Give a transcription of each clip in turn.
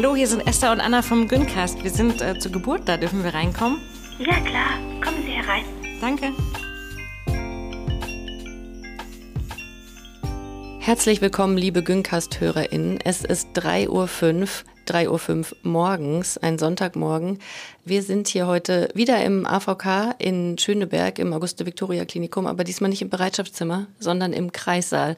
Hallo, hier sind Esther und Anna vom Güncast. Wir sind äh, zur Geburt, da dürfen wir reinkommen. Ja, klar. Kommen Sie herein. Danke. Herzlich willkommen, liebe Güncast-HörerInnen. Es ist 3.05 Uhr, 3.05 Uhr morgens, ein Sonntagmorgen. Wir sind hier heute wieder im AVK in Schöneberg im Auguste-Victoria-Klinikum, aber diesmal nicht im Bereitschaftszimmer, sondern im Kreissaal.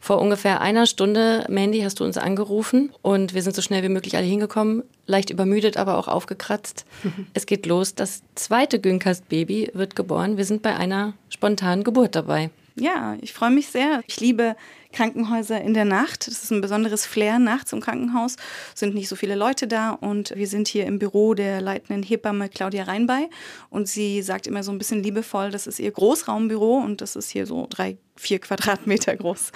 Vor ungefähr einer Stunde, Mandy, hast du uns angerufen und wir sind so schnell wie möglich alle hingekommen, leicht übermüdet, aber auch aufgekratzt. es geht los. Das zweite Güncast-Baby wird geboren. Wir sind bei einer spontanen Geburt dabei. Ja, ich freue mich sehr. Ich liebe Krankenhäuser in der Nacht. Das ist ein besonderes Flair nachts im Krankenhaus. Es sind nicht so viele Leute da und wir sind hier im Büro der leitenden Hebamme Claudia Reinbei und sie sagt immer so ein bisschen liebevoll, das ist ihr Großraumbüro und das ist hier so drei, vier Quadratmeter groß.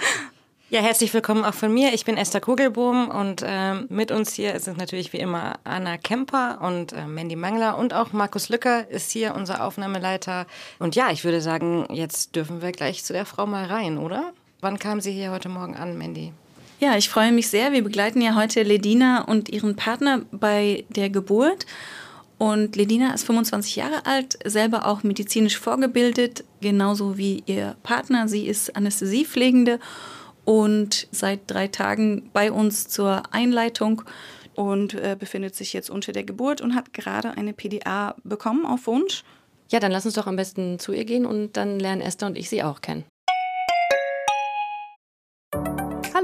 Ja, herzlich willkommen auch von mir. Ich bin Esther Kugelbohm und äh, mit uns hier sind natürlich wie immer Anna Kemper und äh, Mandy Mangler und auch Markus Lücker ist hier unser Aufnahmeleiter. Und ja, ich würde sagen, jetzt dürfen wir gleich zu der Frau mal rein, oder? Wann kam sie hier heute Morgen an, Mandy? Ja, ich freue mich sehr. Wir begleiten ja heute Ledina und ihren Partner bei der Geburt. Und Ledina ist 25 Jahre alt, selber auch medizinisch vorgebildet, genauso wie ihr Partner. Sie ist Anästhesiepflegende und seit drei Tagen bei uns zur Einleitung und äh, befindet sich jetzt unter der Geburt und hat gerade eine PDA bekommen auf Wunsch. Ja, dann lass uns doch am besten zu ihr gehen und dann lernen Esther und ich sie auch kennen.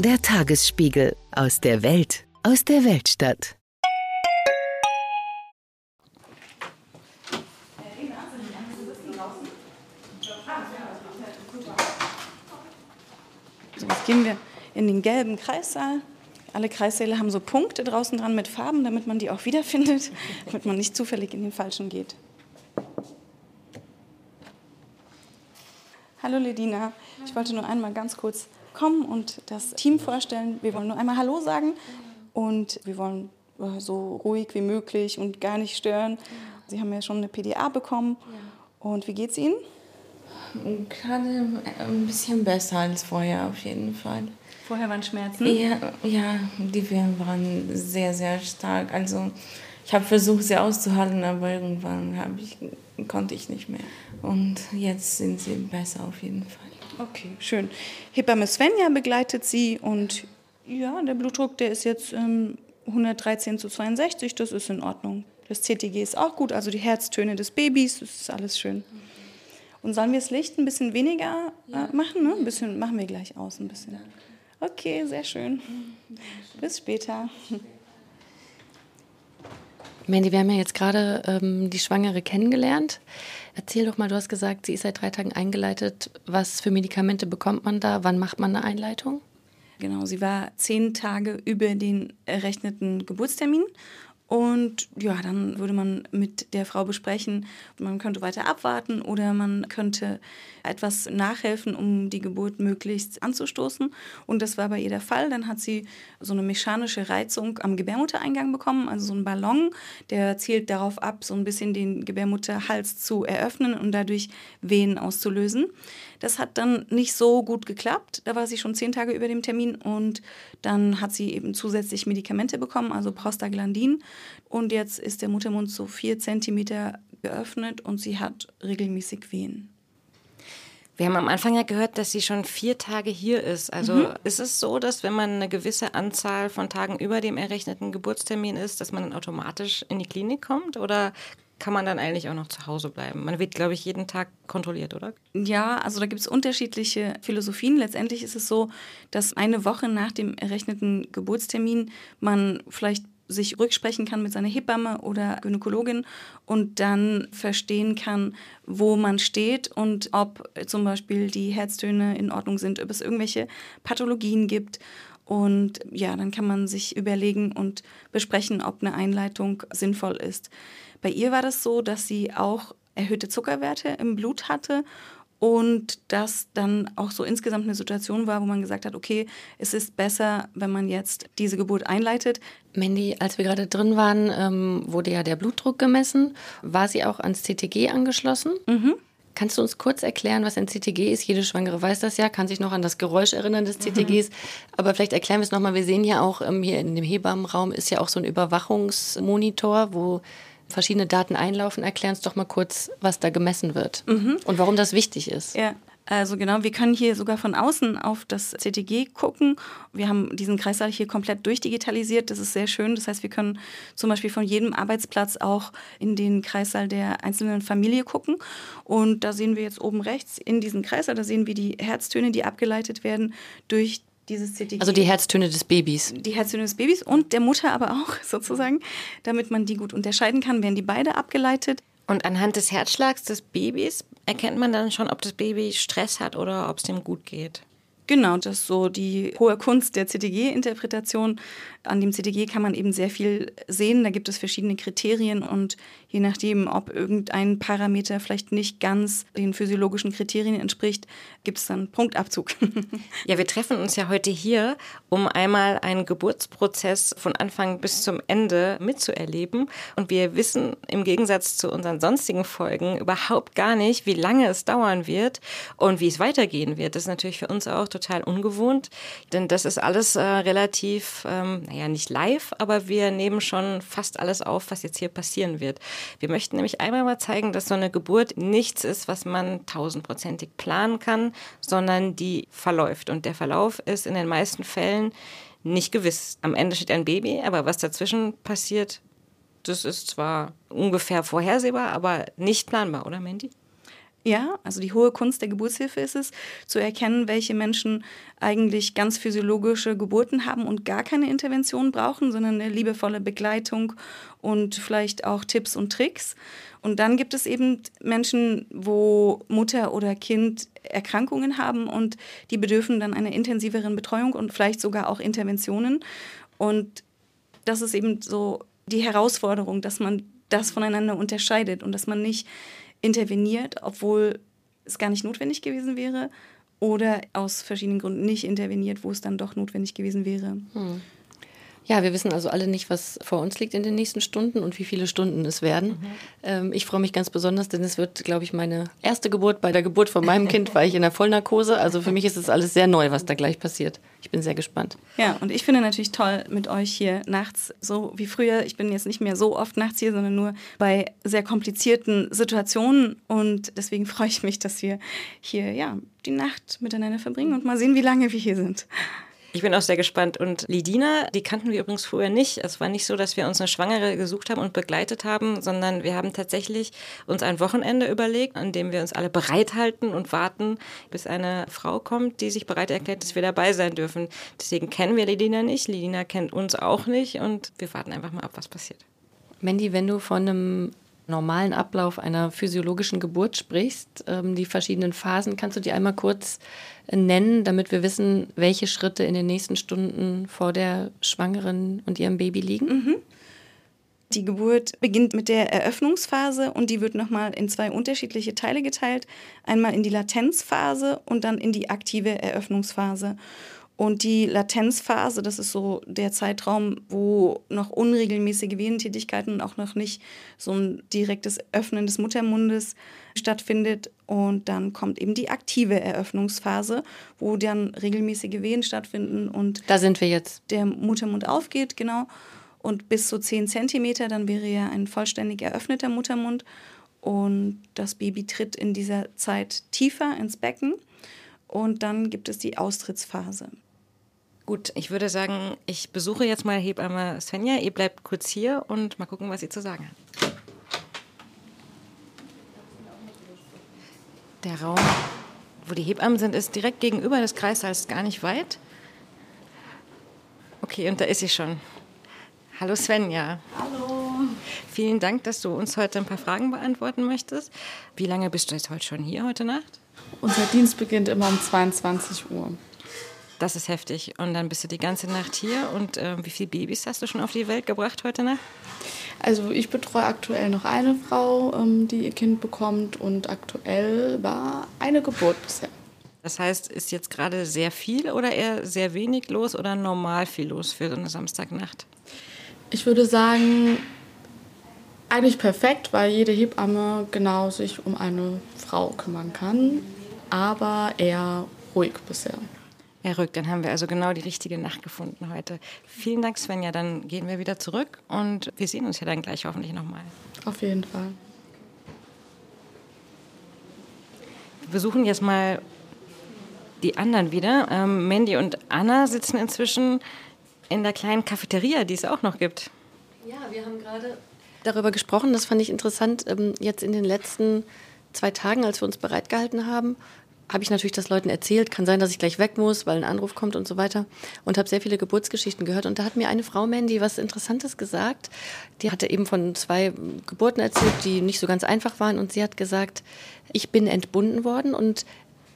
Der Tagesspiegel aus der Welt, aus der Weltstadt. So, jetzt gehen wir in den gelben Kreissaal. Alle Kreissäle haben so Punkte draußen dran mit Farben, damit man die auch wiederfindet, damit man nicht zufällig in den falschen geht. Hallo Ledina, ich wollte nur einmal ganz kurz kommen und das Team vorstellen. Wir wollen nur einmal Hallo sagen und wir wollen äh, so ruhig wie möglich und gar nicht stören. Sie haben ja schon eine PDA bekommen. Und wie geht's Ihnen? Gerade ein bisschen besser als vorher auf jeden Fall. Vorher waren Schmerzen? Ja, ja die Wehen waren sehr, sehr stark. Also ich habe versucht, sie auszuhalten, aber irgendwann ich, konnte ich nicht mehr. Und jetzt sind sie besser auf jeden Fall. Okay, schön. Hebamme Svenja begleitet Sie und ja, der Blutdruck, der ist jetzt ähm, 113 zu 62, das ist in Ordnung. Das CTG ist auch gut, also die Herztöne des Babys, das ist alles schön. Und sollen wir das Licht ein bisschen weniger äh, machen? Ne? Ein bisschen machen wir gleich aus, ein bisschen. Okay, sehr schön. Bis später. Mandy, wir haben ja jetzt gerade ähm, die Schwangere kennengelernt. Erzähl doch mal, du hast gesagt, sie ist seit drei Tagen eingeleitet. Was für Medikamente bekommt man da? Wann macht man eine Einleitung? Genau, sie war zehn Tage über den errechneten Geburtstermin und ja, dann würde man mit der Frau besprechen, man könnte weiter abwarten oder man könnte etwas nachhelfen, um die Geburt möglichst anzustoßen. Und das war bei ihr der Fall. Dann hat sie so eine mechanische Reizung am Gebärmuttereingang bekommen, also so ein Ballon, der zielt darauf ab, so ein bisschen den Gebärmutterhals zu eröffnen und dadurch Wehen auszulösen. Das hat dann nicht so gut geklappt. Da war sie schon zehn Tage über dem Termin und dann hat sie eben zusätzlich Medikamente bekommen, also Prostaglandin. Und jetzt ist der Muttermund so vier Zentimeter geöffnet und sie hat regelmäßig Wehen. Wir haben am Anfang ja gehört, dass sie schon vier Tage hier ist. Also mhm. ist es so, dass wenn man eine gewisse Anzahl von Tagen über dem errechneten Geburtstermin ist, dass man dann automatisch in die Klinik kommt? Oder kann man dann eigentlich auch noch zu Hause bleiben? Man wird, glaube ich, jeden Tag kontrolliert, oder? Ja, also da gibt es unterschiedliche Philosophien. Letztendlich ist es so, dass eine Woche nach dem errechneten Geburtstermin man vielleicht sich rücksprechen kann mit seiner Hebamme oder Gynäkologin und dann verstehen kann, wo man steht und ob zum Beispiel die Herztöne in Ordnung sind, ob es irgendwelche Pathologien gibt Und ja, dann kann man sich überlegen und besprechen, ob eine Einleitung sinnvoll ist. Bei ihr war das so, dass sie auch erhöhte Zuckerwerte im Blut hatte und das dann auch so insgesamt eine Situation war, wo man gesagt hat, okay, es ist besser, wenn man jetzt diese Geburt einleitet. Mandy, als wir gerade drin waren, ähm, wurde ja der Blutdruck gemessen. War sie auch ans CTG angeschlossen? Mhm. Kannst du uns kurz erklären, was ein CTG ist? Jede Schwangere weiß das ja, kann sich noch an das Geräusch erinnern des CTGs. Mhm. Aber vielleicht erklären wir es nochmal. Wir sehen ja auch ähm, hier in dem Hebammenraum ist ja auch so ein Überwachungsmonitor, wo verschiedene Daten einlaufen. Erklär uns doch mal kurz, was da gemessen wird mhm. und warum das wichtig ist. Ja. Also genau, wir können hier sogar von außen auf das CTG gucken. Wir haben diesen Kreissaal hier komplett durchdigitalisiert. Das ist sehr schön. Das heißt, wir können zum Beispiel von jedem Arbeitsplatz auch in den Kreissaal der einzelnen Familie gucken. Und da sehen wir jetzt oben rechts in diesem Kreissaal, da sehen wir die Herztöne, die abgeleitet werden durch dieses CTG. Also die Herztöne des Babys. Die Herztöne des Babys und der Mutter aber auch sozusagen, damit man die gut unterscheiden kann, werden die beide abgeleitet. Und anhand des Herzschlags des Babys erkennt man dann schon, ob das Baby Stress hat oder ob es dem gut geht. Genau, das ist so die hohe Kunst der CTG-Interpretation. An dem CTG kann man eben sehr viel sehen. Da gibt es verschiedene Kriterien und je nachdem, ob irgendein Parameter vielleicht nicht ganz den physiologischen Kriterien entspricht, gibt es dann Punktabzug. Ja, wir treffen uns ja heute hier, um einmal einen Geburtsprozess von Anfang bis zum Ende mitzuerleben. Und wir wissen im Gegensatz zu unseren sonstigen Folgen überhaupt gar nicht, wie lange es dauern wird und wie es weitergehen wird. Das ist natürlich für uns auch total ungewohnt, denn das ist alles äh, relativ, ähm, naja, nicht live, aber wir nehmen schon fast alles auf, was jetzt hier passieren wird. Wir möchten nämlich einmal mal zeigen, dass so eine Geburt nichts ist, was man tausendprozentig planen kann, sondern die verläuft. Und der Verlauf ist in den meisten Fällen nicht gewiss. Am Ende steht ein Baby, aber was dazwischen passiert, das ist zwar ungefähr vorhersehbar, aber nicht planbar, oder Mandy? Ja, also die hohe Kunst der Geburtshilfe ist es, zu erkennen, welche Menschen eigentlich ganz physiologische Geburten haben und gar keine Intervention brauchen, sondern eine liebevolle Begleitung und vielleicht auch Tipps und Tricks. Und dann gibt es eben Menschen, wo Mutter oder Kind Erkrankungen haben und die bedürfen dann einer intensiveren Betreuung und vielleicht sogar auch Interventionen. Und das ist eben so die Herausforderung, dass man das voneinander unterscheidet und dass man nicht interveniert, obwohl es gar nicht notwendig gewesen wäre, oder aus verschiedenen Gründen nicht interveniert, wo es dann doch notwendig gewesen wäre. Hm. Ja, wir wissen also alle nicht, was vor uns liegt in den nächsten Stunden und wie viele Stunden es werden. Mhm. Ähm, ich freue mich ganz besonders, denn es wird, glaube ich, meine erste Geburt. Bei der Geburt von meinem Kind war ich in der Vollnarkose. Also für mich ist es alles sehr neu, was da gleich passiert. Ich bin sehr gespannt. Ja, und ich finde natürlich toll mit euch hier nachts, so wie früher. Ich bin jetzt nicht mehr so oft nachts hier, sondern nur bei sehr komplizierten Situationen. Und deswegen freue ich mich, dass wir hier ja, die Nacht miteinander verbringen und mal sehen, wie lange wir hier sind. Ich bin auch sehr gespannt. Und Lidina, die kannten wir übrigens früher nicht. Es war nicht so, dass wir uns eine Schwangere gesucht haben und begleitet haben, sondern wir haben tatsächlich uns ein Wochenende überlegt, an dem wir uns alle bereithalten und warten, bis eine Frau kommt, die sich bereit erklärt, dass wir dabei sein dürfen. Deswegen kennen wir Lidina nicht. Lidina kennt uns auch nicht und wir warten einfach mal ab, was passiert. Mandy, wenn du von einem normalen Ablauf einer physiologischen Geburt sprichst, ähm, die verschiedenen Phasen, kannst du die einmal kurz nennen, damit wir wissen, welche Schritte in den nächsten Stunden vor der Schwangeren und ihrem Baby liegen? Mhm. Die Geburt beginnt mit der Eröffnungsphase und die wird nochmal in zwei unterschiedliche Teile geteilt. Einmal in die Latenzphase und dann in die aktive Eröffnungsphase. Und die Latenzphase, das ist so der Zeitraum, wo noch unregelmäßige Wehentätigkeiten und auch noch nicht so ein direktes Öffnen des Muttermundes stattfindet. Und dann kommt eben die aktive Eröffnungsphase, wo dann regelmäßige Wehen stattfinden und da sind wir jetzt. Der Muttermund aufgeht, genau. Und bis zu 10 Zentimeter, dann wäre ja ein vollständig eröffneter Muttermund. Und das Baby tritt in dieser Zeit tiefer ins Becken. Und dann gibt es die Austrittsphase. Gut, ich würde sagen, ich besuche jetzt mal Hebamme Svenja. Ihr bleibt kurz hier und mal gucken, was sie zu sagen hat. Der Raum, wo die Hebammen sind, ist direkt gegenüber des Kreissaals, gar nicht weit. Okay, und da ist sie schon. Hallo Svenja. Hallo. Vielen Dank, dass du uns heute ein paar Fragen beantworten möchtest. Wie lange bist du jetzt heute schon hier, heute Nacht? Unser Dienst beginnt immer um 22 Uhr. Das ist heftig. Und dann bist du die ganze Nacht hier. Und äh, wie viele Babys hast du schon auf die Welt gebracht heute Nacht? Also ich betreue aktuell noch eine Frau, ähm, die ihr Kind bekommt. Und aktuell war eine Geburt bisher. Das heißt, ist jetzt gerade sehr viel oder eher sehr wenig los oder normal viel los für so eine Samstagnacht? Ich würde sagen, eigentlich perfekt, weil jede Hebamme genau sich um eine Frau kümmern kann, aber eher ruhig bisher. Ruhig, dann haben wir also genau die richtige Nacht gefunden heute. Vielen Dank, Svenja. Dann gehen wir wieder zurück und wir sehen uns ja dann gleich hoffentlich nochmal. Auf jeden Fall. Wir besuchen jetzt mal die anderen wieder. Ähm, Mandy und Anna sitzen inzwischen in der kleinen Cafeteria, die es auch noch gibt. Ja, wir haben gerade darüber gesprochen. Das fand ich interessant. Ähm, jetzt in den letzten zwei Tagen, als wir uns bereitgehalten haben, habe ich natürlich das Leuten erzählt. Kann sein, dass ich gleich weg muss, weil ein Anruf kommt und so weiter. Und habe sehr viele Geburtsgeschichten gehört. Und da hat mir eine Frau, Mandy, was Interessantes gesagt. Die hatte eben von zwei Geburten erzählt, die nicht so ganz einfach waren. Und sie hat gesagt, ich bin entbunden worden und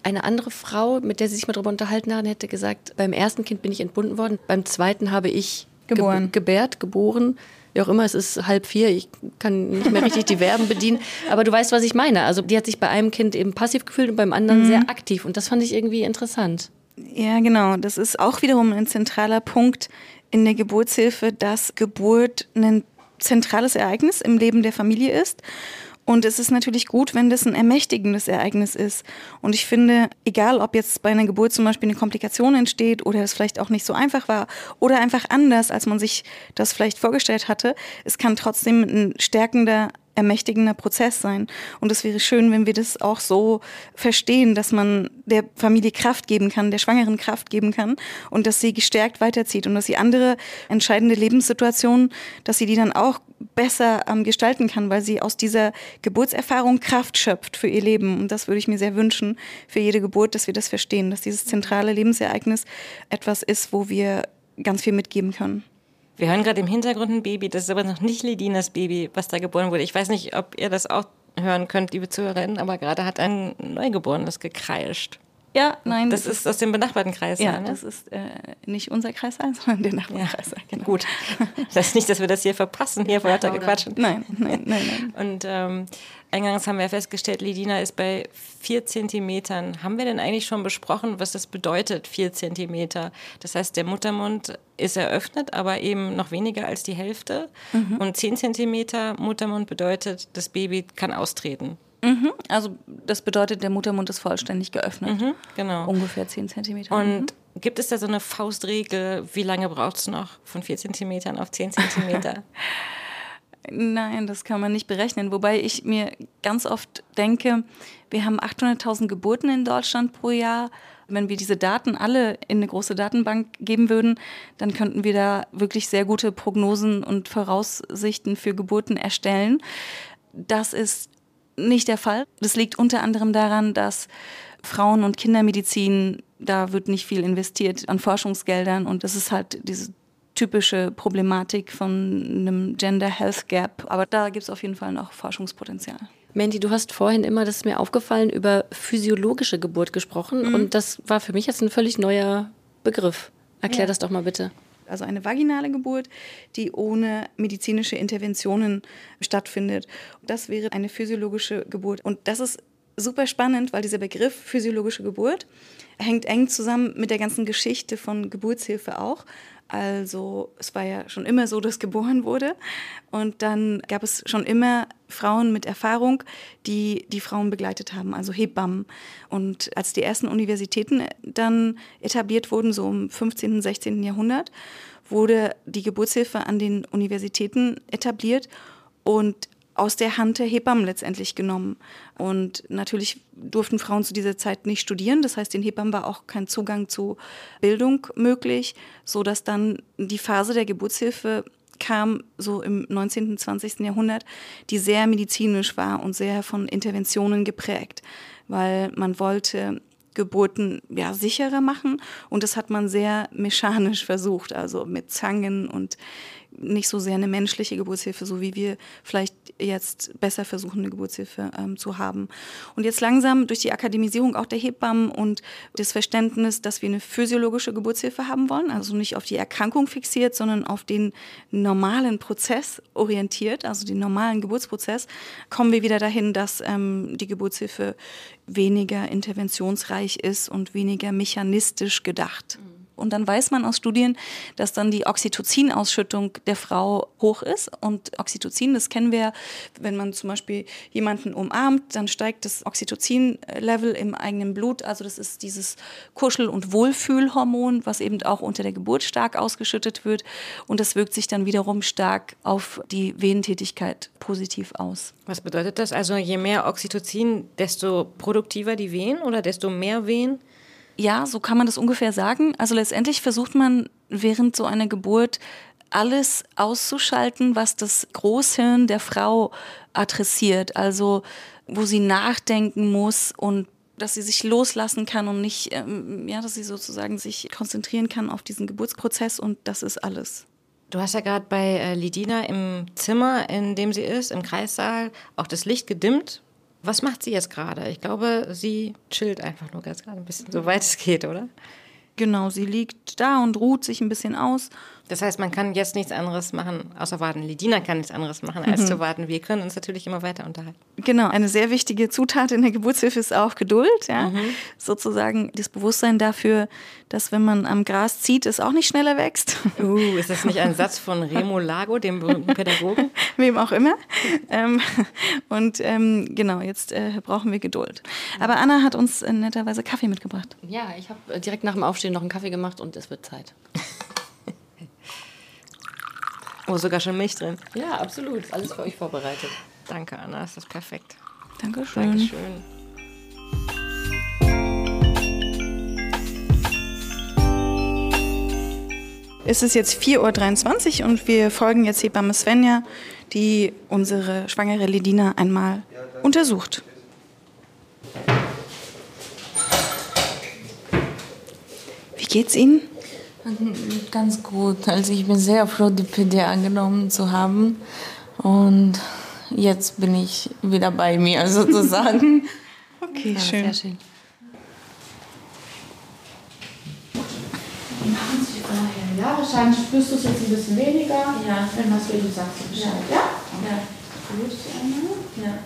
eine andere Frau, mit der sie sich mal darüber unterhalten hat, hätte gesagt, beim ersten Kind bin ich entbunden worden, beim zweiten habe ich Geboren. Ge gebärt, geboren. Wie auch immer, es ist halb vier, ich kann nicht mehr richtig die Verben bedienen. Aber du weißt, was ich meine. Also die hat sich bei einem Kind eben passiv gefühlt und beim anderen sehr aktiv. Und das fand ich irgendwie interessant. Ja, genau. Das ist auch wiederum ein zentraler Punkt in der Geburtshilfe, dass Geburt ein zentrales Ereignis im Leben der Familie ist. Und es ist natürlich gut, wenn das ein ermächtigendes Ereignis ist. Und ich finde, egal ob jetzt bei einer Geburt zum Beispiel eine Komplikation entsteht oder es vielleicht auch nicht so einfach war oder einfach anders, als man sich das vielleicht vorgestellt hatte, es kann trotzdem ein stärkender ermächtigender Prozess sein. Und es wäre schön, wenn wir das auch so verstehen, dass man der Familie Kraft geben kann, der Schwangeren Kraft geben kann und dass sie gestärkt weiterzieht und dass sie andere entscheidende Lebenssituationen, dass sie die dann auch besser ähm, gestalten kann, weil sie aus dieser Geburtserfahrung Kraft schöpft für ihr Leben. Und das würde ich mir sehr wünschen für jede Geburt, dass wir das verstehen, dass dieses zentrale Lebensereignis etwas ist, wo wir ganz viel mitgeben können. Wir hören gerade im Hintergrund ein Baby, das ist aber noch nicht Lidinas Baby, was da geboren wurde. Ich weiß nicht, ob ihr das auch hören könnt, liebe Zuhörerinnen, aber gerade hat ein Neugeborenes gekreischt. Ja, nein. Das, ist aus dem benachbarten Kreis. ja, ne? das ist äh, nicht unser Kreissaal, sondern der Nachbarkreissaal. Genau. Gut. Das ist nicht, dass wir das hier verpassen, hier vorher gequatscht. Nein, nein, nein, nein. Und ähm, eingangs haben wir festgestellt, Lidina ist bei vier Zentimetern. Haben wir denn eigentlich schon besprochen, was das bedeutet, vier Zentimeter? Das heißt, der Muttermund ist eröffnet, aber eben noch weniger als die Hälfte. Mhm. Und zehn Zentimeter Muttermund bedeutet, das Baby kann austreten. Mhm. Also das bedeutet, der Muttermund ist vollständig geöffnet. Mhm, genau. Ungefähr 10 Zentimeter. Und gibt es da so eine Faustregel, wie lange braucht es noch von 4 Zentimetern auf 10 Zentimeter? Nein, das kann man nicht berechnen. Wobei ich mir ganz oft denke, wir haben 800.000 Geburten in Deutschland pro Jahr. Wenn wir diese Daten alle in eine große Datenbank geben würden, dann könnten wir da wirklich sehr gute Prognosen und Voraussichten für Geburten erstellen. Das ist nicht der Fall. Das liegt unter anderem daran, dass Frauen- und Kindermedizin, da wird nicht viel investiert an Forschungsgeldern und das ist halt diese typische Problematik von einem Gender Health Gap. Aber da gibt es auf jeden Fall noch Forschungspotenzial. Mandy, du hast vorhin immer, das ist mir aufgefallen, über physiologische Geburt gesprochen. Und das war für mich jetzt ein völlig neuer Begriff. Erklär Ja. das doch mal bitte. Also eine vaginale Geburt, die ohne medizinische Interventionen stattfindet. Das wäre eine physiologische Geburt. Und das ist super spannend, weil dieser Begriff physiologische Geburt hängt eng zusammen mit der ganzen Geschichte von Geburtshilfe auch. Also es war ja schon immer so, dass geboren wurde. Und dann gab es schon immer Frauen mit Erfahrung, die die Frauen begleitet haben, also Hebammen. Und als die ersten Universitäten dann etabliert wurden, so im 15., und 16. Jahrhundert, wurde die Geburtshilfe an den Universitäten etabliert und aus der Hand der Hebammen letztendlich genommen. Und natürlich durften Frauen zu dieser Zeit nicht studieren. Das heißt, den Hebammen war auch kein Zugang zu Bildung möglich, so dass dann die Phase der Geburtshilfe kam, so im 19. und 20. Jahrhundert, die sehr medizinisch war und sehr von Interventionen geprägt, weil man wollte Geburten ja, sicherer machen und das hat man sehr mechanisch versucht, also mit Zangen und nicht so sehr eine menschliche Geburtshilfe, so wie wir vielleicht jetzt besser versuchen, eine Geburtshilfe ähm, zu haben. Und jetzt langsam durch die Akademisierung auch der Hebammen und das Verständnis, dass wir eine physiologische Geburtshilfe haben wollen, also nicht auf die Erkrankung fixiert, sondern auf den normalen Prozess orientiert, also den normalen Geburtsprozess, kommen wir wieder dahin, dass ähm, die Geburtshilfe weniger interventionsreich ist und weniger mechanistisch gedacht. Mhm. Und dann weiß man aus Studien, dass dann die Oxytocin-Ausschüttung der Frau hoch ist. Und Oxytocin, das kennen wir, wenn man zum Beispiel jemanden umarmt, dann steigt das Oxytocin-Level im eigenen Blut. Also das ist dieses Kuschel- und Wohlfühlhormon, was eben auch unter der Geburt stark ausgeschüttet wird. Und das wirkt sich dann wiederum stark auf die Venentätigkeit positiv aus. Was bedeutet das? Also je mehr Oxytocin, desto produktiver die Venen oder desto mehr Venen? Ja, so kann man das ungefähr sagen. Also letztendlich versucht man während so einer Geburt alles auszuschalten, was das Großhirn der Frau adressiert. Also wo sie nachdenken muss und dass sie sich loslassen kann und nicht, ähm, ja, dass sie sozusagen sich konzentrieren kann auf diesen Geburtsprozess und das ist alles. Du hast ja gerade bei äh, Lidina im Zimmer, in dem sie ist, im Kreissaal, auch das Licht gedimmt. Was macht sie jetzt gerade? Ich glaube, sie chillt einfach nur ganz gerade ein bisschen, soweit es geht, oder? Genau, sie liegt da und ruht sich ein bisschen aus das heißt, man kann jetzt nichts anderes machen, außer warten. Lidina kann nichts anderes machen, als mhm. zu warten. Wir können uns natürlich immer weiter unterhalten. Genau, eine sehr wichtige Zutat in der Geburtshilfe ist auch Geduld. Ja? Mhm. Sozusagen das Bewusstsein dafür, dass wenn man am Gras zieht, es auch nicht schneller wächst. Uh, ist das nicht ein Satz von Remo Lago, dem berühmten Pädagogen? Wem auch immer. Ähm, und ähm, genau, jetzt äh, brauchen wir Geduld. Aber Anna hat uns äh, netterweise Kaffee mitgebracht. Ja, ich habe direkt nach dem Aufstehen noch einen Kaffee gemacht und es wird Zeit. Oh, sogar schon Milch drin. Ja, absolut. Alles für euch vorbereitet. Danke, Anna. Das ist perfekt. Dankeschön. Dankeschön. Es ist jetzt 4.23 Uhr und wir folgen jetzt Hebamme Svenja, die unsere schwangere Ledina einmal untersucht. Wie geht's Ihnen? Ganz gut. Also ich bin sehr froh, die PD angenommen zu haben. Und jetzt bin ich wieder bei mir sozusagen. okay, ja, schön. Sehr schön. Ja? Wahrscheinlich spürst du es jetzt ein bisschen weniger. Ja. Wenn was will, du sagst du Bescheid, ja? Ja. ja. Gut, einmal. Ja.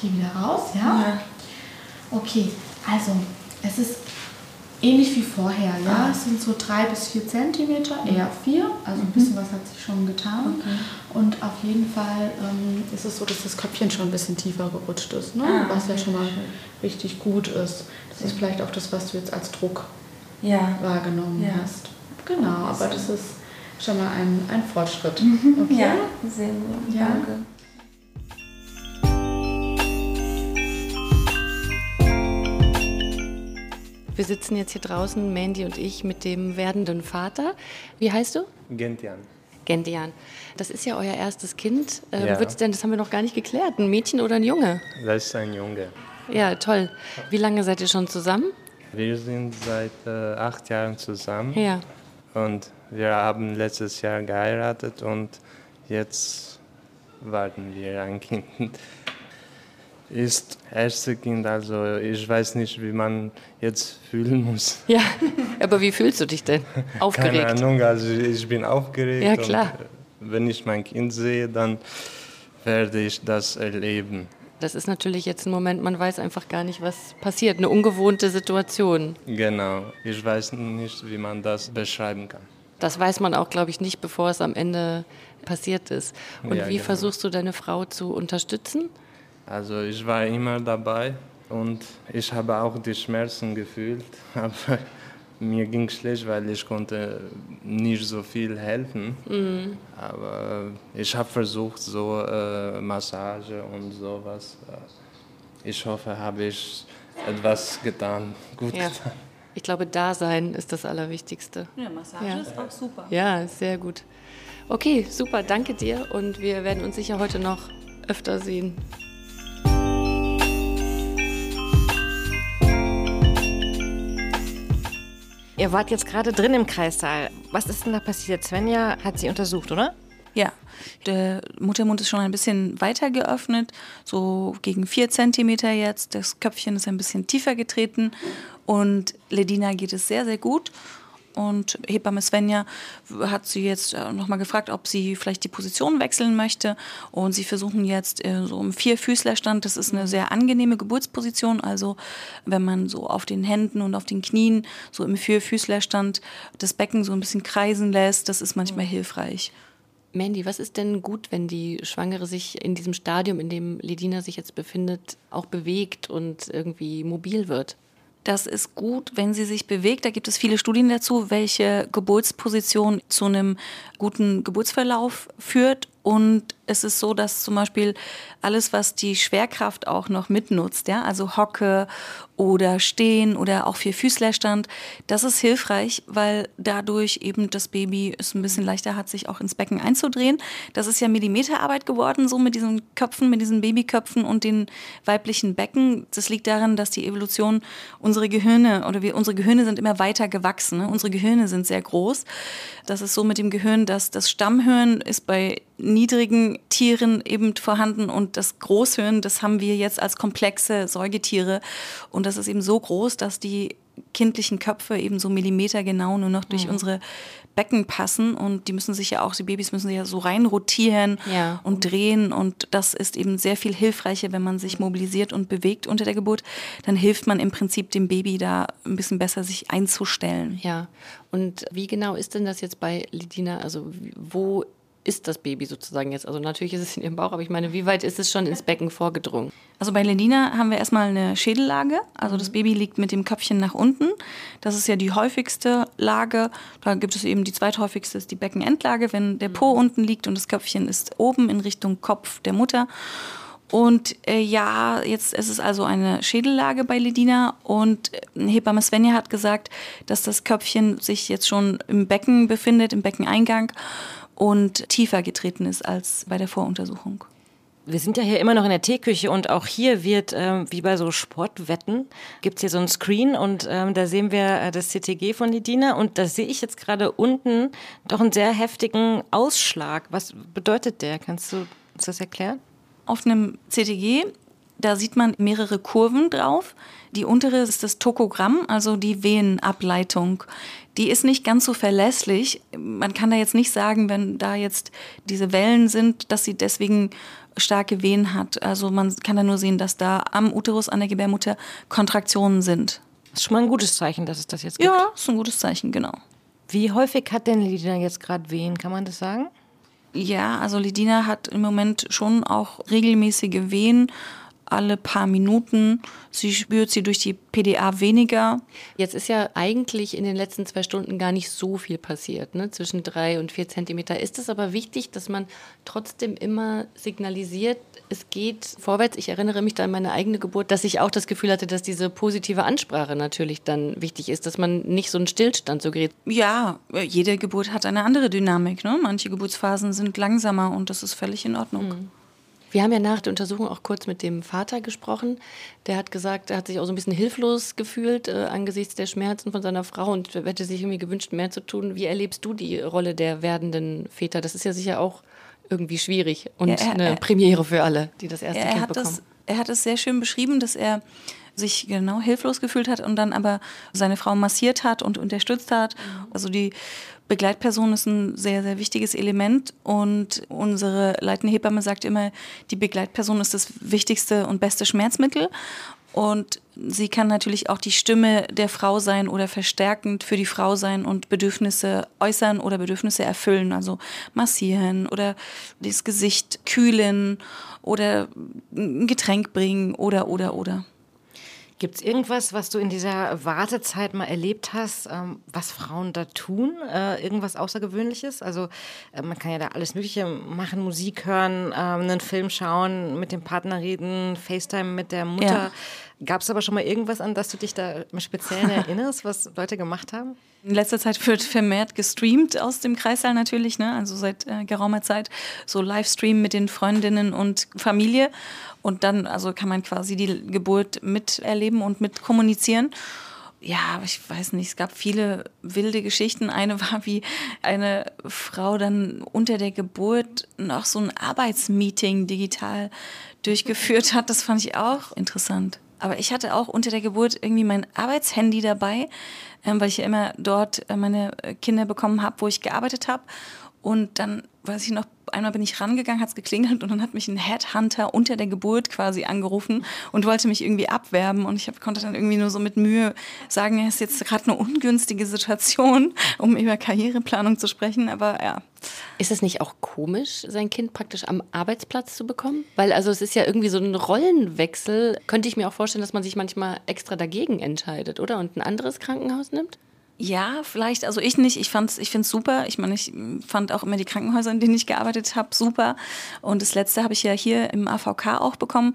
Gehe wieder raus, ja? ja? Okay, also es ist ähnlich wie vorher, ja? Ah. Es sind so drei bis vier Zentimeter, eher vier, also ein mhm. bisschen was hat sich schon getan. Okay. Und auf jeden Fall ähm, ist es so, dass das Köpfchen schon ein bisschen tiefer gerutscht ist, ne? Ah, was ja schon mal richtig gut ist. Das ist vielleicht auch das, was du jetzt als Druck ja. wahrgenommen ja. hast. Genau, aber das ist schon mal ein, ein Fortschritt. Mhm. Okay? Ja, sehr gut. Ja. Danke. Wir sitzen jetzt hier draußen, Mandy und ich, mit dem werdenden Vater. Wie heißt du? Gentian. Gentian. Das ist ja euer erstes Kind. Ähm, ja. Wird's denn, das haben wir noch gar nicht geklärt, ein Mädchen oder ein Junge? Das ist ein Junge. Ja, toll. Wie lange seid ihr schon zusammen? Wir sind seit äh, acht Jahren zusammen. Ja. Und wir haben letztes Jahr geheiratet und jetzt warten wir ein Kind ist erste Kind, also ich weiß nicht, wie man jetzt fühlen muss. Ja, aber wie fühlst du dich denn? Aufgeregt? Keine Ahnung, also ich bin aufgeregt. Ja, klar. wenn ich mein Kind sehe, dann werde ich das erleben. Das ist natürlich jetzt ein Moment, man weiß einfach gar nicht, was passiert. Eine ungewohnte Situation. Genau. Ich weiß nicht, wie man das beschreiben kann. Das weiß man auch, glaube ich, nicht, bevor es am Ende passiert ist. Und ja, wie genau. versuchst du deine Frau zu unterstützen? Also ich war immer dabei und ich habe auch die Schmerzen gefühlt, aber mir ging schlecht, weil ich konnte nicht so viel helfen. Mhm. Aber ich habe versucht, so äh, Massage und sowas. Ich hoffe, habe ich etwas getan, gut ja. getan. Ich glaube, Dasein ist das Allerwichtigste. Ja, Massage ja. ist auch super. Ja, sehr gut. Okay, super, danke dir und wir werden uns sicher heute noch öfter sehen. Ihr wart jetzt gerade drin im Kreissaal. Was ist denn da passiert? Svenja hat sie untersucht, oder? Ja, der Muttermund ist schon ein bisschen weiter geöffnet, so gegen vier Zentimeter jetzt. Das Köpfchen ist ein bisschen tiefer getreten und Ledina geht es sehr, sehr gut. Und Hebamme Svenja hat sie jetzt äh, nochmal gefragt, ob sie vielleicht die Position wechseln möchte. Und sie versuchen jetzt äh, so im Vierfüßlerstand. Das ist eine sehr angenehme Geburtsposition. Also wenn man so auf den Händen und auf den Knien so im Vierfüßlerstand das Becken so ein bisschen kreisen lässt, das ist manchmal hilfreich. Mandy, was ist denn gut, wenn die Schwangere sich in diesem Stadium, in dem Ledina sich jetzt befindet, auch bewegt und irgendwie mobil wird? Das ist gut, wenn sie sich bewegt. Da gibt es viele Studien dazu, welche Geburtsposition zu einem guten Geburtsverlauf führt. Und es ist so, dass zum Beispiel alles, was die Schwerkraft auch noch mitnutzt, ja, also Hocke oder Stehen oder auch Vierfüßlerstand, das ist hilfreich, weil dadurch eben das Baby es ein bisschen leichter hat, sich auch ins Becken einzudrehen. Das ist ja Millimeterarbeit geworden, so mit diesen Köpfen, mit diesen Babyköpfen und den weiblichen Becken. Das liegt daran, dass die Evolution unsere Gehirne oder wir, unsere Gehirne sind immer weiter gewachsen. Ne? Unsere Gehirne sind sehr groß. Das ist so mit dem Gehirn, dass das Stammhirn ist bei niedrigen Tieren eben vorhanden und das Großhirn, das haben wir jetzt als komplexe Säugetiere und das ist eben so groß, dass die kindlichen Köpfe eben so millimetergenau nur noch durch mhm. unsere Becken passen und die müssen sich ja auch, die Babys müssen sich ja so rein rotieren ja. und drehen und das ist eben sehr viel hilfreicher, wenn man sich mobilisiert und bewegt unter der Geburt, dann hilft man im Prinzip dem Baby da ein bisschen besser sich einzustellen. Ja, und wie genau ist denn das jetzt bei Lidina, also wo ist das Baby sozusagen jetzt? Also natürlich ist es in ihrem Bauch, aber ich meine, wie weit ist es schon ins Becken vorgedrungen? Also bei Lendina haben wir erstmal eine Schädellage. Also das Baby liegt mit dem Köpfchen nach unten. Das ist ja die häufigste Lage. Da gibt es eben die zweithäufigste, ist die Beckenendlage, wenn der Po unten liegt und das Köpfchen ist oben in Richtung Kopf der Mutter. Und äh, ja, jetzt ist es also eine Schädellage bei Ledina und äh, Hebamme Svenja hat gesagt, dass das Köpfchen sich jetzt schon im Becken befindet, im Beckeneingang und tiefer getreten ist als bei der Voruntersuchung. Wir sind ja hier immer noch in der Teeküche und auch hier wird, ähm, wie bei so Sportwetten, gibt es hier so ein Screen und ähm, da sehen wir äh, das CTG von Lidina und da sehe ich jetzt gerade unten doch einen sehr heftigen Ausschlag. Was bedeutet der? Kannst du uns das erklären? Auf einem CTG, da sieht man mehrere Kurven drauf. Die untere ist das Tokogramm, also die Venenableitung die ist nicht ganz so verlässlich. Man kann da jetzt nicht sagen, wenn da jetzt diese Wellen sind, dass sie deswegen starke Wehen hat. Also man kann da nur sehen, dass da am Uterus, an der Gebärmutter Kontraktionen sind. Das ist schon mal ein gutes Zeichen, dass es das jetzt gibt. Ja, ist ein gutes Zeichen, genau. Wie häufig hat denn Lidina jetzt gerade Wehen? Kann man das sagen? Ja, also Lidina hat im Moment schon auch regelmäßige Wehen alle paar Minuten. Sie spürt sie durch die PDA weniger. Jetzt ist ja eigentlich in den letzten zwei Stunden gar nicht so viel passiert, ne? zwischen drei und vier Zentimeter. Ist es aber wichtig, dass man trotzdem immer signalisiert, es geht vorwärts. Ich erinnere mich da an meine eigene Geburt, dass ich auch das Gefühl hatte, dass diese positive Ansprache natürlich dann wichtig ist, dass man nicht so einen Stillstand so gerät. Ja, jede Geburt hat eine andere Dynamik. Ne? Manche Geburtsphasen sind langsamer und das ist völlig in Ordnung. Mhm. Wir haben ja nach der Untersuchung auch kurz mit dem Vater gesprochen. Der hat gesagt, er hat sich auch so ein bisschen hilflos gefühlt äh, angesichts der Schmerzen von seiner Frau und hätte sich irgendwie gewünscht, mehr zu tun. Wie erlebst du die Rolle der werdenden Väter? Das ist ja sicher auch irgendwie schwierig und ja, er, eine Premiere für alle, die das erste Kind bekommen. Das, er hat es sehr schön beschrieben, dass er sich genau hilflos gefühlt hat und dann aber seine Frau massiert hat und unterstützt hat. Mhm. Also die Begleitperson ist ein sehr, sehr wichtiges Element und unsere leitende Hebamme sagt immer, die Begleitperson ist das wichtigste und beste Schmerzmittel. Und sie kann natürlich auch die Stimme der Frau sein oder verstärkend für die Frau sein und Bedürfnisse äußern oder Bedürfnisse erfüllen. Also massieren oder das Gesicht kühlen oder ein Getränk bringen oder, oder, oder. Gibt es irgendwas, was du in dieser Wartezeit mal erlebt hast, ähm, was Frauen da tun? Äh, irgendwas Außergewöhnliches? Also äh, man kann ja da alles Mögliche machen, Musik hören, äh, einen Film schauen, mit dem Partner reden, FaceTime mit der Mutter. Ja. Gab es aber schon mal irgendwas, an das du dich da speziell erinnerst, was Leute gemacht haben? In letzter Zeit wird vermehrt gestreamt aus dem Kreissaal natürlich, ne? also seit äh, geraumer Zeit so Livestream mit den Freundinnen und Familie und dann also kann man quasi die Geburt miterleben und mit kommunizieren. ja, ich weiß nicht, es gab viele wilde Geschichten. Eine war, wie eine Frau dann unter der Geburt noch so ein Arbeitsmeeting digital durchgeführt hat. Das fand ich auch interessant. Aber ich hatte auch unter der Geburt irgendwie mein Arbeitshandy dabei, ähm, weil ich ja immer dort äh, meine Kinder bekommen habe, wo ich gearbeitet habe. Und dann weiß ich noch, einmal bin ich rangegangen, hat es geklingelt und dann hat mich ein Headhunter unter der Geburt quasi angerufen und wollte mich irgendwie abwerben. Und ich hab, konnte dann irgendwie nur so mit Mühe sagen, es ist jetzt gerade eine ungünstige Situation, um über Karriereplanung zu sprechen. Aber ja. Ist es nicht auch komisch, sein Kind praktisch am Arbeitsplatz zu bekommen? Weil also es ist ja irgendwie so ein Rollenwechsel. Könnte ich mir auch vorstellen, dass man sich manchmal extra dagegen entscheidet, oder? Und ein anderes Krankenhaus nimmt? Ja, vielleicht, also ich nicht. Ich fand's, ich finde es super. Ich meine, ich fand auch immer die Krankenhäuser, in denen ich gearbeitet habe, super. Und das letzte habe ich ja hier im AVK auch bekommen.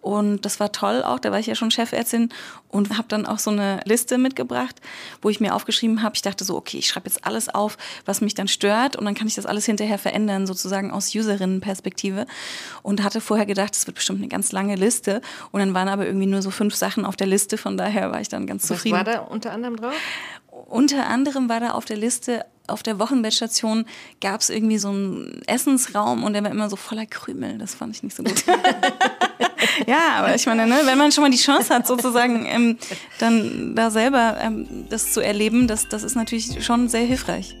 Und das war toll auch. Da war ich ja schon Chefärztin und habe dann auch so eine Liste mitgebracht, wo ich mir aufgeschrieben habe. Ich dachte so, okay, ich schreibe jetzt alles auf, was mich dann stört. Und dann kann ich das alles hinterher verändern, sozusagen aus Userinnenperspektive. Und hatte vorher gedacht, es wird bestimmt eine ganz lange Liste. Und dann waren aber irgendwie nur so fünf Sachen auf der Liste. Von daher war ich dann ganz zufrieden. Was war da unter anderem drauf? Unter anderem war da auf der Liste, auf der Wochenbettstation gab es irgendwie so einen Essensraum und der war immer so voller Krümel. Das fand ich nicht so gut. ja, aber ich meine, ne, wenn man schon mal die Chance hat, sozusagen ähm, dann da selber ähm, das zu erleben, das, das ist natürlich schon sehr hilfreich.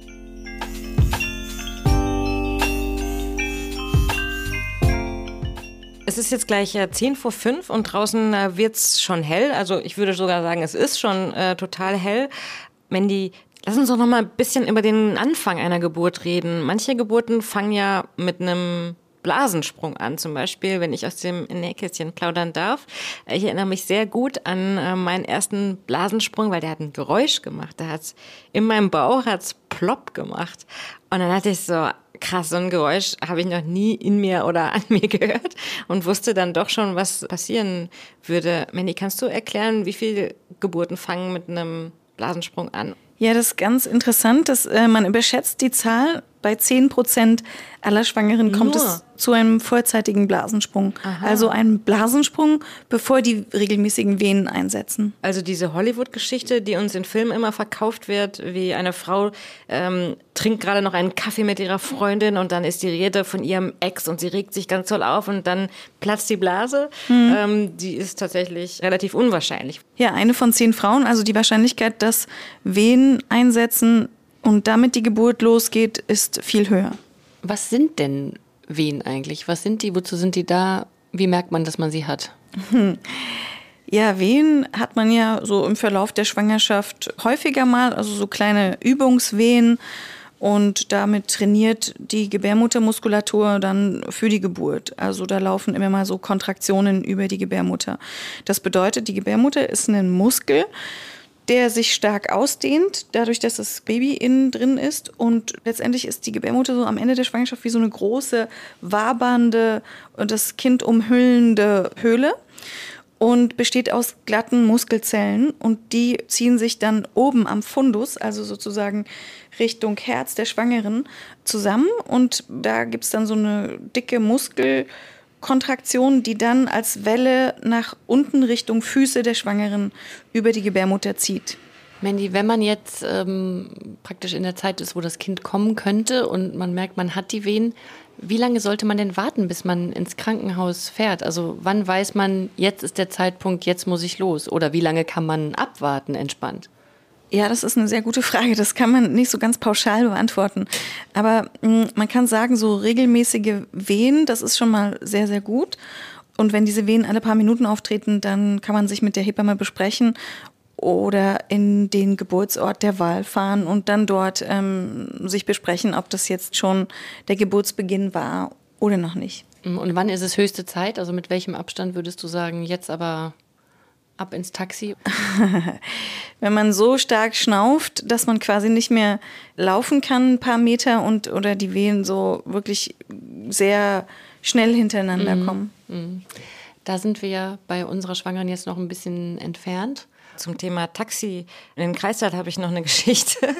Es ist jetzt gleich äh, 10 vor 5 und draußen äh, wird es schon hell. Also ich würde sogar sagen, es ist schon äh, total hell. Mandy, lass uns doch noch mal ein bisschen über den Anfang einer Geburt reden. Manche Geburten fangen ja mit einem Blasensprung an, zum Beispiel, wenn ich aus dem Nähkästchen plaudern darf. Ich erinnere mich sehr gut an äh, meinen ersten Blasensprung, weil der hat ein Geräusch gemacht. Der hat's in meinem Bauch hat's plopp gemacht. Und dann hatte ich so, krass, so ein Geräusch habe ich noch nie in mir oder an mir gehört und wusste dann doch schon, was passieren würde. Mandy, kannst du erklären, wie viele Geburten fangen mit einem Blasensprung an. Ja, das ist ganz interessant, dass äh, man überschätzt die Zahl. Bei 10 Prozent aller Schwangeren kommt Nur. es zu einem vorzeitigen Blasensprung. Aha. Also ein Blasensprung, bevor die regelmäßigen Venen einsetzen. Also diese Hollywood-Geschichte, die uns in Filmen immer verkauft wird, wie eine Frau ähm, trinkt gerade noch einen Kaffee mit ihrer Freundin und dann ist die Rede von ihrem Ex und sie regt sich ganz toll auf und dann platzt die Blase. Mhm. Ähm, die ist tatsächlich relativ unwahrscheinlich. Ja, eine von zehn Frauen, also die Wahrscheinlichkeit, dass Venen einsetzen und damit die Geburt losgeht, ist viel höher. Was sind denn Wehen eigentlich? Was sind die? Wozu sind die da? Wie merkt man, dass man sie hat? Ja, Wehen hat man ja so im Verlauf der Schwangerschaft häufiger mal, also so kleine Übungswehen. Und damit trainiert die Gebärmuttermuskulatur dann für die Geburt. Also da laufen immer mal so Kontraktionen über die Gebärmutter. Das bedeutet, die Gebärmutter ist ein Muskel, der sich stark ausdehnt, dadurch, dass das Baby innen drin ist. Und letztendlich ist die Gebärmutter so am Ende der Schwangerschaft wie so eine große, wabernde und das Kind umhüllende Höhle und besteht aus glatten Muskelzellen und die ziehen sich dann oben am Fundus, also sozusagen Richtung Herz der Schwangeren, zusammen und da gibt es dann so eine dicke Muskel. Kontraktion, die dann als Welle nach unten Richtung Füße der Schwangeren über die Gebärmutter zieht. Mandy, wenn man jetzt ähm, praktisch in der Zeit ist, wo das Kind kommen könnte und man merkt, man hat die Wehen, wie lange sollte man denn warten, bis man ins Krankenhaus fährt? Also wann weiß man, jetzt ist der Zeitpunkt, jetzt muss ich los? Oder wie lange kann man abwarten entspannt? Ja, das ist eine sehr gute Frage. Das kann man nicht so ganz pauschal beantworten. Aber mh, hm, man kann sagen, so regelmäßige Wehen, das ist schon mal sehr, sehr gut. Und wenn diese Wehen alle paar Minuten auftreten, dann kann man sich mit der Hebamme besprechen oder in den Geburtsort der Wahl fahren und dann dort ähm, sich besprechen, ob das jetzt schon der Geburtsbeginn war oder noch nicht. Und wann ist es höchste Zeit? Also mit welchem Abstand würdest du sagen, jetzt aber ab ins Taxi? Wenn man so stark schnauft, dass man quasi nicht mehr laufen kann, ein paar Meter und oder die Wehen so wirklich sehr schnell hintereinander mhm. kommen. Mhm. Da sind wir ja bei unserer Schwangeren jetzt noch ein bisschen entfernt. Zum Thema Taxi in den Kreisstadt habe ich noch eine Geschichte.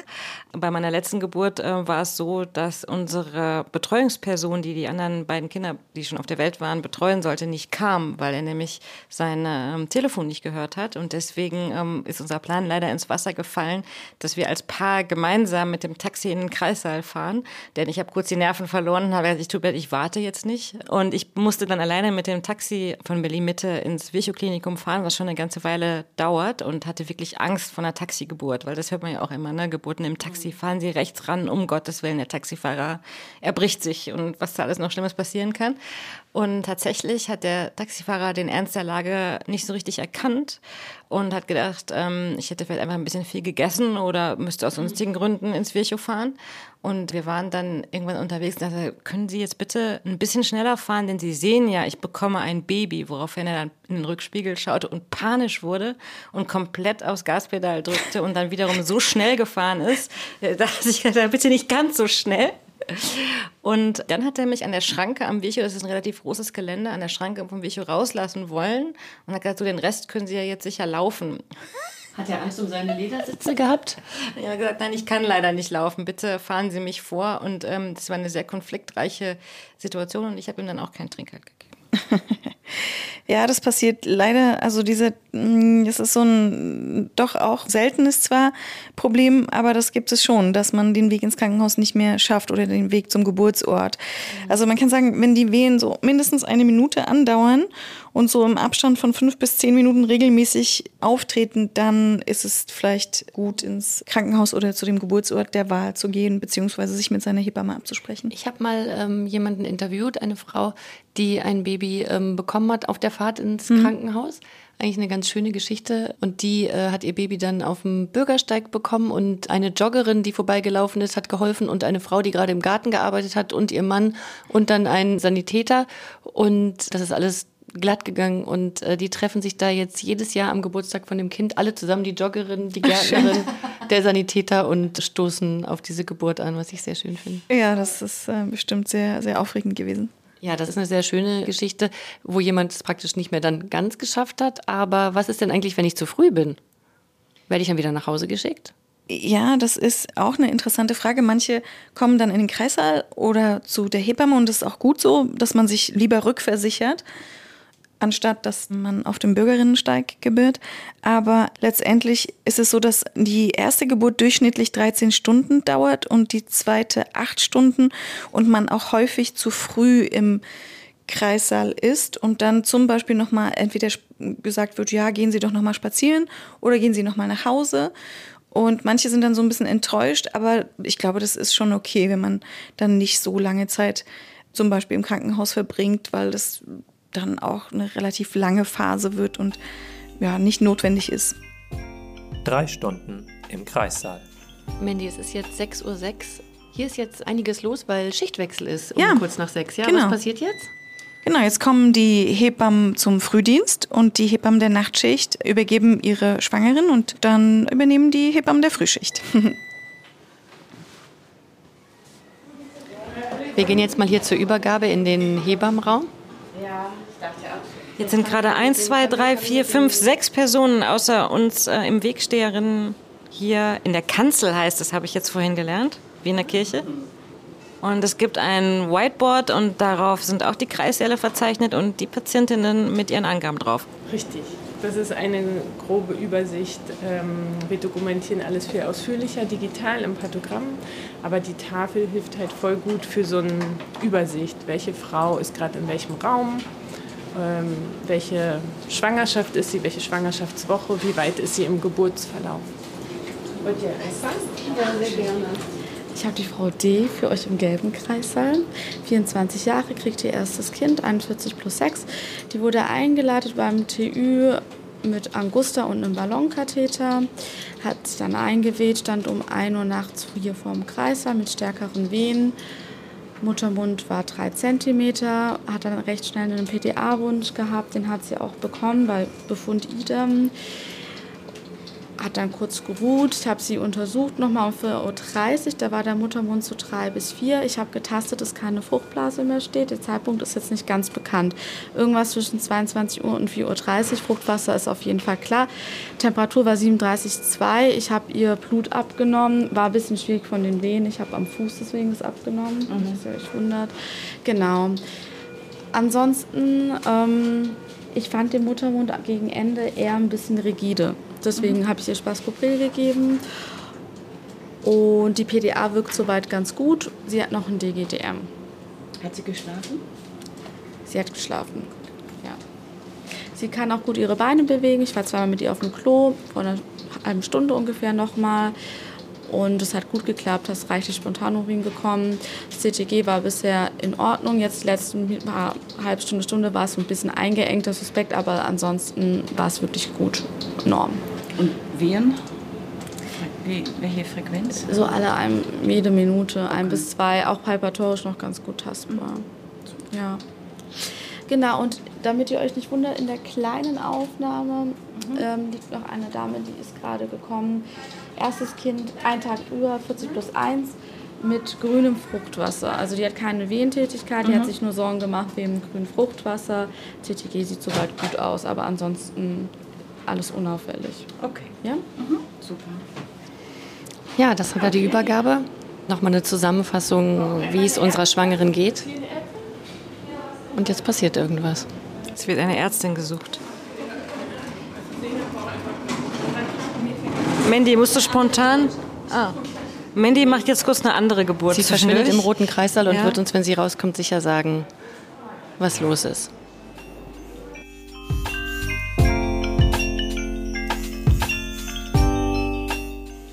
Bei meiner letzten Geburt äh, war es so, dass unsere Betreuungsperson, die die anderen beiden Kinder, die schon auf der Welt waren, betreuen sollte, nicht kam, weil er nämlich sein ähm, Telefon nicht gehört hat. Und deswegen ähm, ist unser Plan leider ins Wasser gefallen, dass wir als Paar gemeinsam mit dem Taxi in den Kreissaal fahren. Denn ich habe kurz die Nerven verloren und habe gesagt, ich tut mir ich warte jetzt nicht. Und ich musste dann alleine mit dem Taxi von Berlin Mitte ins Virchow-Klinikum fahren, was schon eine ganze Weile dauert und hatte wirklich Angst vor einer Taxigeburt, weil das hört man ja auch immer, ne? Geburten im Taxi, fahren Sie rechts ran, um Gottes Willen, der Taxifahrer erbricht sich und was da alles noch Schlimmes passieren kann. Und tatsächlich hat der Taxifahrer den Ernst der Lage nicht so richtig erkannt und hat gedacht, ähm, ich hätte vielleicht einfach ein bisschen viel gegessen oder müsste aus sonstigen Gründen ins Virchow fahren. Und wir waren dann irgendwann unterwegs und dachte, können Sie jetzt bitte ein bisschen schneller fahren, denn Sie sehen ja, ich bekomme ein Baby, woraufhin er dann in den Rückspiegel schaute und panisch wurde und komplett aufs Gaspedal drückte und dann wiederum so schnell gefahren ist, dass ich gesagt, bitte nicht ganz so schnell. Und dann hat er mich an der Schranke am Virchow, das ist ein relativ großes Gelände, an der Schranke vom Virchow rauslassen wollen und hat gesagt, so den Rest können Sie ja jetzt sicher laufen. Hat er Angst um seine Ledersitze gehabt? Er hat gesagt, nein, ich kann leider nicht laufen. Bitte fahren Sie mich vor. Und ähm, das war eine sehr konfliktreiche Situation und ich habe ihm dann auch kein Trinkgeld gegeben. Ja, das passiert leider. Also diese, mm, das ist so ein doch auch seltenes zwar Problem, aber das gibt es schon, dass man den Weg ins Krankenhaus nicht mehr schafft oder den Weg zum Geburtsort. Also man kann sagen, wenn die Wehen so mindestens eine Minute andauern und so im Abstand von fünf bis zehn Minuten regelmäßig auftreten, dann ist es vielleicht gut, ins Krankenhaus oder zu dem Geburtsort der Wahl zu gehen, beziehungsweise sich mit seiner Hebamme abzusprechen. Ich habe mal ähm, jemanden interviewt, eine Frau, die ein Baby ähm, bekommen hat auf der Fahrt ins mhm. Krankenhaus. Eigentlich eine ganz schöne Geschichte. Und die äh, hat ihr Baby dann auf dem Bürgersteig bekommen und eine Joggerin, die vorbeigelaufen ist, hat geholfen und eine Frau, die gerade im Garten gearbeitet hat und ihr Mann und dann ein Sanitäter. Und das ist alles glatt gegangen und äh, die treffen sich da jetzt jedes Jahr am Geburtstag von dem Kind alle zusammen, die Joggerin, die Gärtnerin, der Sanitäter und stoßen auf diese Geburt an, was ich sehr schön finde. Ja, das ist äh, bestimmt sehr, sehr aufregend gewesen. Ja, das ist eine sehr schöne Geschichte, wo jemand es praktisch nicht mehr dann ganz geschafft hat. Aber was ist denn eigentlich, wenn ich zu früh bin? Werde ich dann wieder nach Hause geschickt? Ja, das ist auch eine interessante Frage. Manche kommen dann in den Kreissaal oder zu der Hebamme und das ist auch gut so, dass man sich lieber rückversichert anstatt dass man auf dem Bürgerinnensteig gebührt. Aber letztendlich ist es so, dass die erste Geburt durchschnittlich 13 Stunden dauert und die zweite 8 Stunden und man auch häufig zu früh im Kreissaal ist und dann zum Beispiel nochmal entweder gesagt wird, ja, gehen Sie doch nochmal spazieren oder gehen Sie nochmal nach Hause. Und manche sind dann so ein bisschen enttäuscht, aber ich glaube, das ist schon okay, wenn man dann nicht so lange Zeit zum Beispiel im Krankenhaus verbringt, weil das dann auch eine relativ lange Phase wird und ja, nicht notwendig ist. Drei Stunden im Kreissaal. Mandy, es ist jetzt 6.06 Uhr. Hier ist jetzt einiges los, weil Schichtwechsel ist, um ja, kurz nach sechs. Ja, genau. was passiert jetzt? Genau, jetzt kommen die Hebammen zum Frühdienst und die Hebammen der Nachtschicht übergeben ihre Schwangeren und dann übernehmen die Hebammen der Frühschicht. Wir gehen jetzt mal hier zur Übergabe in den Hebammenraum. Jetzt sind gerade eins, zwei, drei, vier, fünf, sechs Personen außer uns äh, im Wegsteherinnen hier in der Kanzel heißt das, habe ich jetzt vorhin gelernt, wie in der Kirche. Und es gibt ein Whiteboard und darauf sind auch die Kreissäle verzeichnet und die Patientinnen mit ihren Angaben drauf. Richtig. Das ist eine grobe Übersicht. Ähm, wir dokumentieren alles viel ausführlicher digital im Pathogramm, aber die Tafel hilft halt voll gut für so eine Übersicht. Welche Frau ist gerade in welchem Raum? Ähm, welche Schwangerschaft ist sie? Welche Schwangerschaftswoche? Wie weit ist sie im Geburtsverlauf? Wollt ihr Eis Ja, sehr gerne. Ich habe die Frau D für euch im gelben Kreissaal. 24 Jahre, kriegt ihr erstes Kind, 41 plus 6. Die wurde eingeleitet beim TÜ mit Angusta und einem Ballonkatheter, hat sich dann eingeweht, stand um 1 Uhr nachts hier vorm Kreissaal mit stärkeren Wehen. Muttermund war 3 cm, hat dann recht schnell einen PTA-Wunsch gehabt, den hat sie auch bekommen bei Befund idem hat dann kurz geruht. Ich habe sie untersucht nochmal um 4.30 Uhr. Da war der Muttermund zu 3 bis 4. Ich habe getastet, dass keine Fruchtblase mehr steht. Der Zeitpunkt ist jetzt nicht ganz bekannt. Irgendwas zwischen 22 Uhr und 4.30 Uhr. Fruchtwasser ist auf jeden Fall klar. Temperatur war 37,2. Ich habe ihr Blut abgenommen. War ein bisschen schwierig von den Wehen. Ich habe am Fuß deswegen das abgenommen. Mhm. Das ist ja echt wundert. Genau. Ansonsten, ähm, ich fand den Muttermund gegen Ende eher ein bisschen rigide. Deswegen mhm. habe ich ihr Spaskopril gegeben. Und die PDA wirkt soweit ganz gut. Sie hat noch ein DGDM. Hat sie geschlafen? Sie hat geschlafen, ja. Sie kann auch gut ihre Beine bewegen. Ich war zweimal mit ihr auf dem Klo, vor einer halben Stunde ungefähr nochmal. Und es hat gut geklappt, ist reichlich Spontanurin gekommen. Das CTG war bisher in Ordnung. Jetzt die letzten paar halbe Stunde, Stunde war es ein bisschen eingeengt, das Suspekt, aber ansonsten war es wirklich gut, Norm. Und Viren? Wie, welche Frequenz? So alle ein, jede Minute, okay. ein bis zwei, auch palpatorisch noch ganz gut tastbar. Ja. Genau, und damit ihr euch nicht wundert, in der kleinen Aufnahme mhm. ähm, liegt noch eine Dame, die ist gerade gekommen. Erstes Kind, ein Tag über, 40 plus 1, mit grünem Fruchtwasser. Also die hat keine Wehentätigkeit, die mhm. hat sich nur Sorgen gemacht wegen grünem Fruchtwasser. TTG sieht soweit gut aus, aber ansonsten alles unauffällig. Okay. Ja? Mhm. Super. Ja, das war die Übergabe. Nochmal eine Zusammenfassung, wie es unserer Schwangeren geht. Und jetzt passiert irgendwas. Es wird eine Ärztin gesucht. Mandy, musst du spontan? Ah. Mandy macht jetzt kurz eine andere Geburt. Sie verschwindet im roten Kreissaal und ja. wird uns, wenn sie rauskommt, sicher sagen, was los ist.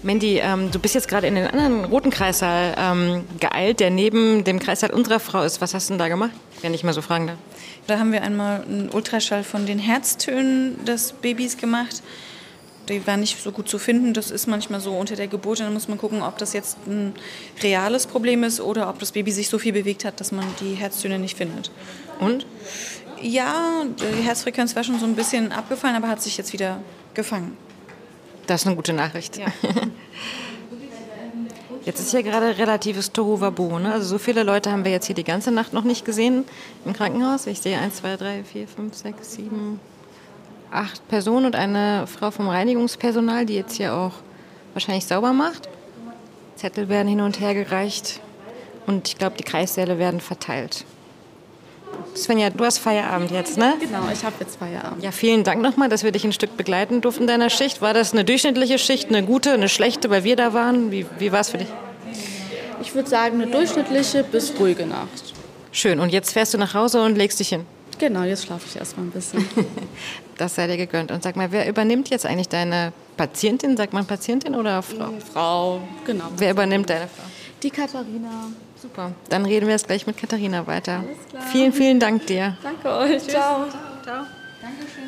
Mandy, ähm, du bist jetzt gerade in den anderen roten Kreissaal ähm, geeilt, der neben dem Kreissaal unserer Frau ist. Was hast du denn da gemacht, wenn ich mal so fragen darf? Da haben wir einmal einen Ultraschall von den Herztönen des Babys gemacht. Die waren nicht so gut zu finden. Das ist manchmal so unter der Geburt. Dann muss man gucken, ob das jetzt ein reales Problem ist oder ob das Baby sich so viel bewegt hat, dass man die Herztöne nicht findet. Und? Ja, die Herzfrequenz war schon so ein bisschen abgefallen, aber hat sich jetzt wieder gefangen. Das ist eine gute Nachricht. Ja. Jetzt ist hier gerade relatives Tohuwabohu. Ne? Also so viele Leute haben wir jetzt hier die ganze Nacht noch nicht gesehen im Krankenhaus. Ich sehe 1, 2, 3, 4, 5, 6, 7, 8 Personen und eine Frau vom Reinigungspersonal, die jetzt hier auch wahrscheinlich sauber macht. Zettel werden hin und her gereicht und ich glaube, die Kreissäle werden verteilt. Svenja, du hast Feierabend jetzt, ne? Genau, ich habe jetzt Feierabend. Ja, vielen Dank nochmal, dass wir dich ein Stück begleiten durften in deiner Schicht. War das eine durchschnittliche Schicht, eine gute, eine schlechte, weil wir da waren? Wie, wie war es für dich? Ich würde sagen, eine durchschnittliche bis ruhige Nacht. Schön, und jetzt fährst du nach Hause und legst dich hin? Genau, jetzt schlafe ich erstmal ein bisschen. das sei dir gegönnt. Und sag mal, wer übernimmt jetzt eigentlich deine Patientin? Sagt man Patientin oder Frau? Frau, genau. Wer übernimmt deine Frau? Die Katharina. Super. Dann reden wir jetzt gleich mit Katharina weiter. Alles klar. Vielen, vielen Dank dir. Danke euch. Tschüss. Ciao. Ciao. Dankeschön.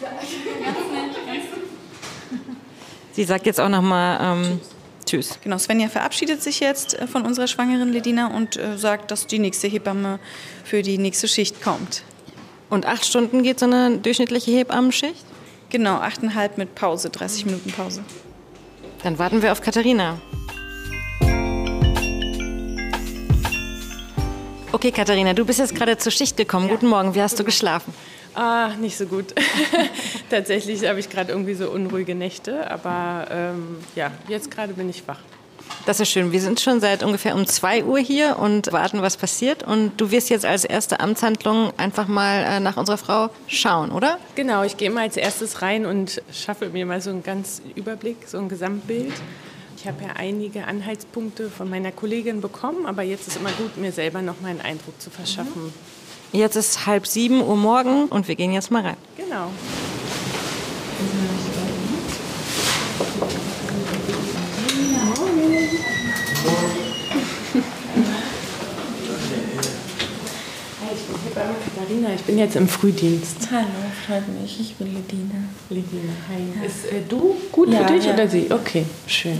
Sie sagt jetzt auch nochmal ähm, tschüss. tschüss. Genau, Svenja verabschiedet sich jetzt äh, von unserer schwangeren Ledina und äh, sagt, dass die nächste Hebamme für die nächste Schicht kommt. Und acht Stunden geht so eine durchschnittliche Hebammenschicht? Genau, achteinhalb mit Pause, 30 Minuten Pause. Dann warten wir auf Katharina. Okay, Katharina, du bist jetzt gerade zur Schicht gekommen. Ja. Guten Morgen, wie hast du geschlafen? Ah, nicht so gut. Tatsächlich habe ich gerade irgendwie so unruhige Nächte, aber ähm, ja, jetzt gerade bin ich wach. Das ist schön. Wir sind schon seit ungefähr um 2 Uhr hier und warten, was passiert. Und du wirst jetzt als erste Amtshandlung einfach mal äh, nach unserer Frau schauen, oder? Genau, ich gehe mal als erstes rein und schaffe mir mal so einen ganz Überblick, so ein Gesamtbild. Ich habe ja einige Anhaltspunkte von meiner Kollegin bekommen, aber jetzt ist immer gut, mir selber noch mal einen Eindruck zu verschaffen. Jetzt ist halb sieben Uhr morgen und wir gehen jetzt mal rein. Genau. Katharina, ich bin jetzt im Frühdienst. Hallo, freut mich. Ich bin Ledina. Ledina, hi. Ja. Ist äh, du gut ja, für dich ja. oder sie? Okay, schön.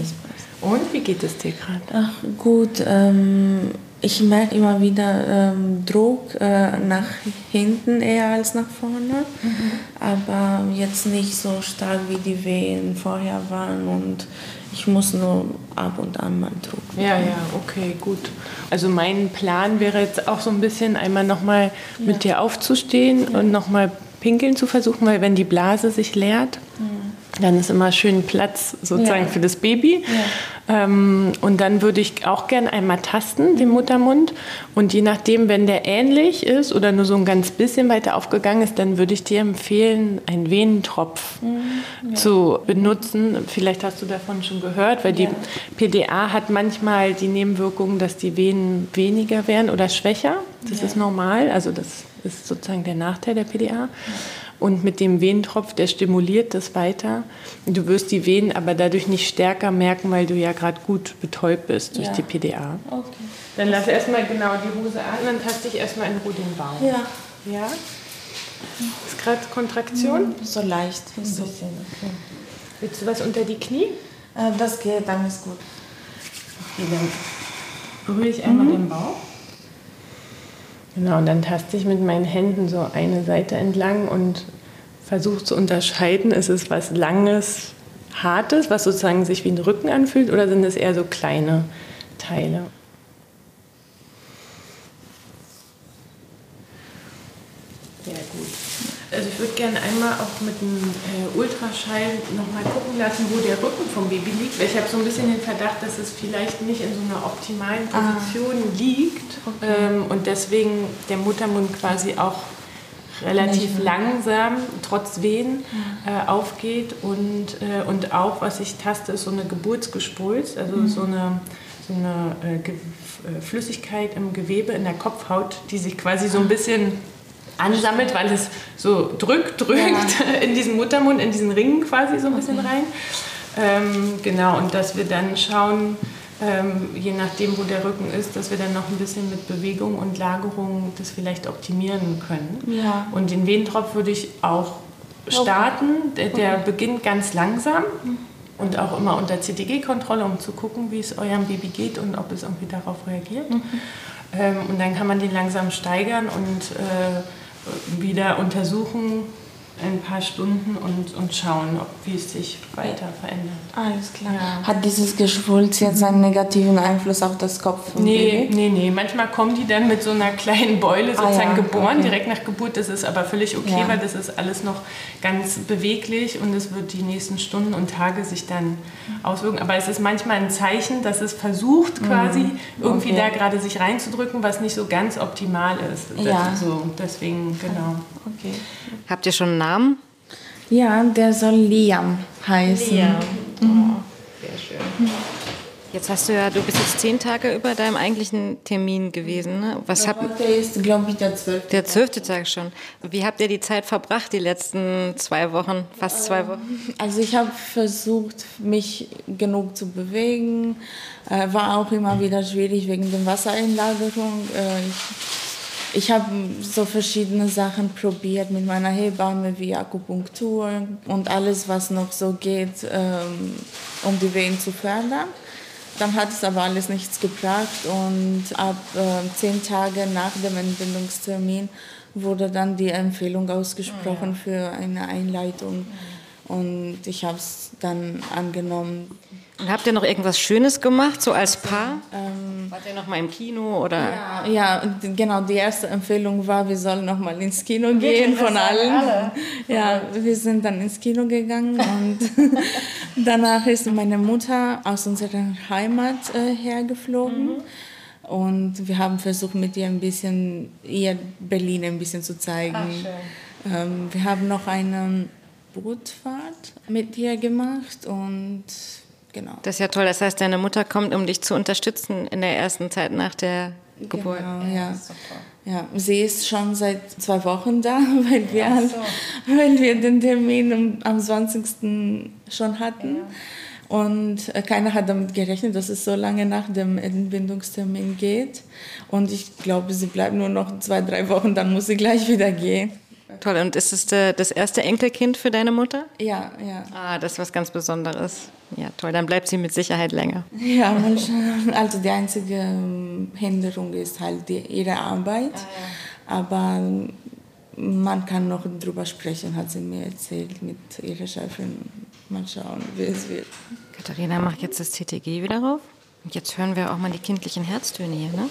Und wie geht es dir gerade? Ach, gut. Ähm, Ich merke immer wieder ähm, Druck äh, nach hinten eher als nach vorne, mhm. aber jetzt nicht so stark wie die Wehen vorher waren und ich muss nur ab und an mal drucken. Ja, ja, okay, gut. Also mein Plan wäre jetzt auch so ein bisschen einmal nochmal ja. mit dir aufzustehen ja. und nochmal pinkeln zu versuchen, weil wenn die Blase sich leert, mhm dann ist immer schön Platz sozusagen ja. für das Baby. Ja. Ähm, und dann würde ich auch gerne einmal tasten, den Muttermund. Und je nachdem, wenn der ähnlich ist oder nur so ein ganz bisschen weiter aufgegangen ist, dann würde ich dir empfehlen, einen Venentropf mhm. ja. zu benutzen. Vielleicht hast du davon schon gehört, weil die PDA hat manchmal die Nebenwirkung, dass die Venen weniger werden oder schwächer. Das ist normal. Also das ist sozusagen der Nachteil der PDA. Und mit dem Venentropf, der stimuliert das weiter. Du wirst die Venen aber dadurch nicht stärker merken, weil du ja gerade gut betäubt bist durch ja. die PDA. Okay. Dann lass erstmal genau die Hose an, dann taste ich erstmal in Ruhe den Bauch. Ja. Ja? Ist gerade Kontraktion? Mhm. So leicht. Ein bisschen. Okay. Willst du was unter die Knie? Äh, das geht, dann ist gut. Okay, dann berühre ich einmal mhm. den Bauch. Genau, und dann taste ich mit meinen Händen so eine Seite entlang und versuche zu unterscheiden, ist es was Langes, Hartes, was sozusagen sich wie ein Rücken anfühlt, oder sind es eher so kleine Teile? Sehr gut. Also ich würde gerne einmal auch mit dem äh, Ultraschall nochmal gucken lassen, wo der Rücken vom Baby liegt. Weil ich habe so ein bisschen den Verdacht, dass es vielleicht nicht in so einer optimalen ah. Position ah. liegt okay. ähm, und deswegen der Muttermund quasi auch relativ langsam, trotz Wehen, äh, aufgeht. Und, äh, und auch, was ich taste, ist so eine Geburtsgespulst, also mhm. so eine, so eine äh, äh, Flüssigkeit im Gewebe, in der Kopfhaut, die sich quasi so ein bisschen ansammelt, weil es so drückt, drückt ja. in diesen Muttermund, in diesen Ring quasi so ein bisschen rein. Ähm, genau, und dass wir dann schauen, ähm, je nachdem, wo der Rücken ist, dass wir dann noch ein bisschen mit Bewegung und Lagerung das vielleicht optimieren können. Ja. Und den Wehentropf würde ich auch starten. Der, der okay. beginnt ganz langsam und auch immer unter CTG-Kontrolle, um zu gucken, wie es eurem Baby geht und ob es irgendwie darauf reagiert. Mhm. Ähm, und dann kann man den langsam steigern und äh, wieder untersuchen, ein paar Stunden und, und schauen, ob, wie es sich weiter verändert. Alles klar. Ja. Hat dieses Geschwulz jetzt einen negativen Einfluss auf das Kopf? Nee, Baby? nee, nee. Manchmal kommen die dann mit so einer kleinen Beule sozusagen ah, ja. geboren, okay. direkt nach Geburt. Das ist aber völlig okay, ja. weil das ist alles noch ganz beweglich und es wird die nächsten Stunden und Tage sich dann auswirken. Aber es ist manchmal ein Zeichen, dass es versucht quasi mhm. irgendwie okay. da gerade sich reinzudrücken, was nicht so ganz optimal ist. Ja. So, deswegen, genau. Okay. Habt ihr schon einen Namen? Ja, der soll Liam heißen. Liam. Mhm. Oh, sehr schön. Jetzt hast du ja, du bist jetzt zehn Tage über deinem eigentlichen Termin gewesen. Ne? Was habt, der ist, glaube ich, der zwölfte. Der zwölfte Tag schon. Wie habt ihr die Zeit verbracht, die letzten zwei Wochen, fast zwei Wochen? Also ich habe versucht, mich genug zu bewegen. Äh, war auch immer wieder schwierig wegen der Wassereinlagerung. Äh, ich ich habe so verschiedene Sachen probiert mit meiner Hebamme, wie Akupunktur und alles, was noch so geht, ähm, um die Wehen zu fördern. Dann hat es aber alles nichts gebracht und ab äh, zehn Tage nach dem Entbindungstermin wurde dann die Empfehlung ausgesprochen für eine Einleitung. Und ich habe es dann angenommen. Und habt ihr noch irgendwas Schönes gemacht, so als Paar? Ähm, Wart ihr noch mal im Kino oder? Ja, ja, genau. Die erste Empfehlung war, wir sollen noch mal ins Kino gehen von allen. Alle. Ja, wir sind dann ins Kino gegangen und danach ist meine Mutter aus unserer Heimat äh, hergeflogen. Mhm. Und wir haben versucht, mit ihr ein bisschen, ihr Berlin ein bisschen zu zeigen. Ach, ähm, wir haben noch eine Bootfahrt mit ihr gemacht und genau. Das ist ja toll. Das heißt, deine Mutter kommt, um dich zu unterstützen in der ersten Zeit nach der Geburt. Genau, ja. ja. Sie ist schon seit zwei Wochen da, weil wir, so. weil wir den Termin am 20. schon hatten. Ja. Und äh, keiner hat damit gerechnet, dass es so lange nach dem Entbindungstermin geht. Und ich glaube, sie bleibt nur noch zwei, drei Wochen, dann muss sie gleich wieder gehen. Toll. Und ist es das erste Enkelkind für deine Mutter? Ja, ja. Ah, das ist was ganz Besonderes. Ja, toll. Dann bleibt sie mit Sicherheit länger. Ja, also die einzige Hinderung ist halt die, ihre Arbeit. Ah, ja. Aber man kann noch drüber sprechen, hat sie mir erzählt mit ihrer Chefin. Mal schauen, wie es wird. Katharina macht jetzt das CTG wieder rauf. Und jetzt hören wir auch mal die kindlichen Herztöne hier, ne?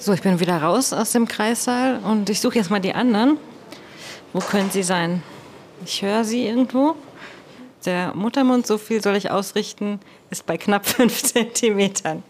So, ich bin wieder raus aus dem Kreissaal und ich suche jetzt mal die anderen. Wo können sie sein? Ich höre sie irgendwo. Der Muttermund, so viel soll ich ausrichten, ist bei knapp fünf Zentimetern.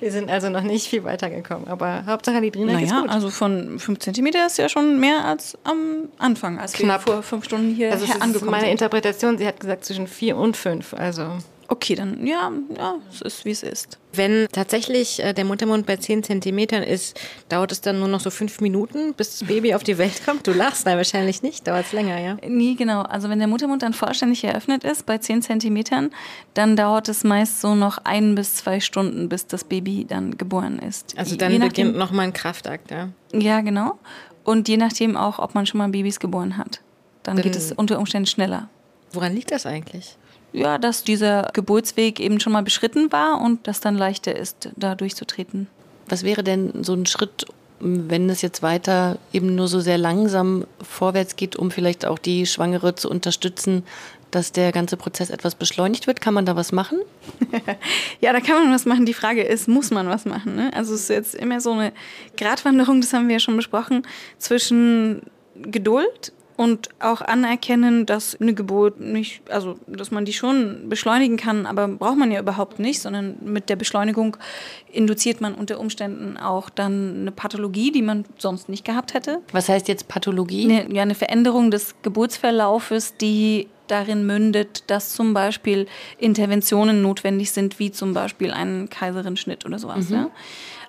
Wir sind also noch nicht viel weitergekommen, aber Hauptsache die Drina naja, ist gut. also von fünf Zentimeter ist ja schon mehr als am Anfang, als Knapp. wir vor fünf Stunden hier also es ist angekommen meine sind. Interpretation, sie hat gesagt zwischen vier und fünf, also... Okay, dann ja, ja, es ist wie es ist. Wenn tatsächlich äh, der Muttermund bei 10 Zentimetern ist, dauert es dann nur noch so fünf Minuten, bis das Baby auf die Welt kommt? Du lachst, nein, wahrscheinlich nicht, dauert es länger, ja? Nee, genau. Also wenn der Muttermund dann vollständig eröffnet ist, bei 10 Zentimetern, dann dauert es meist so noch ein bis zwei Stunden, bis das Baby dann geboren ist. Also Je dann beginnt nochmal ein Kraftakt, ja? Ja, genau. Und je nachdem auch, ob man schon mal Babys geboren hat. Dann geht Dann- es unter Umständen schneller. Woran liegt das eigentlich? Ja, dass dieser Geburtsweg eben schon mal beschritten war und das dann leichter ist, da durchzutreten. Was wäre denn so ein Schritt, wenn es jetzt weiter eben nur so sehr langsam vorwärts geht, um vielleicht auch die Schwangere zu unterstützen, dass der ganze Prozess etwas beschleunigt wird? Kann man da was machen? Ja, da kann man was machen. Die Frage ist, muss man was machen? Ne? Also es ist jetzt immer so eine Gratwanderung, das haben wir ja schon besprochen, zwischen Geduld und auch anerkennen, dass eine Geburt nicht, also dass man die schon beschleunigen kann, aber braucht man ja überhaupt nicht, sondern mit der Beschleunigung induziert man unter Umständen auch dann eine Pathologie, die man sonst nicht gehabt hätte. Was heißt jetzt Pathologie? Eine, ja, eine Veränderung des Geburtsverlaufes, die darin mündet, dass zum Beispiel Interventionen notwendig sind, wie zum Beispiel ein Kaiserschnitt oder sowas. Mhm. Ja?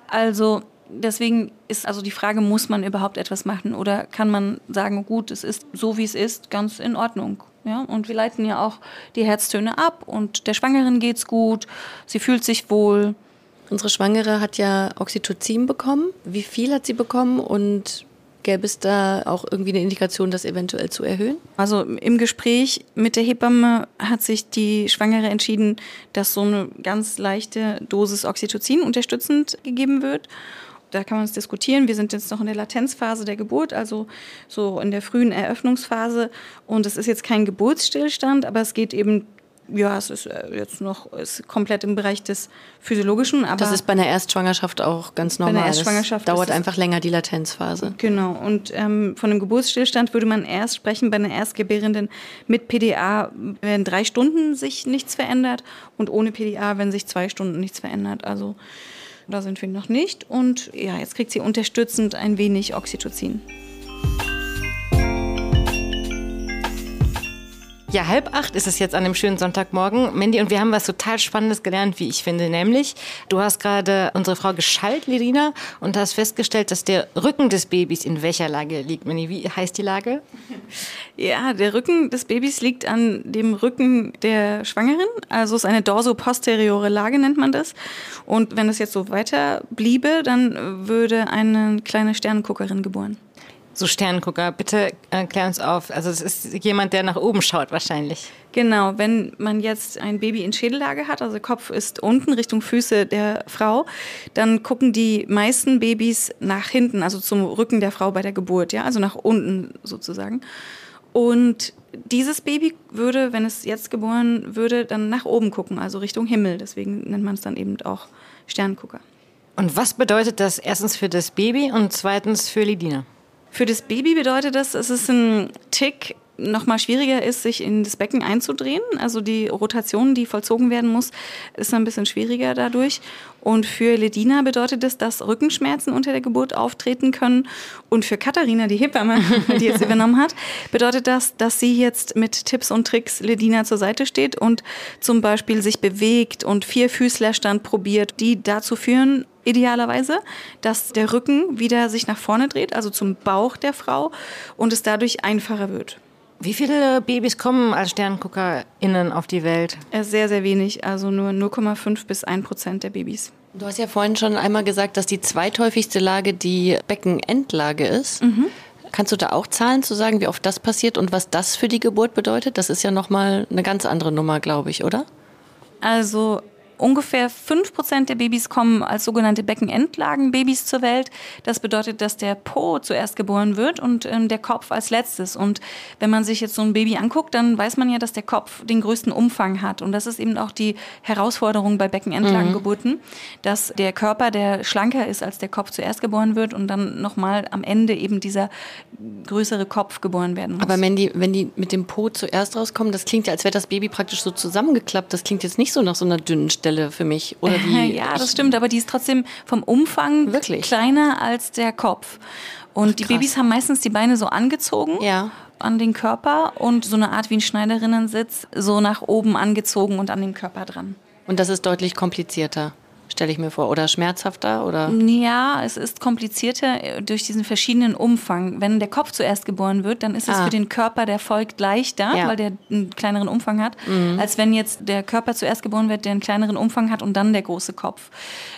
Also deswegen ist also die Frage, muss man überhaupt etwas machen oder kann man sagen, gut, es ist so wie es ist, ganz in Ordnung. Ja, und wir leiten ja auch die Herztöne ab und der Schwangeren geht's gut, sie fühlt sich wohl. Unsere Schwangere hat ja Oxytocin bekommen. Wie viel hat sie bekommen und gäbe es da auch irgendwie eine Indikation, das eventuell zu erhöhen? Also im Gespräch mit der Hebamme hat sich die Schwangere entschieden, dass so eine ganz leichte Dosis Oxytocin unterstützend gegeben wird. Da kann man es diskutieren. Wir sind jetzt noch in der Latenzphase der Geburt, also so in der frühen Eröffnungsphase. Und es ist jetzt kein Geburtsstillstand, aber es geht eben, ja, es ist äh, jetzt noch ist komplett im Bereich des Physiologischen. Aber das ist bei einer Erstschwangerschaft auch ganz Bei einer normal. Erstschwangerschaft das dauert einfach länger die Latenzphase. Genau, und ähm, von einem Geburtsstillstand würde man erst sprechen bei einer Erstgebärenden mit PDA, wenn drei Stunden sich nichts verändert und ohne PDA, wenn sich zwei Stunden nichts verändert. Also da sind wir noch nicht. Und ja, jetzt kriegt sie unterstützend ein wenig Oxytocin. Ja, halb acht ist es jetzt an dem schönen Sonntagmorgen. Mandy, und wir haben was total Spannendes gelernt, wie ich finde. Nämlich, du hast gerade unsere Frau geschallt, Lirina, und hast festgestellt, dass der Rücken des Babys in welcher Lage liegt. Mandy, wie heißt die Lage? Ja, der Rücken des Babys liegt an dem Rücken der Schwangeren. Also es ist eine dorsoposteriore Lage, nennt man das. Und wenn es jetzt so weiter bliebe, dann würde eine kleine Sternenguckerin geboren. So Sternengucker, bitte äh, klär uns auf. Also es ist jemand, der nach oben schaut wahrscheinlich. Genau, wenn man jetzt ein Baby in Schädellage hat, also Kopf ist unten Richtung Füße der Frau, dann gucken die meisten Babys nach hinten, also zum Rücken der Frau bei der Geburt, ja, also nach unten sozusagen. Und dieses Baby würde, wenn es jetzt geboren würde, dann nach oben gucken, also Richtung Himmel. Deswegen nennt man es dann eben auch Sterngucker. Und was bedeutet das erstens für das Baby und zweitens für Lidina? Für das Baby bedeutet das, es ist ein Tick nochmal schwieriger ist, sich in das Becken einzudrehen. Also die Rotation, die vollzogen werden muss, ist ein bisschen schwieriger dadurch. Und für Ledina bedeutet es, dass Rückenschmerzen unter der Geburt auftreten können. Und für Katharina, die Hebamme, die jetzt übernommen hat, bedeutet das, dass sie jetzt mit Tipps und Tricks Ledina zur Seite steht und zum Beispiel sich bewegt und Vierfüßlerstand probiert, die dazu führen, idealerweise, dass der Rücken wieder sich nach vorne dreht, also zum Bauch der Frau und es dadurch einfacher wird. Wie viele Babys kommen als SternguckerInnen auf die Welt? Äh, sehr, sehr wenig, also nur 0,5 bis 1 Prozent der Babys. Du hast ja vorhin schon einmal gesagt, dass die zweithäufigste Lage die Beckenendlage ist. Mhm. Kannst du da auch Zahlen zu sagen, wie oft das passiert und was das für die Geburt bedeutet? Das ist ja nochmal eine ganz andere Nummer, glaube ich, oder? Also Ungefähr 5% der Babys kommen als sogenannte Beckenendlagenbabys zur Welt. Das bedeutet, dass der Po zuerst geboren wird und ähm, der Kopf als letztes. Und wenn man sich jetzt so ein Baby anguckt, dann weiß man ja, dass der Kopf den größten Umfang hat. Und das ist eben auch die Herausforderung bei Beckenendlagengeburten, mhm. dass der Körper, der schlanker ist, als der Kopf zuerst geboren wird und dann nochmal am Ende eben dieser größere Kopf geboren werden muss. Aber wenn die, wenn die mit dem Po zuerst rauskommen, das klingt ja, als wäre das Baby praktisch so zusammengeklappt. Das klingt jetzt nicht so nach so einer dünnen Stelle. Stelle für mich. Oder wie? ja, das stimmt, aber die ist trotzdem vom Umfang Wirklich? kleiner als der Kopf. Und Ach, die Babys haben meistens die Beine so angezogen. Ja an den Körper und so eine Art wie ein Schneiderinnensitz so nach oben angezogen und an den Körper dran. Und das ist deutlich komplizierter stelle ich mir vor. Oder schmerzhafter? Oder? Ja, es ist komplizierter äh, durch diesen verschiedenen Umfang. Wenn der Kopf zuerst geboren wird, dann ist es ah. für den Körper, der folgt, leichter, ja. weil der einen kleineren Umfang hat, mhm. als wenn jetzt der Körper zuerst geboren wird, der einen kleineren Umfang hat und dann der große Kopf.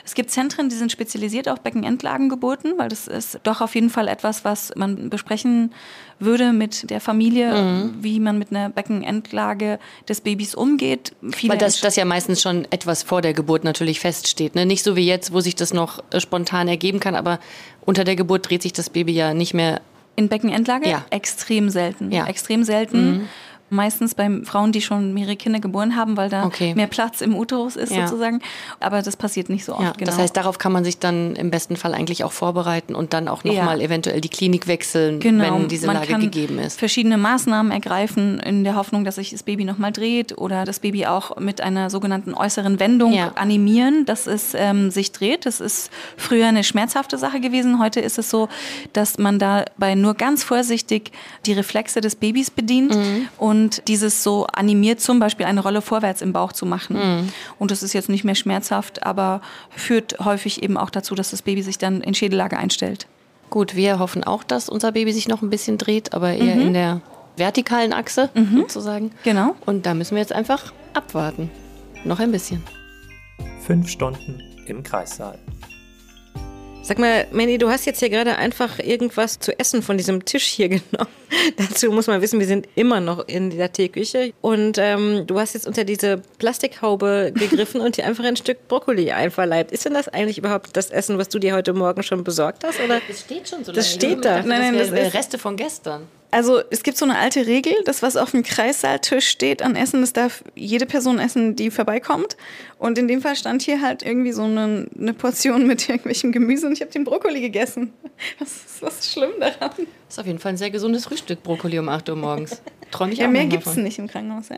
Es gibt Zentren, die sind spezialisiert auf Beckenendlagengeburten, weil das ist doch auf jeden Fall etwas, was man besprechen würde mit der Familie, mhm. wie man mit einer Beckenendlage des Babys umgeht. Viele Weil das, das ja meistens schon etwas vor der Geburt natürlich feststeht. Ne? Nicht so wie jetzt, wo sich das noch äh, spontan ergeben kann, aber unter der Geburt dreht sich das Baby ja nicht mehr. In Beckenendlage? Ja. Extrem selten. Ja. Extrem selten. Mhm meistens bei Frauen, die schon mehrere Kinder geboren haben, weil da okay. mehr Platz im Uterus ist ja. sozusagen. Aber das passiert nicht so oft. Ja, genau. Das heißt, darauf kann man sich dann im besten Fall eigentlich auch vorbereiten und dann auch nochmal ja. eventuell die Klinik wechseln, genau. wenn diese man Lage gegeben ist. Verschiedene Maßnahmen ergreifen in der Hoffnung, dass sich das Baby nochmal dreht oder das Baby auch mit einer sogenannten äußeren Wendung ja. animieren, dass es ähm, sich dreht. Das ist früher eine schmerzhafte Sache gewesen. Heute ist es so, dass man dabei nur ganz vorsichtig die Reflexe des Babys bedient mhm. und und dieses so animiert zum Beispiel eine Rolle vorwärts im Bauch zu machen. Mhm. Und das ist jetzt nicht mehr schmerzhaft, aber führt häufig eben auch dazu, dass das Baby sich dann in Schädellage einstellt. Gut, wir hoffen auch, dass unser Baby sich noch ein bisschen dreht, aber eher mhm. in der vertikalen Achse mhm. sozusagen. Genau. Und da müssen wir jetzt einfach abwarten. Noch ein bisschen. Fünf Stunden im Kreissaal. Sag mal, Mandy, du hast jetzt hier gerade einfach irgendwas zu essen von diesem Tisch hier genommen. Dazu muss man wissen, wir sind immer noch in der Teeküche. Und ähm, du hast jetzt unter diese Plastikhaube gegriffen und dir einfach ein Stück Brokkoli einverleibt. Ist denn das eigentlich überhaupt das Essen, was du dir heute Morgen schon besorgt hast? Oder? Das steht schon so lange. Das steht da. Nein, nein, das, das ist Reste von gestern. Also es gibt so eine alte Regel, das was auf dem Kreissaaltisch steht an Essen, das darf jede Person essen, die vorbeikommt. Und in dem Fall stand hier halt irgendwie so eine, eine Portion mit irgendwelchem Gemüse und ich habe den Brokkoli gegessen. Was ist, was ist schlimm daran? Das ist auf jeden Fall ein sehr gesundes Frühstück, Brokkoli um 8 Uhr morgens. Träume ich ja, auch mehr gibt es nicht im Krankenhaus. Ja.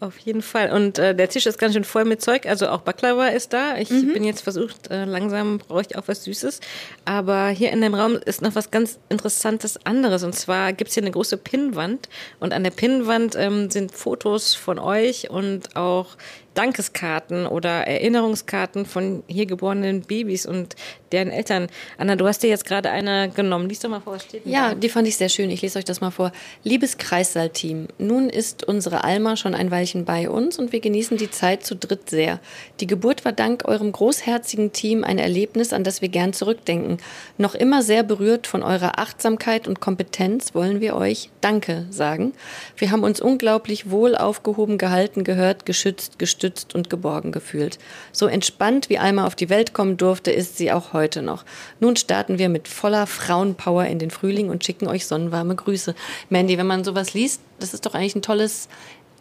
Auf jeden Fall. Und äh, der Tisch ist ganz schön voll mit Zeug. Also auch Baklava ist da. Ich mhm. bin jetzt versucht, äh, langsam brauche ich auch was Süßes. Aber hier in dem Raum ist noch was ganz Interessantes anderes. Und zwar gibt es hier eine große Pinnwand. Und an der Pinnwand ähm, sind Fotos von euch und auch Dankeskarten oder Erinnerungskarten von hier geborenen Babys und deren Eltern. Anna, du hast dir jetzt gerade eine genommen. Lies doch mal vor, was steht denn Ja, da? die fand ich sehr schön. Ich lese euch das mal vor. Liebes Kreissaalteam, nun ist unsere Alma schon ein Weilchen bei uns und wir genießen die Zeit zu dritt sehr. Die Geburt war dank eurem großherzigen Team ein Erlebnis, an das wir gern zurückdenken. Noch immer sehr berührt von eurer Achtsamkeit und Kompetenz wollen wir euch Danke sagen. Wir haben uns unglaublich wohl aufgehoben gehalten, gehört, geschützt, gestützt gestützt und geborgen gefühlt. So entspannt wie Alma auf die Welt kommen durfte, ist sie auch heute noch. Nun starten wir mit voller Frauenpower in den Frühling und schicken euch sonnenwarme Grüße. Mandy, wenn man sowas liest, das ist doch eigentlich ein tolles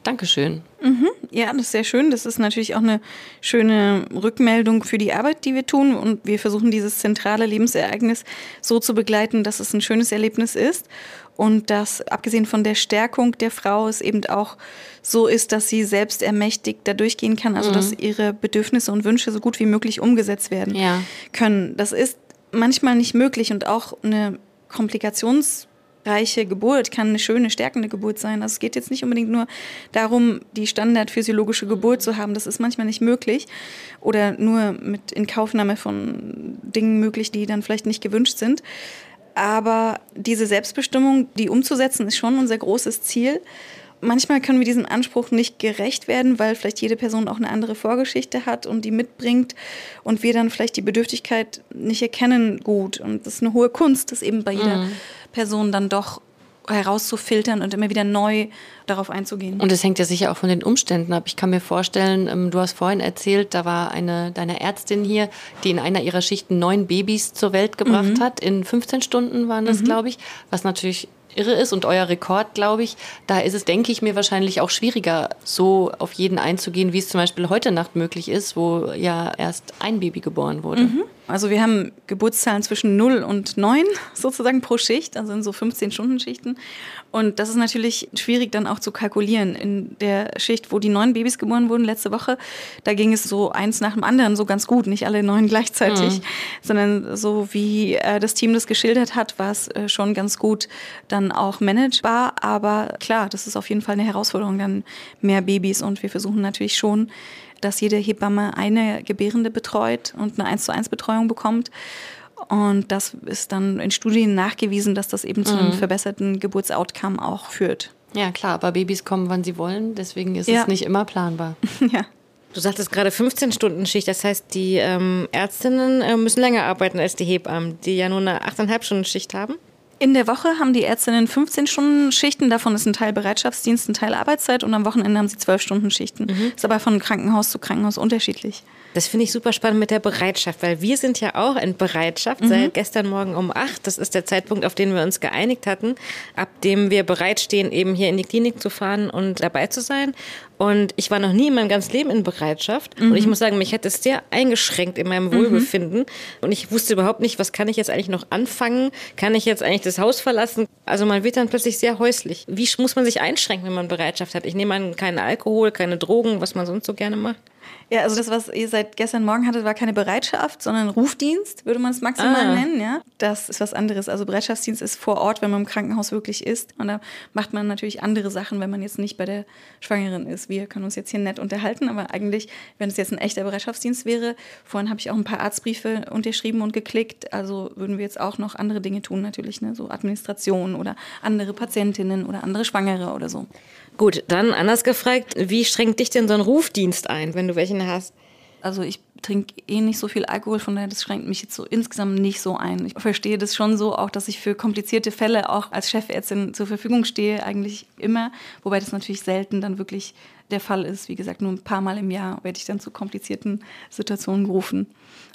Dankeschön. Mhm. Ja, das ist sehr schön. Das ist natürlich auch eine schöne Rückmeldung für die Arbeit, die wir tun. Und wir versuchen dieses zentrale Lebensereignis so zu begleiten, dass es ein schönes Erlebnis ist. Und dass abgesehen von der Stärkung der Frau es eben auch so ist, dass sie selbst ermächtigt da durchgehen kann. Also mhm. dass ihre Bedürfnisse und Wünsche so gut wie möglich umgesetzt werden ja. können. Das ist manchmal nicht möglich und auch eine Komplikations- reiche Geburt kann eine schöne, stärkende Geburt sein. Also es geht jetzt nicht unbedingt nur darum, die standardphysiologische Geburt zu haben. Das ist manchmal nicht möglich oder nur mit Inkaufnahme von Dingen möglich, die dann vielleicht nicht gewünscht sind. Aber diese Selbstbestimmung, die umzusetzen, ist schon unser großes Ziel. Manchmal können wir diesem Anspruch nicht gerecht werden, weil vielleicht jede Person auch eine andere Vorgeschichte hat und die mitbringt und wir dann vielleicht die Bedürftigkeit nicht erkennen gut. Und das ist eine hohe Kunst, das eben bei jeder mhm. Person dann doch herauszufiltern und immer wieder neu darauf einzugehen. Und es hängt ja sicher auch von den Umständen ab. Ich kann mir vorstellen, ähm, du hast vorhin erzählt, da war eine deiner Ärztin hier, die in einer ihrer Schichten neun Babys zur Welt gebracht mhm. hat. In 15 Stunden waren das, mhm. glaube ich, was natürlich irre ist und euer Rekord, glaube ich, da ist es, denke ich mir, wahrscheinlich auch schwieriger, so auf jeden einzugehen, wie es zum Beispiel heute Nacht möglich ist, wo ja erst ein Baby geboren wurde. Mhm. Also wir haben Geburtszahlen zwischen 0 und 9 sozusagen pro Schicht, also in so 15-Stunden-Schichten. Und das ist natürlich schwierig dann auch zu kalkulieren. In der Schicht, wo die neun Babys geboren wurden letzte Woche, da ging es so eins nach dem anderen so ganz gut, nicht alle neun gleichzeitig, mhm. sondern so wie äh, das Team das geschildert hat, war es äh, schon ganz gut dann auch managebar. Aber klar, das ist auf jeden Fall eine Herausforderung, dann mehr Babys. Und wir versuchen natürlich schon, dass jede Hebamme eine Gebärende betreut und eine 1 zu 1 Betreuung bekommt. Und das ist dann in Studien nachgewiesen, dass das eben zu einem mhm. verbesserten Geburtsoutcome auch führt. Ja, klar, aber Babys kommen, wann sie wollen, deswegen ist ja. es nicht immer planbar. ja. Du sagtest gerade 15 Stunden Schicht, das heißt, die ähm, Ärztinnen äh, müssen länger arbeiten als die Hebammen, die ja nur eine 8,5 Stunden Schicht haben. In der Woche haben die Ärztinnen 15 Stunden Schichten, davon ist ein Teil Bereitschaftsdienst, ein Teil Arbeitszeit und am Wochenende haben sie 12 Stunden Schichten. Mhm. Ist aber von Krankenhaus zu Krankenhaus unterschiedlich. Das finde ich super spannend mit der Bereitschaft, weil wir sind ja auch in Bereitschaft mhm. seit gestern Morgen um acht. Das ist der Zeitpunkt, auf den wir uns geeinigt hatten, ab dem wir bereitstehen, eben hier in die Klinik zu fahren und dabei zu sein. Und ich war noch nie in meinem ganzen Leben in Bereitschaft. Mhm. Und ich muss sagen, mich hat es sehr eingeschränkt in meinem Wohlbefinden. Mhm. Und ich wusste überhaupt nicht, was kann ich jetzt eigentlich noch anfangen? Kann ich jetzt eigentlich das Haus verlassen? Also man wird dann plötzlich sehr häuslich. Wie muss man sich einschränken, wenn man Bereitschaft hat? Ich nehme an, keinen Alkohol, keine Drogen, was man sonst so gerne macht. Ja, also das, was ihr seit gestern Morgen hattet, war keine Bereitschaft, sondern Rufdienst, würde man es maximal ah. nennen. Ja? Das ist was anderes. Also Bereitschaftsdienst ist vor Ort, wenn man im Krankenhaus wirklich ist. Und da macht man natürlich andere Sachen, wenn man jetzt nicht bei der Schwangeren ist. Wir können uns jetzt hier nett unterhalten, aber eigentlich, wenn es jetzt ein echter Bereitschaftsdienst wäre, vorhin habe ich auch ein paar Arztbriefe unterschrieben und geklickt. Also würden wir jetzt auch noch andere Dinge tun, natürlich, ne? so Administration oder andere Patientinnen oder andere Schwangere oder so. Gut, dann anders gefragt, wie schränkt dich denn so ein Rufdienst ein, wenn du welchen hast? Also ich trinke eh nicht so viel Alkohol, von daher das schränkt mich jetzt so insgesamt nicht so ein. Ich verstehe das schon so, auch dass ich für komplizierte Fälle auch als Chefärztin zur Verfügung stehe, eigentlich immer, wobei das natürlich selten dann wirklich der Fall ist. Wie gesagt, nur ein paar Mal im Jahr werde ich dann zu komplizierten Situationen gerufen.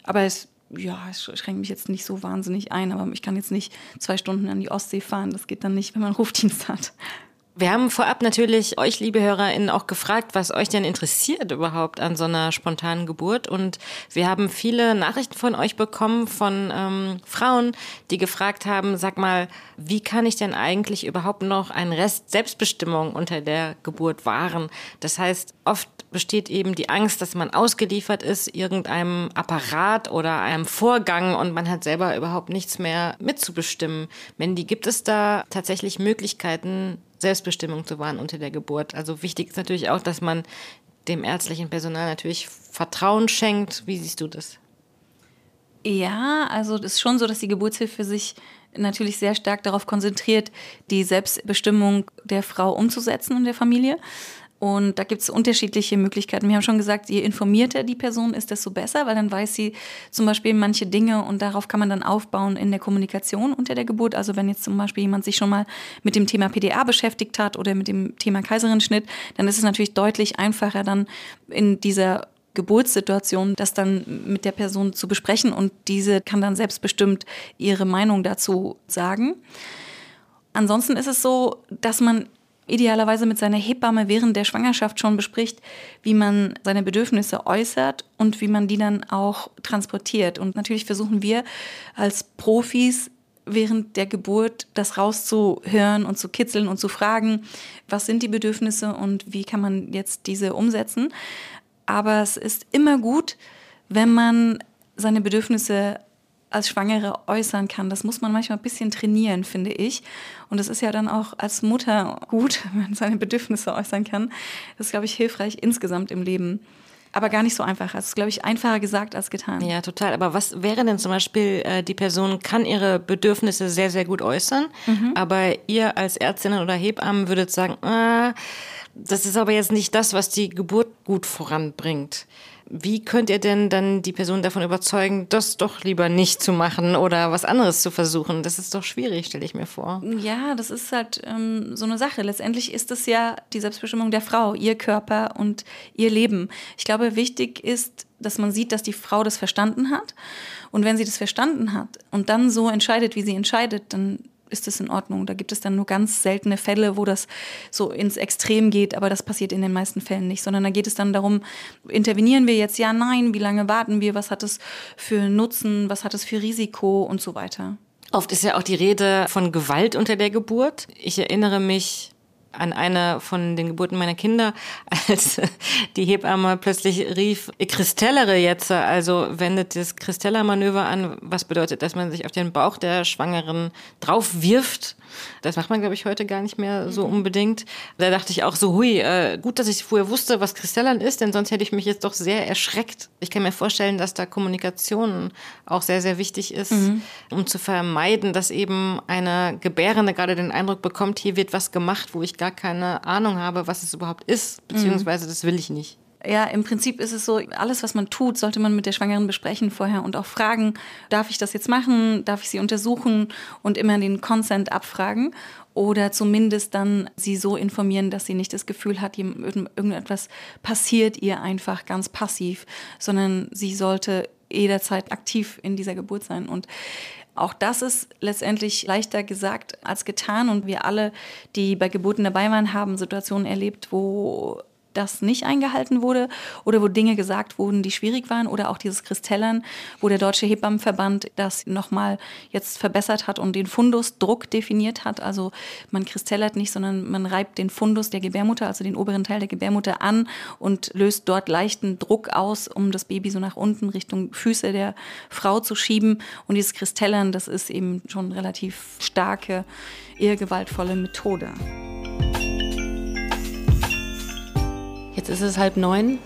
Aber es ja, es schränkt mich jetzt nicht so wahnsinnig ein, aber ich kann jetzt nicht zwei Stunden an die Ostsee fahren. Das geht dann nicht, wenn man Rufdienst hat. Wir haben vorab natürlich euch, liebe HörerInnen, auch gefragt, was euch denn interessiert überhaupt an so einer spontanen Geburt. Und wir haben viele Nachrichten von euch bekommen von ähm, Frauen, die gefragt haben, sag mal, wie kann ich denn eigentlich überhaupt noch einen Rest Selbstbestimmung unter der Geburt wahren? Das heißt, oft besteht eben die Angst, dass man ausgeliefert ist irgendeinem Apparat oder einem Vorgang und man hat selber überhaupt nichts mehr mitzubestimmen. Mandy, gibt es da tatsächlich Möglichkeiten, Selbstbestimmung zu wahren unter der Geburt. Also wichtig ist natürlich auch, dass man dem ärztlichen Personal natürlich Vertrauen schenkt. Wie siehst du das? Ja, also es ist schon so, dass die Geburtshilfe sich natürlich sehr stark darauf konzentriert, die Selbstbestimmung der Frau umzusetzen und der Familie. Und da gibt es unterschiedliche Möglichkeiten. Wir haben schon gesagt, je informierter die Person ist, desto besser, weil dann weiß sie zum Beispiel manche Dinge und darauf kann man dann aufbauen in der Kommunikation unter der Geburt. Also wenn jetzt zum Beispiel jemand sich schon mal mit dem Thema PDA beschäftigt hat oder mit dem Thema Kaiserenschnitt, dann ist es natürlich deutlich einfacher dann in dieser Geburtssituation, das dann mit der Person zu besprechen und diese kann dann selbstbestimmt ihre Meinung dazu sagen. Ansonsten ist es so, dass man idealerweise mit seiner Hebamme während der Schwangerschaft schon bespricht, wie man seine Bedürfnisse äußert und wie man die dann auch transportiert. Und natürlich versuchen wir als Profis während der Geburt das rauszuhören und zu kitzeln und zu fragen, was sind die Bedürfnisse und wie kann man jetzt diese umsetzen. Aber es ist immer gut, wenn man seine Bedürfnisse als Schwangere äußern kann. Das muss man manchmal ein bisschen trainieren, finde ich. Und es ist ja dann auch als Mutter gut, wenn man seine Bedürfnisse äußern kann. Das ist, glaube ich, hilfreich insgesamt im Leben. Aber gar nicht so einfach. Es ist, glaube ich, einfacher gesagt als getan. Ja, total. Aber was wäre denn zum Beispiel, äh, die Person kann ihre Bedürfnisse sehr, sehr gut äußern, mhm. aber ihr als Ärztin oder Hebamme würdet sagen, ah, das ist aber jetzt nicht das, was die Geburt gut voranbringt. Wie könnt ihr denn dann die Person davon überzeugen, das doch lieber nicht zu machen oder was anderes zu versuchen? Das ist doch schwierig, stelle ich mir vor. Ja, das ist halt ähm, so eine Sache. Letztendlich ist es ja die Selbstbestimmung der Frau, ihr Körper und ihr Leben. Ich glaube, wichtig ist, dass man sieht, dass die Frau das verstanden hat. Und wenn sie das verstanden hat und dann so entscheidet, wie sie entscheidet, dann ist es in Ordnung. Da gibt es dann nur ganz seltene Fälle, wo das so ins Extrem geht, aber das passiert in den meisten Fällen nicht, sondern da geht es dann darum, intervenieren wir jetzt, ja, nein, wie lange warten wir, was hat es für Nutzen, was hat es für Risiko und so weiter. Oft ist ja auch die Rede von Gewalt unter der Geburt. Ich erinnere mich an eine von den Geburten meiner Kinder, als die Hebamme plötzlich rief, Kristellere jetzt, also wendet das Kristeller-Manöver an, was bedeutet, dass man sich auf den Bauch der Schwangeren drauf wirft das macht man, glaube ich, heute gar nicht mehr so mhm. unbedingt. Da dachte ich auch so, hui, äh, gut, dass ich vorher wusste, was Kristellan ist, denn sonst hätte ich mich jetzt doch sehr erschreckt. Ich kann mir vorstellen, dass da Kommunikation auch sehr, sehr wichtig ist, mhm. um zu vermeiden, dass eben eine Gebärende gerade den Eindruck bekommt, hier wird was gemacht, wo ich gar keine Ahnung habe, was es überhaupt ist, mhm. beziehungsweise das will ich nicht. Ja, im Prinzip ist es so, alles, was man tut, sollte man mit der Schwangeren besprechen vorher und auch fragen, darf ich das jetzt machen, darf ich sie untersuchen? Und immer den Consent abfragen oder zumindest dann sie so informieren, dass sie nicht das Gefühl hat, irgendetwas passiert ihr einfach ganz passiv, sondern sie sollte jederzeit aktiv in dieser Geburt sein. Und auch das ist letztendlich leichter gesagt als getan. Und wir alle, die bei Geburten dabei waren, haben Situationen erlebt, wo das nicht eingehalten wurde oder wo Dinge gesagt wurden, die schwierig waren oder auch dieses Kristellern, wo der Deutsche Hebammenverband das nochmal jetzt verbessert hat und den Fundusdruck definiert hat. Also man kristellert nicht, sondern man reibt den Fundus der Gebärmutter, also den oberen Teil der Gebärmutter an und löst dort leichten Druck aus, um das Baby so nach unten Richtung Füße der Frau zu schieben. Und dieses Kristellern, das ist eben schon relativ starke, eher gewaltvolle Methode. Jetzt ist es halb neun.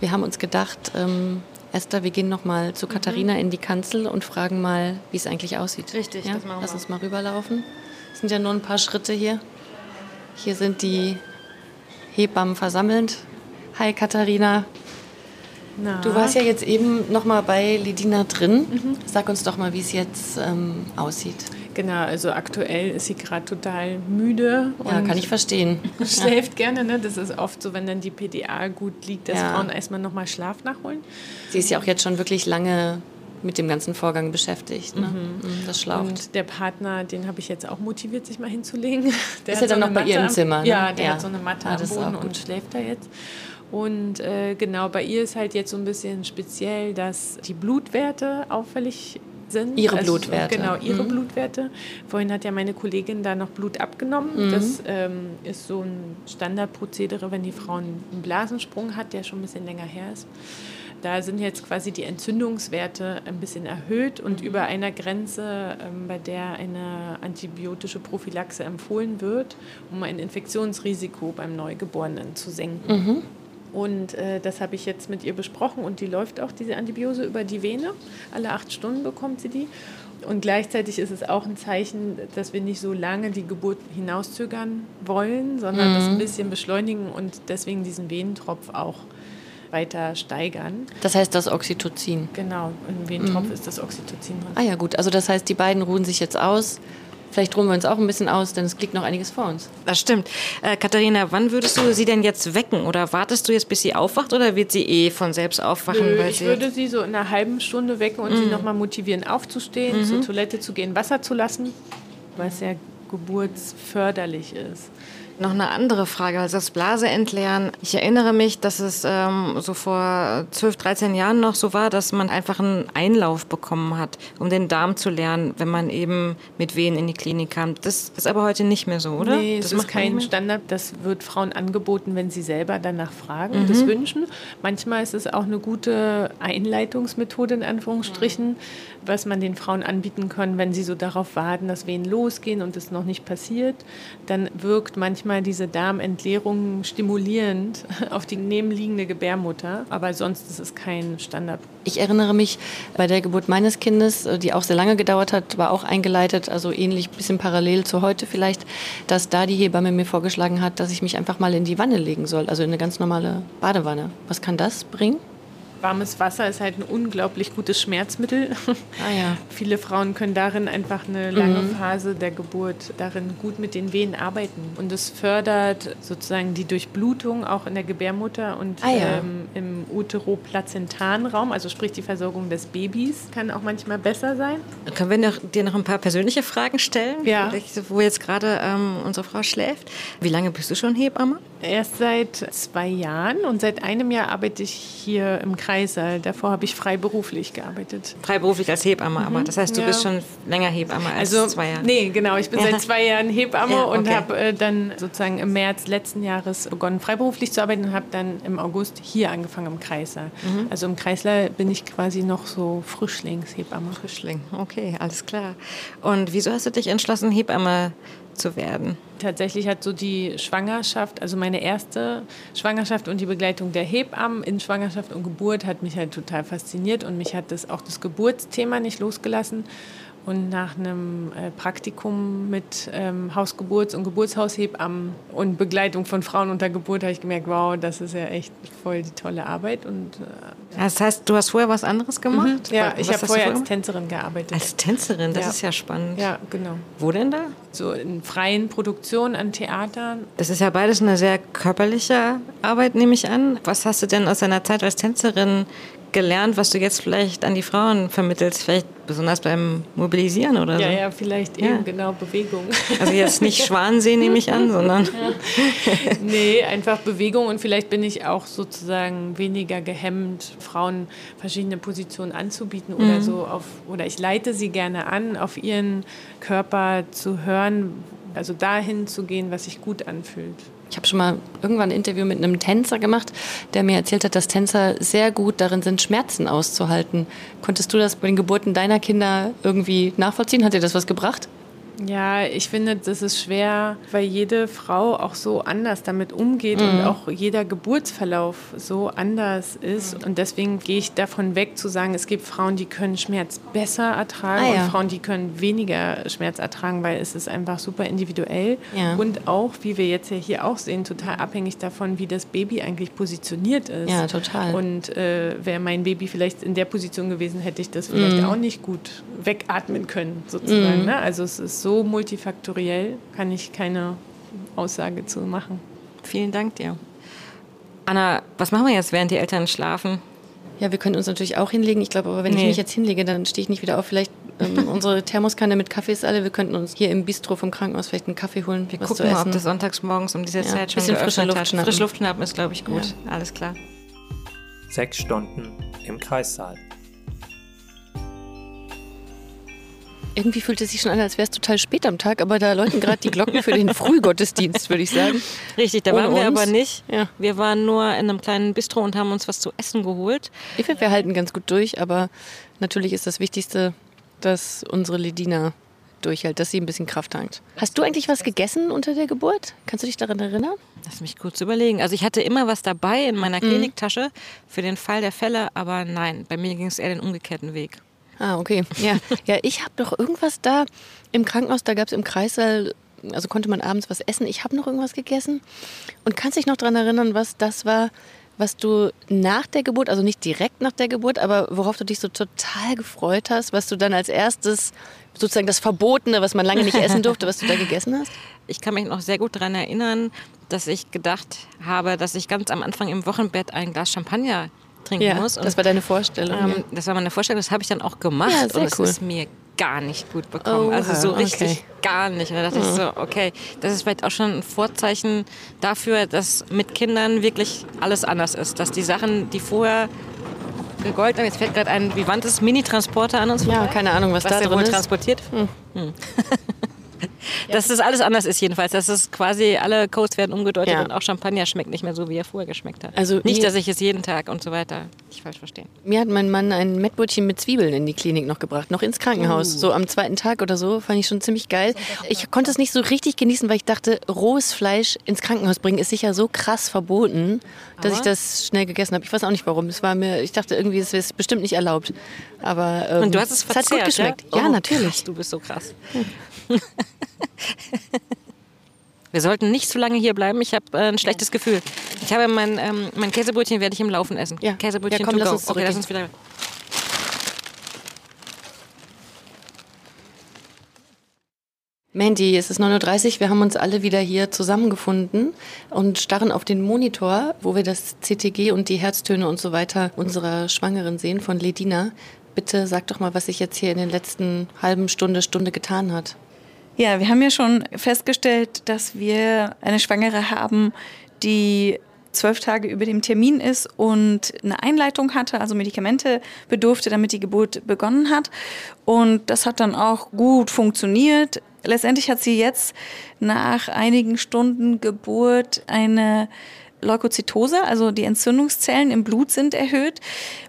Wir haben uns gedacht, ähm, Esther, wir gehen noch mal zu Katharina mhm. in die Kanzel und fragen mal, wie es eigentlich aussieht. Richtig, ja? das machen wir. Lass uns mal rüberlaufen. Es sind ja nur ein paar Schritte hier. Hier sind die Hebammen versammelt. Hi Katharina. Na? Du warst ja jetzt eben noch mal bei Lidina drin. Mhm. Sag uns doch mal, wie es jetzt ähm, aussieht. Genau, also aktuell ist sie gerade total müde. ja, kann ich verstehen. Schläft gerne, ne? Das ist oft so, wenn dann die PDA gut liegt, dass ja. Frauen erstmal nochmal Schlaf nachholen. Sie ist ja auch jetzt schon wirklich lange mit dem ganzen Vorgang beschäftigt. Ne? Mhm. mhm das schlaucht. Und der Partner, den habe ich jetzt auch motiviert, sich mal hinzulegen. Der ist er dann so noch bei ihr im Zimmer? Ne? Ja, der ja. hat so eine Matte ah, am Boden und schläft da jetzt. Und äh, genau, bei ihr ist halt jetzt so ein bisschen speziell, dass die Blutwerte auffällig sind. Ihre also, Blutwerte. Genau, ihre mhm. Blutwerte. Vorhin hat ja meine Kollegin da noch Blut abgenommen. Mhm. Das ähm, ist so ein Standardprozedere, wenn die Frau einen Blasensprung hat, der schon ein bisschen länger her ist. Da sind jetzt quasi die Entzündungswerte ein bisschen erhöht und mhm. über einer Grenze, ähm, bei der eine antibiotische Prophylaxe empfohlen wird, um ein Infektionsrisiko beim Neugeborenen zu senken. Mhm. Und äh, das habe ich jetzt mit ihr besprochen und die läuft auch, diese Antibiose, über die Vene. Alle acht Stunden bekommt sie die. Und gleichzeitig ist es auch ein Zeichen, dass wir nicht so lange die Geburt hinauszögern wollen, sondern mhm. das ein bisschen beschleunigen und deswegen diesen Venentropf auch weiter steigern. Das heißt das Oxytocin? Genau, im Venentropf mhm. ist das Oxytocin drin. Ah ja gut, also das heißt, die beiden ruhen sich jetzt aus Vielleicht ruhen wir uns auch ein bisschen aus, denn es liegt noch einiges vor uns. Das stimmt. Äh, Katharina, wann würdest du sie denn jetzt wecken? Oder wartest du jetzt, bis sie aufwacht oder wird sie eh von selbst aufwachen? Nö, ich sie würde sie so in einer halben Stunde wecken und mhm. sie nochmal motivieren, aufzustehen, mhm. zur Toilette zu gehen, Wasser zu lassen, es sehr geburtsförderlich ist. Noch eine andere Frage, also das Blase entleeren. Ich erinnere mich, dass es ähm, so vor 12, 13 Jahren noch so war, dass man einfach einen Einlauf bekommen hat, um den Darm zu lernen, wenn man eben mit Wehen in die Klinik kam. Das ist aber heute nicht mehr so, oder? Nee, das das ist kein Standard. Das wird Frauen angeboten, wenn sie selber danach fragen und das wünschen. Manchmal ist es auch eine gute Einleitungsmethode in Anführungsstrichen, was man den Frauen anbieten kann, wenn sie so darauf warten, dass Wehen losgehen und es noch nicht passiert. Dann wirkt manchmal diese Darmentleerung stimulierend auf die nebenliegende Gebärmutter. Aber sonst ist es kein Standard. Ich erinnere mich bei der Geburt meines Kindes, die auch sehr lange gedauert hat, war auch eingeleitet, also ähnlich, bisschen parallel zu heute vielleicht, dass da die Hebamme mir vorgeschlagen hat, dass ich mich einfach mal in die Wanne legen soll, also in eine ganz normale Badewanne. Was kann das bringen? Warmes Wasser ist halt ein unglaublich gutes Schmerzmittel. Ah ja. Viele Frauen können darin einfach eine lange Phase der Geburt darin gut mit den Venen arbeiten. Und es fördert sozusagen die Durchblutung auch in der Gebärmutter und Ah ja. ähm, im Uteroplazentaren also sprich die Versorgung des Babys, kann auch manchmal besser sein. Können wir noch, dir noch ein paar persönliche Fragen stellen? Ja. Wo jetzt gerade ähm, unsere Frau schläft. Wie lange bist du schon Hebamme? Erst seit zwei Jahren und seit einem Jahr arbeite ich hier im Kreissaal. Davor habe ich freiberuflich gearbeitet. Freiberuflich als Hebamme, aber das heißt, du ja. bist schon länger Hebamme als Also, zwei Jahre. nee, genau. Ich bin Ja. seit zwei Jahren Hebamme Ja, und okay. habe äh, dann sozusagen im März letzten Jahres begonnen, freiberuflich zu arbeiten und habe dann im August hier angefangen im Kreissaal. Mhm. Also im Kreissaal bin ich quasi noch so Frischlingshebamme. Frischling, okay, alles klar. Und wieso hast du dich entschlossen, Hebamme zu werden? Tatsächlich hat so die Schwangerschaft, also meine erste Schwangerschaft und die Begleitung der Hebammen in Schwangerschaft und Geburt hat mich halt total fasziniert und mich hat das auch das Geburtsthema nicht losgelassen. Und nach einem äh, Praktikum mit ähm, Hausgeburts- und Geburtshaushebammen und Begleitung von Frauen unter Geburt habe ich gemerkt, wow, das ist ja echt voll die tolle Arbeit. Und, äh, Das heißt, du hast vorher was anderes gemacht? ja, Was ich habe du vorher als? Tänzerin gearbeitet. Als Tänzerin, das Ja. ist ja spannend. Ja, genau. Wo denn da? So in freien Produktionen an Theatern. Das ist ja beides eine sehr körperliche Arbeit, nehme ich an. Was hast du denn aus deiner Zeit als Tänzerin gelernt, was du jetzt vielleicht an die Frauen vermittelst? Vielleicht besonders beim Mobilisieren oder Ja, so? ja, vielleicht Ja. eben genau Bewegung. Also jetzt nicht Schwanensee, nehme ich an, sondern nee, einfach Bewegung und vielleicht bin ich auch sozusagen weniger gehemmt, Frauen verschiedene Positionen anzubieten oder Mhm. so auf oder ich leite sie gerne an, auf ihren Körper zu hören, also dahin zu gehen, was sich gut anfühlt. Ich habe schon mal irgendwann ein Interview mit einem Tänzer gemacht, der mir erzählt hat, dass Tänzer sehr gut darin sind, Schmerzen auszuhalten. Konntest du das bei den Geburten deiner Kinder irgendwie nachvollziehen? Hat dir das was gebracht? Ja, ich finde, das ist schwer, weil jede Frau auch so anders damit umgeht und Mhm. auch jeder Geburtsverlauf so anders ist. Und deswegen gehe ich davon weg zu sagen, es gibt Frauen, die können Schmerz besser ertragen Ah, ja. und Frauen, die können weniger Schmerz ertragen, weil es ist einfach super individuell. Ja. Und auch, wie wir jetzt ja hier auch sehen, total abhängig davon, wie das Baby eigentlich positioniert ist. Ja, total. Und äh, wäre mein Baby vielleicht in der Position gewesen, hätte ich das vielleicht Mhm. auch nicht gut wegatmen können, sozusagen. Mhm. Ne? Also es ist so multifaktoriell, kann ich keine Aussage zu machen. Vielen Dank dir. Anna, was machen wir jetzt, während die Eltern schlafen? Ja, wir können uns natürlich auch hinlegen. Ich glaube aber, wenn ich Nee. mich jetzt hinlege, dann stehe ich nicht wieder auf. Vielleicht ähm, unsere Thermoskanne mit Kaffee ist alle. Wir könnten uns hier im Bistro vom Krankenhaus vielleicht einen Kaffee holen. Wir was gucken zu mal, essen. ob das sonntags morgens um diese Ja, Zeit schon bisschen frische Luft hat. schnappen. Frische Luft schnappen ist, glaube ich, gut. Alles klar. Sechs Stunden im Kreissaal. Irgendwie fühlt es sich schon an, als wäre es total spät am Tag, aber da läuten gerade die Glocken für den Frühgottesdienst, würde ich sagen. Richtig, da Ohne waren wir uns. aber nicht. Ja. Wir waren nur in einem kleinen Bistro und haben uns was zu essen geholt. Ich finde, wir halten ganz gut durch, aber natürlich ist das Wichtigste, dass unsere Ledina durchhält, dass sie ein bisschen Kraft tankt. Hast du eigentlich was gegessen unter der Geburt? Kannst du dich daran erinnern? Lass mich kurz überlegen. Also ich hatte immer was dabei in meiner Mhm. Kliniktasche für den Fall der Fälle, aber nein, bei mir ging es eher den umgekehrten Weg. Ah, okay. Ja, ja ich habe doch irgendwas da im Krankenhaus, da gab es im Kreissaal, also konnte man abends was essen. Ich habe noch irgendwas gegessen. Und kannst dich noch daran erinnern, was das war, was du nach der Geburt, also nicht direkt nach der Geburt, aber worauf du dich so total gefreut hast, was du dann als erstes, sozusagen das Verbotene, was man lange nicht essen durfte, was du da gegessen hast? Ich kann mich noch sehr gut daran erinnern, dass ich gedacht habe, dass ich ganz am Anfang im Wochenbett ein Glas Champagner trinken ja, muss. Und, das war deine Vorstellung. Ähm, ja. Das war meine Vorstellung, das habe ich dann auch gemacht Ja, und es cool. ist mir gar nicht gut bekommen. Oha, also so richtig okay. gar nicht. Und da dachte ich Mhm. so, okay, das ist vielleicht auch schon ein Vorzeichen dafür, dass mit Kindern wirklich alles anders ist. Dass die Sachen, die vorher gegolten haben, jetzt fällt gerade ein vivantes Mini-Transporter an uns Ja, vorbei. keine Ahnung, was da der drin wohl ist. transportiert. Hm. Dass das alles anders ist jedenfalls. Dass es quasi alle Codes werden umgedeutet Ja. und auch Champagner schmeckt nicht mehr so, wie er vorher geschmeckt hat. Also nicht, dass ich es jeden Tag und so weiter nicht falsch verstehe. Mir hat mein Mann ein Mettbrötchen mit Zwiebeln in die Klinik noch gebracht, noch ins Krankenhaus. Uh. So am zweiten Tag oder so, fand ich schon ziemlich geil. Ich konnte es nicht so richtig genießen, weil ich dachte, rohes Fleisch ins Krankenhaus bringen ist sicher so krass verboten, dass Aber? ich das schnell gegessen habe. Ich weiß auch nicht warum. Es war mir, ich dachte irgendwie, es ist bestimmt nicht erlaubt. Aber ähm, Und du hast es hat gut verzehrt, geschmeckt. Ja, Ja, Oh, natürlich. Krass, du bist so krass. Wir sollten nicht zu lange hier bleiben. Ich habe äh, ein schlechtes Gefühl. Ich habe mein, ähm, mein Käsebrötchen werde ich im Laufen essen. Ja. Käsebrötchen Ja, komm, lass uns okay, lass uns wieder. Mandy, es ist 9.30 Uhr, wir haben uns alle wieder hier zusammengefunden und starren auf den Monitor, wo wir das CTG und die Herztöne und so weiter unserer Schwangeren sehen von Ledina. Bitte sag doch mal, was sich jetzt hier in den letzten halben Stunde, Stunde getan hat. Ja, wir haben ja schon festgestellt, dass wir eine Schwangere haben, die zwölf Tage über dem Termin ist und eine Einleitung hatte, also Medikamente bedurfte, damit die Geburt begonnen hat. Und das hat dann auch gut funktioniert. Letztendlich hat sie jetzt nach einigen Stunden Geburt eine Leukozytose, also die Entzündungszellen im Blut sind erhöht.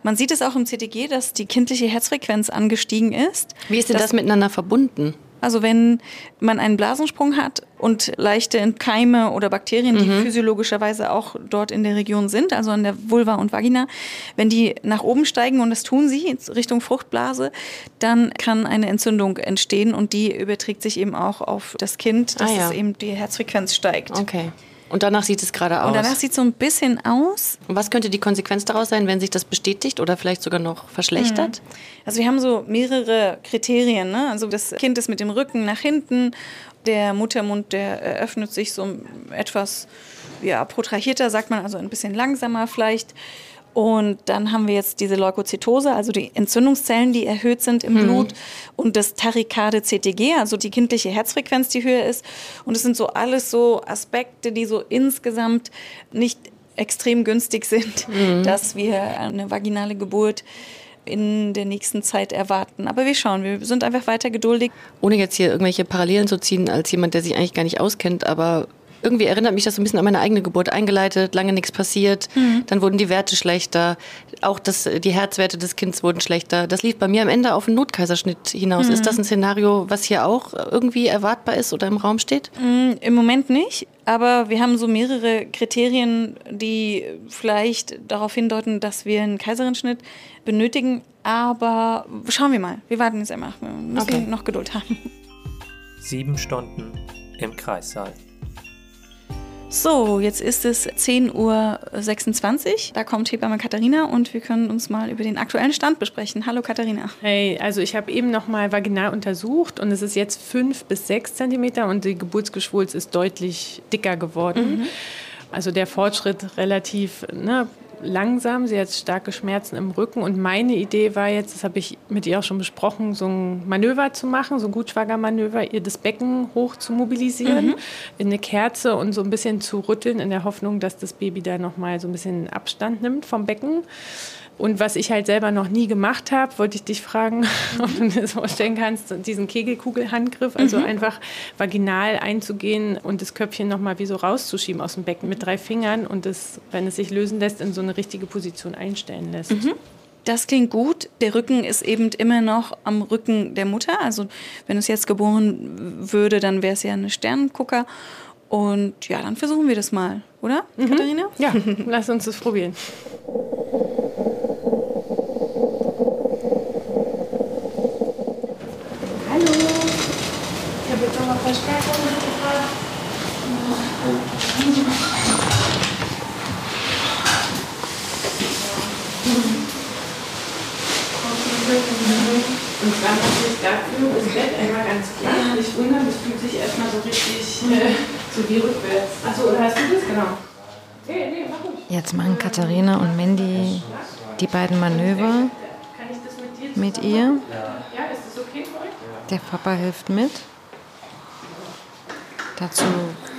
Man sieht es auch im CTG, dass die kindliche Herzfrequenz angestiegen ist. Wie ist denn das, miteinander verbunden? Also wenn man einen Blasensprung hat und leichte Keime oder Bakterien, die Mhm. physiologischerweise auch dort in der Region sind, also an der Vulva und Vagina, wenn die nach oben steigen und das tun sie Richtung Fruchtblase, dann kann eine Entzündung entstehen und die überträgt sich eben auch auf das Kind, dass Ah, ja. es eben die Herzfrequenz steigt. Okay. Und danach sieht es gerade aus. Und danach sieht es so ein bisschen aus. Und was könnte die Konsequenz daraus sein, wenn sich das bestätigt oder vielleicht sogar noch verschlechtert? Also wir haben so mehrere Kriterien. Ne? Also das Kind ist mit dem Rücken nach hinten, der Muttermund, der eröffnet sich so etwas ja, protrahierter, sagt man, also ein bisschen langsamer vielleicht. Und dann haben wir jetzt diese Leukozytose, also die Entzündungszellen, die erhöht sind im Mhm. Blut und das Tachykade CTG, also die kindliche Herzfrequenz, die höher ist. Und es sind so alles so Aspekte, die so insgesamt nicht extrem günstig sind, Mhm. dass wir eine vaginale Geburt in der nächsten Zeit erwarten. Aber wir schauen, wir sind einfach weiter geduldig. Ohne jetzt hier irgendwelche Parallelen zu ziehen als jemand, der sich eigentlich gar nicht auskennt, aber irgendwie erinnert mich das so ein bisschen an meine eigene Geburt. Eingeleitet, lange nichts passiert, Mhm. dann wurden die Werte schlechter, auch das, die Herzwerte des Kindes wurden schlechter. Das lief bei mir am Ende auf einen Notkaiserschnitt hinaus. Mhm. Ist das ein Szenario, was hier auch irgendwie erwartbar ist oder im Raum steht? Mm, Im Moment nicht, aber wir haben so mehrere Kriterien, die vielleicht darauf hindeuten, dass wir einen Kaiserschnitt benötigen. Aber schauen wir mal. Wir warten jetzt einmal. Wir müssen Okay. noch Geduld haben. Sieben Stunden im Kreissaal. So, jetzt ist es 10.26 Uhr. Da kommt Hebamme Katharina und wir können uns mal über den aktuellen Stand besprechen. Hallo Katharina. Hey, also ich habe eben noch mal vaginal untersucht und es ist jetzt fünf bis sechs Zentimeter und die Geburtsgeschwulst ist deutlich dicker geworden. Mhm. Also der Fortschritt relativ ne, langsam. Sie hat starke Schmerzen im Rücken und meine Idee war jetzt, das habe ich mit ihr auch schon besprochen, so ein Manöver zu machen, so ein Gutschwagermanöver, ihr das Becken hoch zu mobilisieren, Mhm. in eine Kerze und so ein bisschen zu rütteln in der Hoffnung, dass das Baby da noch mal so ein bisschen Abstand nimmt vom Becken. Und was ich halt selber noch nie gemacht habe, wollte ich dich fragen, ob du dir das vorstellen kannst, diesen Kegelkugelhandgriff, also Mhm. einfach vaginal einzugehen und das Köpfchen nochmal wie so rauszuschieben aus dem Becken mit drei Fingern und das, wenn es sich lösen lässt, in so eine richtige Position einstellen lässt. Mhm. Das klingt gut. Der Rücken ist eben immer noch am Rücken der Mutter. Also wenn es jetzt geboren würde, dann wäre es ja eine Sternengucker. Und ja, dann versuchen wir das mal, oder, Katharina? Ja, lass uns das probieren. Ich habe jetzt nochmal Verstärkung mitgebracht. Und zwar mache ich dafür das Bett einmal ganz flach. Nicht wundern, das fühlt sich erstmal so richtig äh, so wie rückwärts. Achso, oder hast du das? Genau. Jetzt machen Katharina und Mandy die beiden Manöver mit ihr. Ja, ist das okay für euch? Der Papa hilft mit. Dazu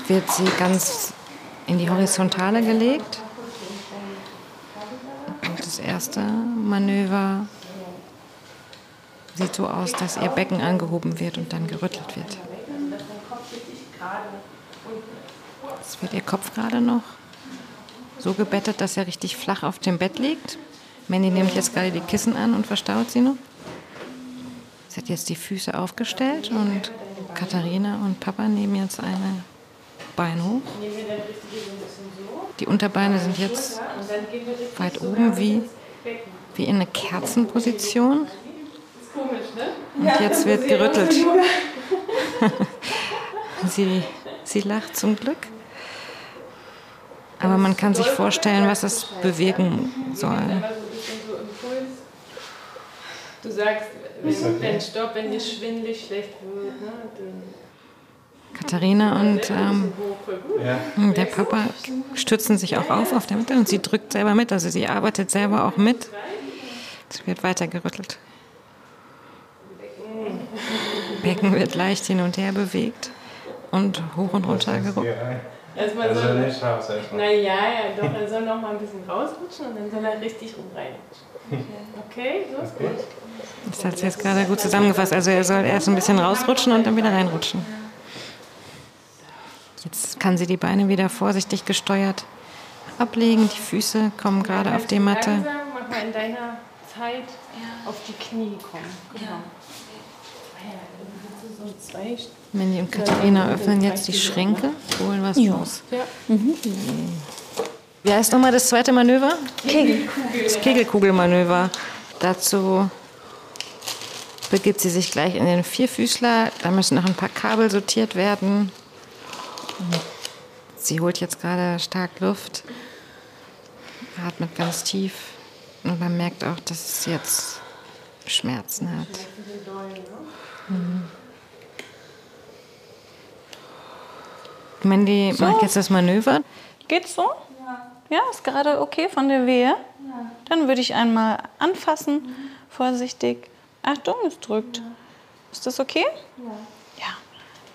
wird sie ganz in die Horizontale gelegt. Und das erste Manöver sieht so aus, dass ihr Becken angehoben wird und dann gerüttelt wird. Jetzt wird ihr Kopf gerade noch so gebettet, dass er richtig flach auf dem Bett liegt. Mandy nimmt jetzt gerade die Kissen an und verstaut sie noch. Sie hat jetzt die Füße aufgestellt und Katharina und Papa nehmen jetzt eine Bein hoch. Die Unterbeine sind jetzt weit oben wie, wie in eine Kerzenposition. Und jetzt wird gerüttelt. sie, sie lacht zum Glück. Aber man kann sich vorstellen, was es bewirken soll. Du sagst, wenn, wenn Stopp, wenn dir schwindelig schlecht wird, ne, dann Katharina und ähm, der Papa stützen sich auch auf auf der Mitte und sie drückt selber mit, also sie arbeitet selber auch mit. Es wird weiter gerüttelt. Becken wird leicht hin und her bewegt und hoch und runter gerückt. Erstmal Also soll, nicht raus erstmal. Na ja, ja, doch, er soll noch mal ein bisschen rausrutschen und dann soll er richtig rum reinrutschen. Okay, so ist gut. Das hat sie jetzt gerade gut zusammengefasst. Also er soll erst ein bisschen rausrutschen und dann wieder reinrutschen. Jetzt kann sie die Beine wieder vorsichtig gesteuert ablegen. Die Füße kommen gerade auf die Matte. Langsam, mach mal in deiner Zeit auf die Knie kommen. Genau. Mandy und Katharina öffnen jetzt die Schränke, holen was raus. Ja. Wie heißt nochmal das zweite Manöver? Das Kegelkugelmanöver. Dazu begibt sie sich gleich in den Vierfüßler. Da müssen noch ein paar Kabel sortiert werden. Sie holt jetzt gerade stark Luft, atmet ganz tief und man merkt auch, dass es jetzt Schmerzen hat. Mhm. Mandy So. macht jetzt das Manöver. Geht's so? Ja. ist gerade okay von der Wehe? Dann würde ich einmal anfassen, vorsichtig. Achtung, es drückt. Ist das okay? Ja. Ja.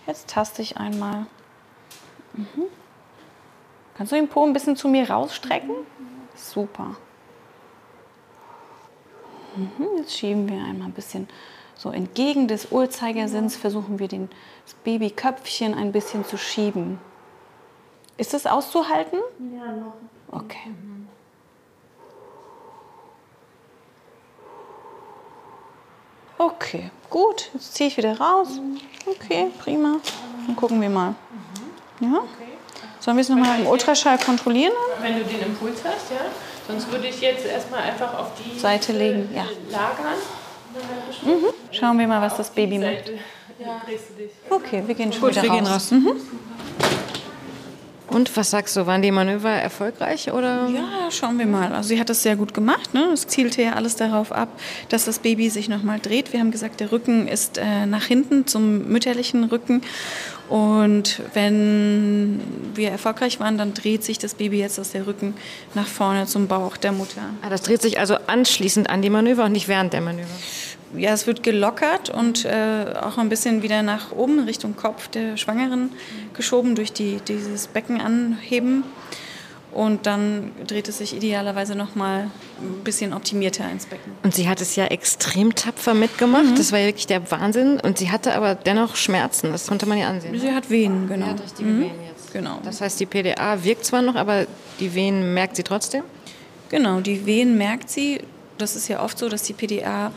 Jetzt taste ich einmal. Mhm. Kannst du den Po ein bisschen zu mir rausstrecken? Super. Mhm. Jetzt schieben wir einmal ein bisschen so entgegen des Uhrzeigersinns, versuchen wir den, das Babyköpfchen ein bisschen zu schieben. Ist es auszuhalten? Ja, noch. Okay. Okay, gut. Jetzt ziehe ich wieder raus. Okay, prima. Dann gucken wir mal. Ja? Sollen wir es nochmal im Ultraschall kontrollieren? Wenn du den Impuls hast, ja. Sonst würde ich jetzt erstmal einfach auf die Seite legen, ja. lagern. Mhm. Schauen wir mal, was das Baby macht. Seite. Ja. Drehst du dich. Okay, wir gehen schon Gut, wieder wir raus. gehen raus. Mhm. Und was sagst du, waren die Manöver erfolgreich oder? Ja, schauen wir mal. Also sie hat das sehr gut gemacht. Ne? Es zielte ja alles darauf ab, dass das Baby sich nochmal dreht. Wir haben gesagt, der Rücken ist äh, nach hinten zum mütterlichen Rücken. Und wenn wir erfolgreich waren, dann dreht sich das Baby jetzt aus der Rücken nach vorne zum Bauch der Mutter. Ah, das dreht sich also anschließend an die Manöver und nicht während der Manöver. Ja, es wird gelockert und äh, auch ein bisschen wieder nach oben Richtung Kopf der Schwangeren geschoben durch die, dieses Becken anheben. Und dann dreht es sich idealerweise noch mal ein bisschen optimierter ins Becken. Und sie hat es ja extrem tapfer mitgemacht. Das war ja wirklich der Wahnsinn. Und sie hatte aber dennoch Schmerzen. Das konnte man ja ansehen. Sie hat Wehen, genau. Sie hat richtige Mhm. Wehen jetzt. Genau. Das heißt, die PDA wirkt zwar noch, aber die Wehen merkt sie trotzdem. Genau, die Wehen merkt sie. Das ist ja oft so, dass die PDA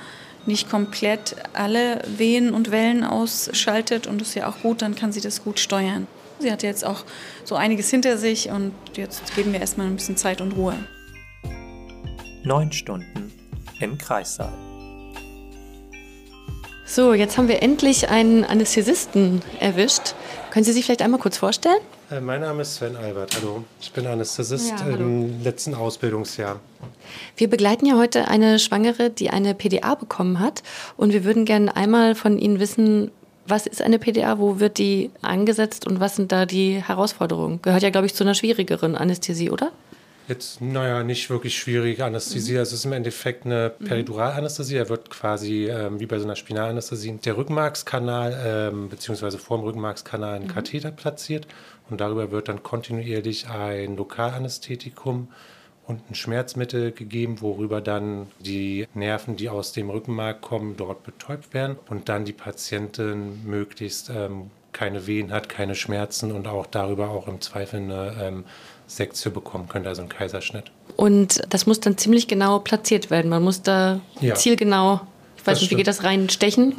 nicht komplett alle Wehen und Wellen ausschaltet und das ist ja auch gut, dann kann sie das gut steuern. Sie hat jetzt auch so einiges hinter sich und jetzt geben wir erstmal ein bisschen Zeit und Ruhe. Neun Stunden im Kreissaal. So, jetzt haben wir endlich einen Anästhesisten erwischt. Können Sie sich vielleicht einmal kurz vorstellen? Äh, Mein Name ist Sven Albert. Hallo. Ich bin Anästhesist Ja, im letzten Ausbildungsjahr. Wir begleiten ja heute eine Schwangere, die eine PDA bekommen hat. Und wir würden gerne einmal von Ihnen wissen, was ist eine PDA, wo wird die angesetzt und was sind da die Herausforderungen? Gehört ja, glaube ich, zu einer schwierigeren Anästhesie, oder? Jetzt, naja, nicht wirklich schwierig. Anästhesie, mhm. also es ist im Endeffekt eine mhm. Periduralanästhesie. Da wird quasi ähm, wie bei so einer Spinalanästhesie der Rückenmarkskanal ähm, beziehungsweise vorm Rückenmarkskanal ein mhm. Katheter platziert und darüber wird dann kontinuierlich ein Lokalanästhetikum und ein Schmerzmittel gegeben, worüber dann die Nerven, die aus dem Rückenmark kommen, dort betäubt werden und dann die Patientin möglichst ähm, keine Wehen hat, keine Schmerzen und auch darüber auch im Zweifel eine ähm, Sektion bekommen könnte, also ein Kaiserschnitt. Und das muss dann ziemlich genau platziert werden. Man muss da ja. zielgenau, ich weiß nicht, wie geht das rein, stechen?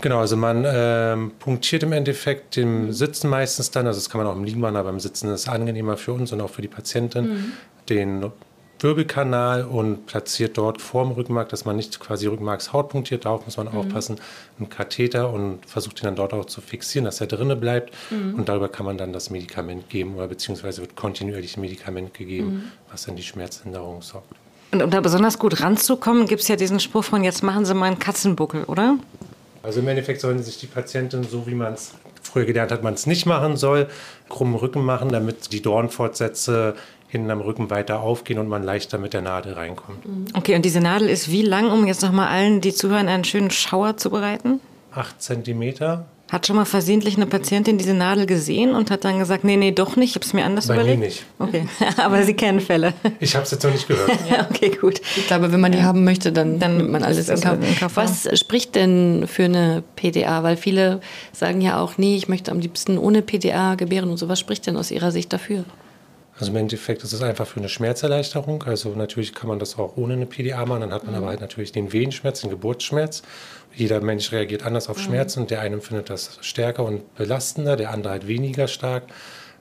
Genau, also man ähm, punktiert im Endeffekt im Sitzen meistens dann, also das kann man auch im Liegen machen, aber im Sitzen ist es angenehmer für uns und auch für die Patientin, mhm. den Wirbelkanal und platziert dort vorm Rückenmark, dass man nicht quasi Rückenmarkshaut punktiert, darauf muss man mhm. aufpassen, einen Katheter und versucht ihn dann dort auch zu fixieren, dass er drinnen bleibt mhm. und darüber kann man dann das Medikament geben oder beziehungsweise wird kontinuierlich ein Medikament gegeben, mhm. was dann die Schmerzlinderung sorgt. Und um da besonders gut ranzukommen, gibt es ja diesen Spruch von jetzt machen Sie mal einen Katzenbuckel, oder? Also im Endeffekt sollen sich die Patienten, so wie man es früher gelernt hat, man es nicht machen soll, krummen Rücken machen, damit die Dornfortsätze hinten am Rücken weiter aufgehen und man leichter mit der Nadel reinkommt. Mhm. Okay, und diese Nadel ist wie lang, um jetzt nochmal allen, die zuhören, einen schönen Schauer zu bereiten? Acht Zentimeter. Hat schon mal versehentlich eine Patientin diese Nadel gesehen und hat dann gesagt, nee, nee, doch nicht, ich habe es mir anders Bei überlegt? Mir nicht. Okay, aber Sie kennen Fälle. Ich habe es jetzt noch nicht gehört. ja, okay, gut. Ich glaube, wenn man die ja. haben möchte, dann, dann nimmt man alles in Kauf. Was spricht denn für eine PDA? Weil viele sagen ja auch, nee, ich möchte am liebsten ohne PDA gebären und so. Was spricht denn aus Ihrer Sicht dafür? Also im Endeffekt ist es einfach für eine Schmerzerleichterung. Also natürlich kann man das auch ohne eine PDA machen, dann hat man mhm. aber halt natürlich den Wehenschmerz, den Geburtsschmerz. Jeder Mensch reagiert anders auf mhm. Schmerzen. Der eine findet das stärker und belastender, der andere halt weniger stark.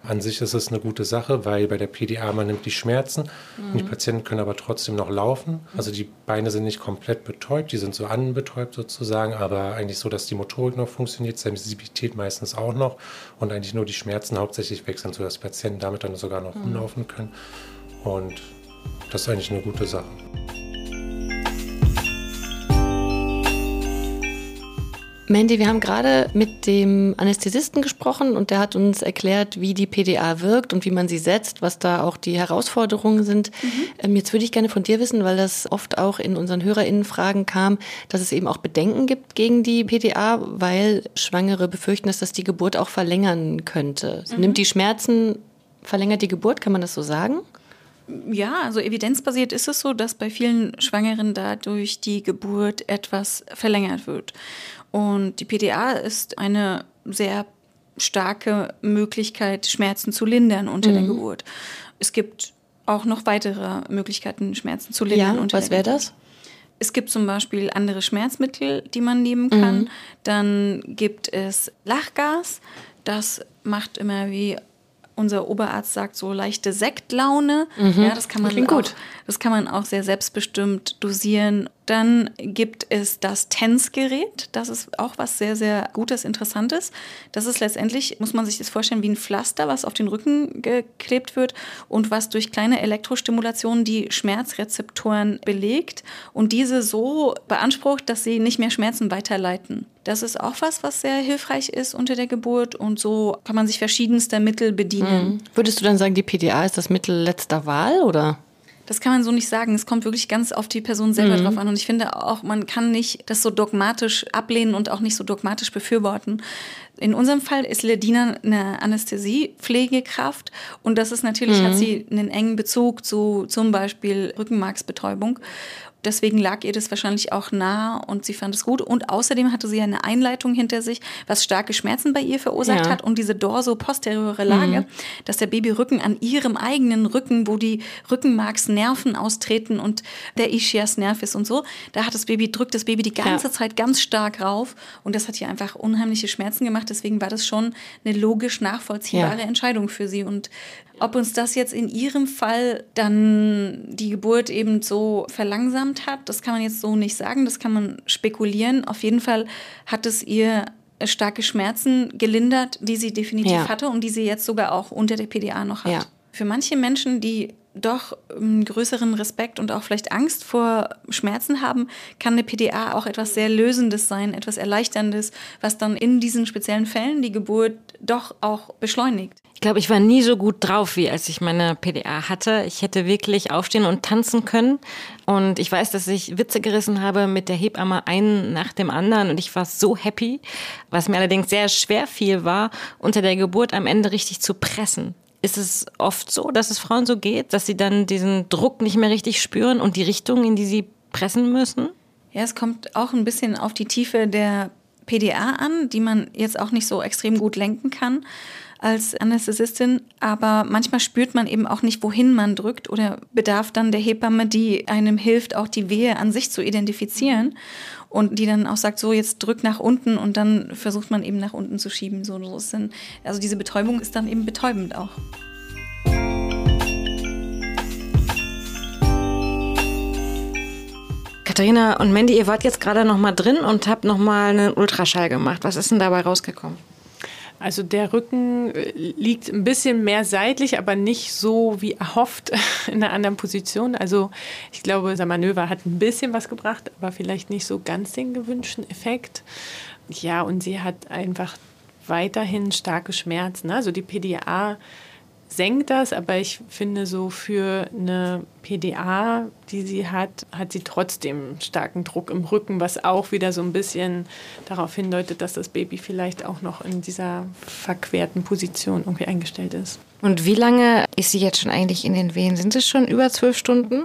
An sich ist es eine gute Sache, weil bei der PDA man nimmt die Schmerzen mhm. und die. Patienten können aber trotzdem noch laufen. Also die Beine sind nicht komplett betäubt, die sind so anbetäubt sozusagen, aber eigentlich so, dass die Motorik noch funktioniert, Sensibilität meistens auch noch und eigentlich nur die Schmerzen hauptsächlich wechseln, sodass Patienten damit dann sogar noch mhm. rumlaufen können. Und das ist eigentlich eine gute Sache. Mandy, wir haben gerade mit dem Anästhesisten gesprochen und der hat uns erklärt, wie die PDA wirkt und wie man sie setzt, was da auch die Herausforderungen sind. Mhm. Ähm, jetzt würde ich gerne von dir wissen, weil das oft auch in unseren HörerInnenfragen kam, dass es eben auch Bedenken gibt gegen die PDA, weil Schwangere befürchten, dass das die Geburt auch verlängern könnte. Mhm. Nimmt die Schmerzen, verlängert die Geburt, kann man das so sagen? Ja, also evidenzbasiert ist es so, dass bei vielen Schwangeren dadurch die Geburt etwas verlängert wird. Und die PDA ist eine sehr starke Möglichkeit, Schmerzen zu lindern unter mhm. der Geburt. Es gibt auch noch weitere Möglichkeiten, Schmerzen zu lindern. Ja, unter was wäre das? Es gibt zum Beispiel andere Schmerzmittel, die man nehmen kann. Mhm. Dann gibt es Lachgas. Das macht immer wie unser Oberarzt sagt, so leichte Sektlaune. Mhm. Ja, das kann man Klingt gut. das kann man auch sehr selbstbestimmt dosieren. Dann gibt es das TENS-Gerät. Das ist auch was sehr, sehr Gutes, Interessantes. Das ist letztendlich, muss man sich das vorstellen, wie ein Pflaster, was auf den Rücken geklebt wird und was durch kleine Elektrostimulationen die Schmerzrezeptoren belegt und diese so beansprucht, dass sie nicht mehr Schmerzen weiterleiten. Das ist auch was, was sehr hilfreich ist unter der Geburt und so kann man sich verschiedenster Mittel bedienen. Mhm. Würdest du dann sagen, die PDA ist das Mittel letzter Wahl oder? Das kann man so nicht sagen. Es kommt wirklich ganz auf die Person selber mhm. drauf an. Und ich finde auch, man kann nicht das so dogmatisch ablehnen und auch nicht so dogmatisch befürworten. In unserem Fall ist Ledina eine Anästhesiepflegekraft und das ist natürlich, mhm. hat sie einen engen Bezug zu zum Beispiel Rückenmarksbetäubung. Deswegen lag ihr das wahrscheinlich auch nah und sie fand es gut. Und außerdem hatte sie eine Einleitung hinter sich, was starke Schmerzen bei ihr verursacht ja. hat und diese dorso-posteriore Lage, mhm. dass der Babyrücken an ihrem eigenen Rücken, wo die Rückenmarksnerven austreten und der Ischias-Nerv ist und so, da hat das Baby, drückt das Baby die ganze ja. Zeit ganz stark rauf und das hat ihr einfach unheimliche Schmerzen gemacht. Deswegen war das schon eine logisch nachvollziehbare ja. Entscheidung für sie und ob uns das jetzt in Ihrem Fall dann die Geburt eben so verlangsamt hat, das kann man jetzt so nicht sagen, das kann man spekulieren. Auf jeden Fall hat es ihr starke Schmerzen gelindert, die sie definitiv ja. hatte und die sie jetzt sogar auch unter der PDA noch hat. Ja. Für manche Menschen, die doch einen größeren Respekt und auch vielleicht Angst vor Schmerzen haben, kann eine PDA auch etwas sehr Lösendes sein, etwas Erleichterndes, was dann in diesen speziellen Fällen die Geburt doch auch beschleunigt. Glaube, ich war nie so gut drauf, wie als ich meine PDA hatte. Ich hätte wirklich aufstehen und tanzen können. Und ich weiß, dass ich Witze gerissen habe mit der Hebamme einen nach dem anderen. Und ich war so happy. Was mir allerdings sehr schwer fiel, war, unter der Geburt am Ende richtig zu pressen. Ist es oft so, dass es Frauen so geht, dass sie dann diesen Druck nicht mehr richtig spüren und die Richtung, in die sie pressen müssen? Ja, es kommt auch ein bisschen auf die Tiefe der PDA an, die man jetzt auch nicht so extrem gut lenken kann als Anästhesistin, aber manchmal spürt man eben auch nicht, wohin man drückt oder bedarf dann der Hebamme, die einem hilft, auch die Wehe an sich zu identifizieren und die dann auch sagt, so jetzt drück nach unten und dann versucht man eben nach unten zu schieben. So, so ist dann, also diese Betäubung ist dann eben betäubend auch. Katharina und Mandy, ihr wart jetzt gerade noch mal drin und habt noch mal einen Ultraschall gemacht. Was ist denn dabei rausgekommen? Also der Rücken äh, liegt ein bisschen mehr seitlich, aber nicht so wie erhofft in einer anderen Position. Also ich glaube, unser Manöver hat ein bisschen was gebracht, aber vielleicht nicht so ganz den gewünschten Effekt. Ja, und sie hat einfach weiterhin starke Schmerzen. Also die PDA senkt das, aber ich finde so für eine PDA, die sie hat, hat sie trotzdem starken Druck im Rücken, was auch wieder so ein bisschen darauf hindeutet, dass das Baby vielleicht auch noch in dieser verquerten Position irgendwie eingestellt ist. Und wie lange ist sie jetzt schon eigentlich in den Wehen? Sind es schon über zwölf Stunden?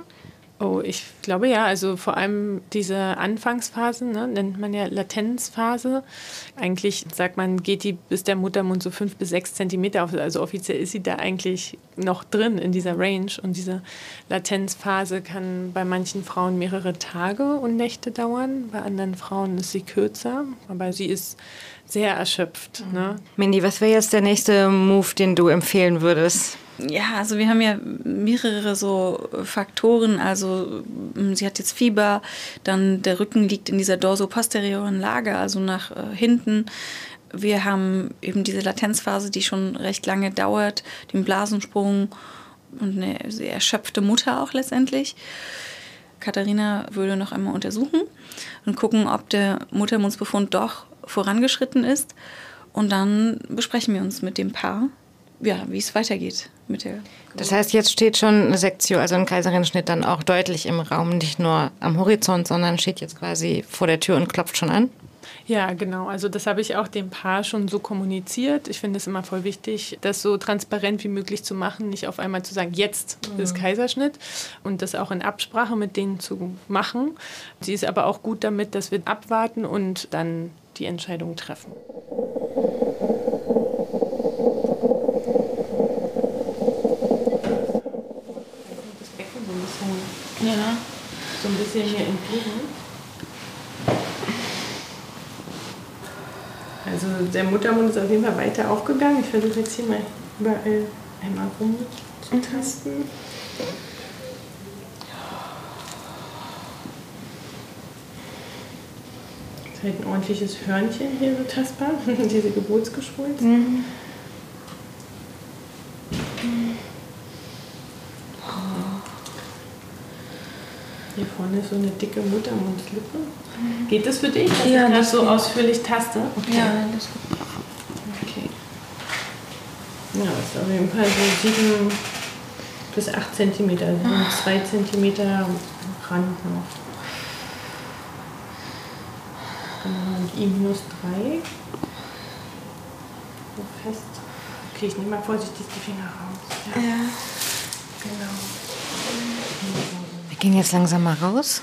Oh, ich glaube ja. Also vor allem diese Anfangsphasen ne, nennt man ja Latenzphase. Eigentlich sagt man, geht die bis der Muttermund so fünf bis sechs Zentimeter auf. Also offiziell ist sie da eigentlich noch drin in dieser Range. Und diese Latenzphase kann bei manchen Frauen mehrere Tage und Nächte dauern. Bei anderen Frauen ist sie kürzer. Aber sie ist sehr erschöpft. Ne? Mindy, was wäre jetzt der nächste Move, den du empfehlen würdest? Ja, also wir haben ja mehrere so Faktoren. Also mm, sie hat jetzt Fieber, dann der Rücken liegt in dieser dorsoposterioren Lage, also nach äh, hinten. Wir haben eben diese Latenzphase, die schon recht lange dauert, den Blasensprung und eine sehr erschöpfte Mutter auch letztendlich. Katharina würde noch einmal untersuchen und gucken, ob der Muttermundsbefund doch vorangeschritten ist. Und dann besprechen wir uns mit dem Paar, ja, wie es weitergeht mit der. Das heißt, jetzt steht schon eine Sektion, also ein Kaiserschnitt dann auch deutlich im Raum, nicht nur am Horizont, sondern steht jetzt quasi vor der Tür und klopft schon an. Ja, genau. Also das habe ich auch dem Paar schon so kommuniziert. Ich finde es immer voll wichtig, das so transparent wie möglich zu machen, nicht auf einmal zu sagen, jetzt mhm. ist Kaiserschnitt und das auch in Absprache mit denen zu machen. Sie ist aber auch gut damit, dass wir abwarten und dann die Entscheidung treffen. Ja, so ein bisschen hier entgegen. Also der Muttermund ist auf jeden Fall weiter aufgegangen. Ich versuche jetzt hier mal überall einmal rumzutasten. Das ist halt ein ordentliches Hörnchen hier so tastbar, diese Geburtsgeschwulst. Mhm. Hier vorne so eine dicke Muttermundslippe. Mhm. Geht das für dich, dass ja, ich das so geht. ausführlich taste? Okay. Ja, das geht. Okay. Ja, das ist auf jeden Fall so 7 bis 8 cm, also 2 cm Rand noch. Genau, und I minus 3. So fest. Okay, ich nehme mal vorsichtig die Finger raus. Ja. ja. Genau. Wir gehen jetzt langsam mal raus,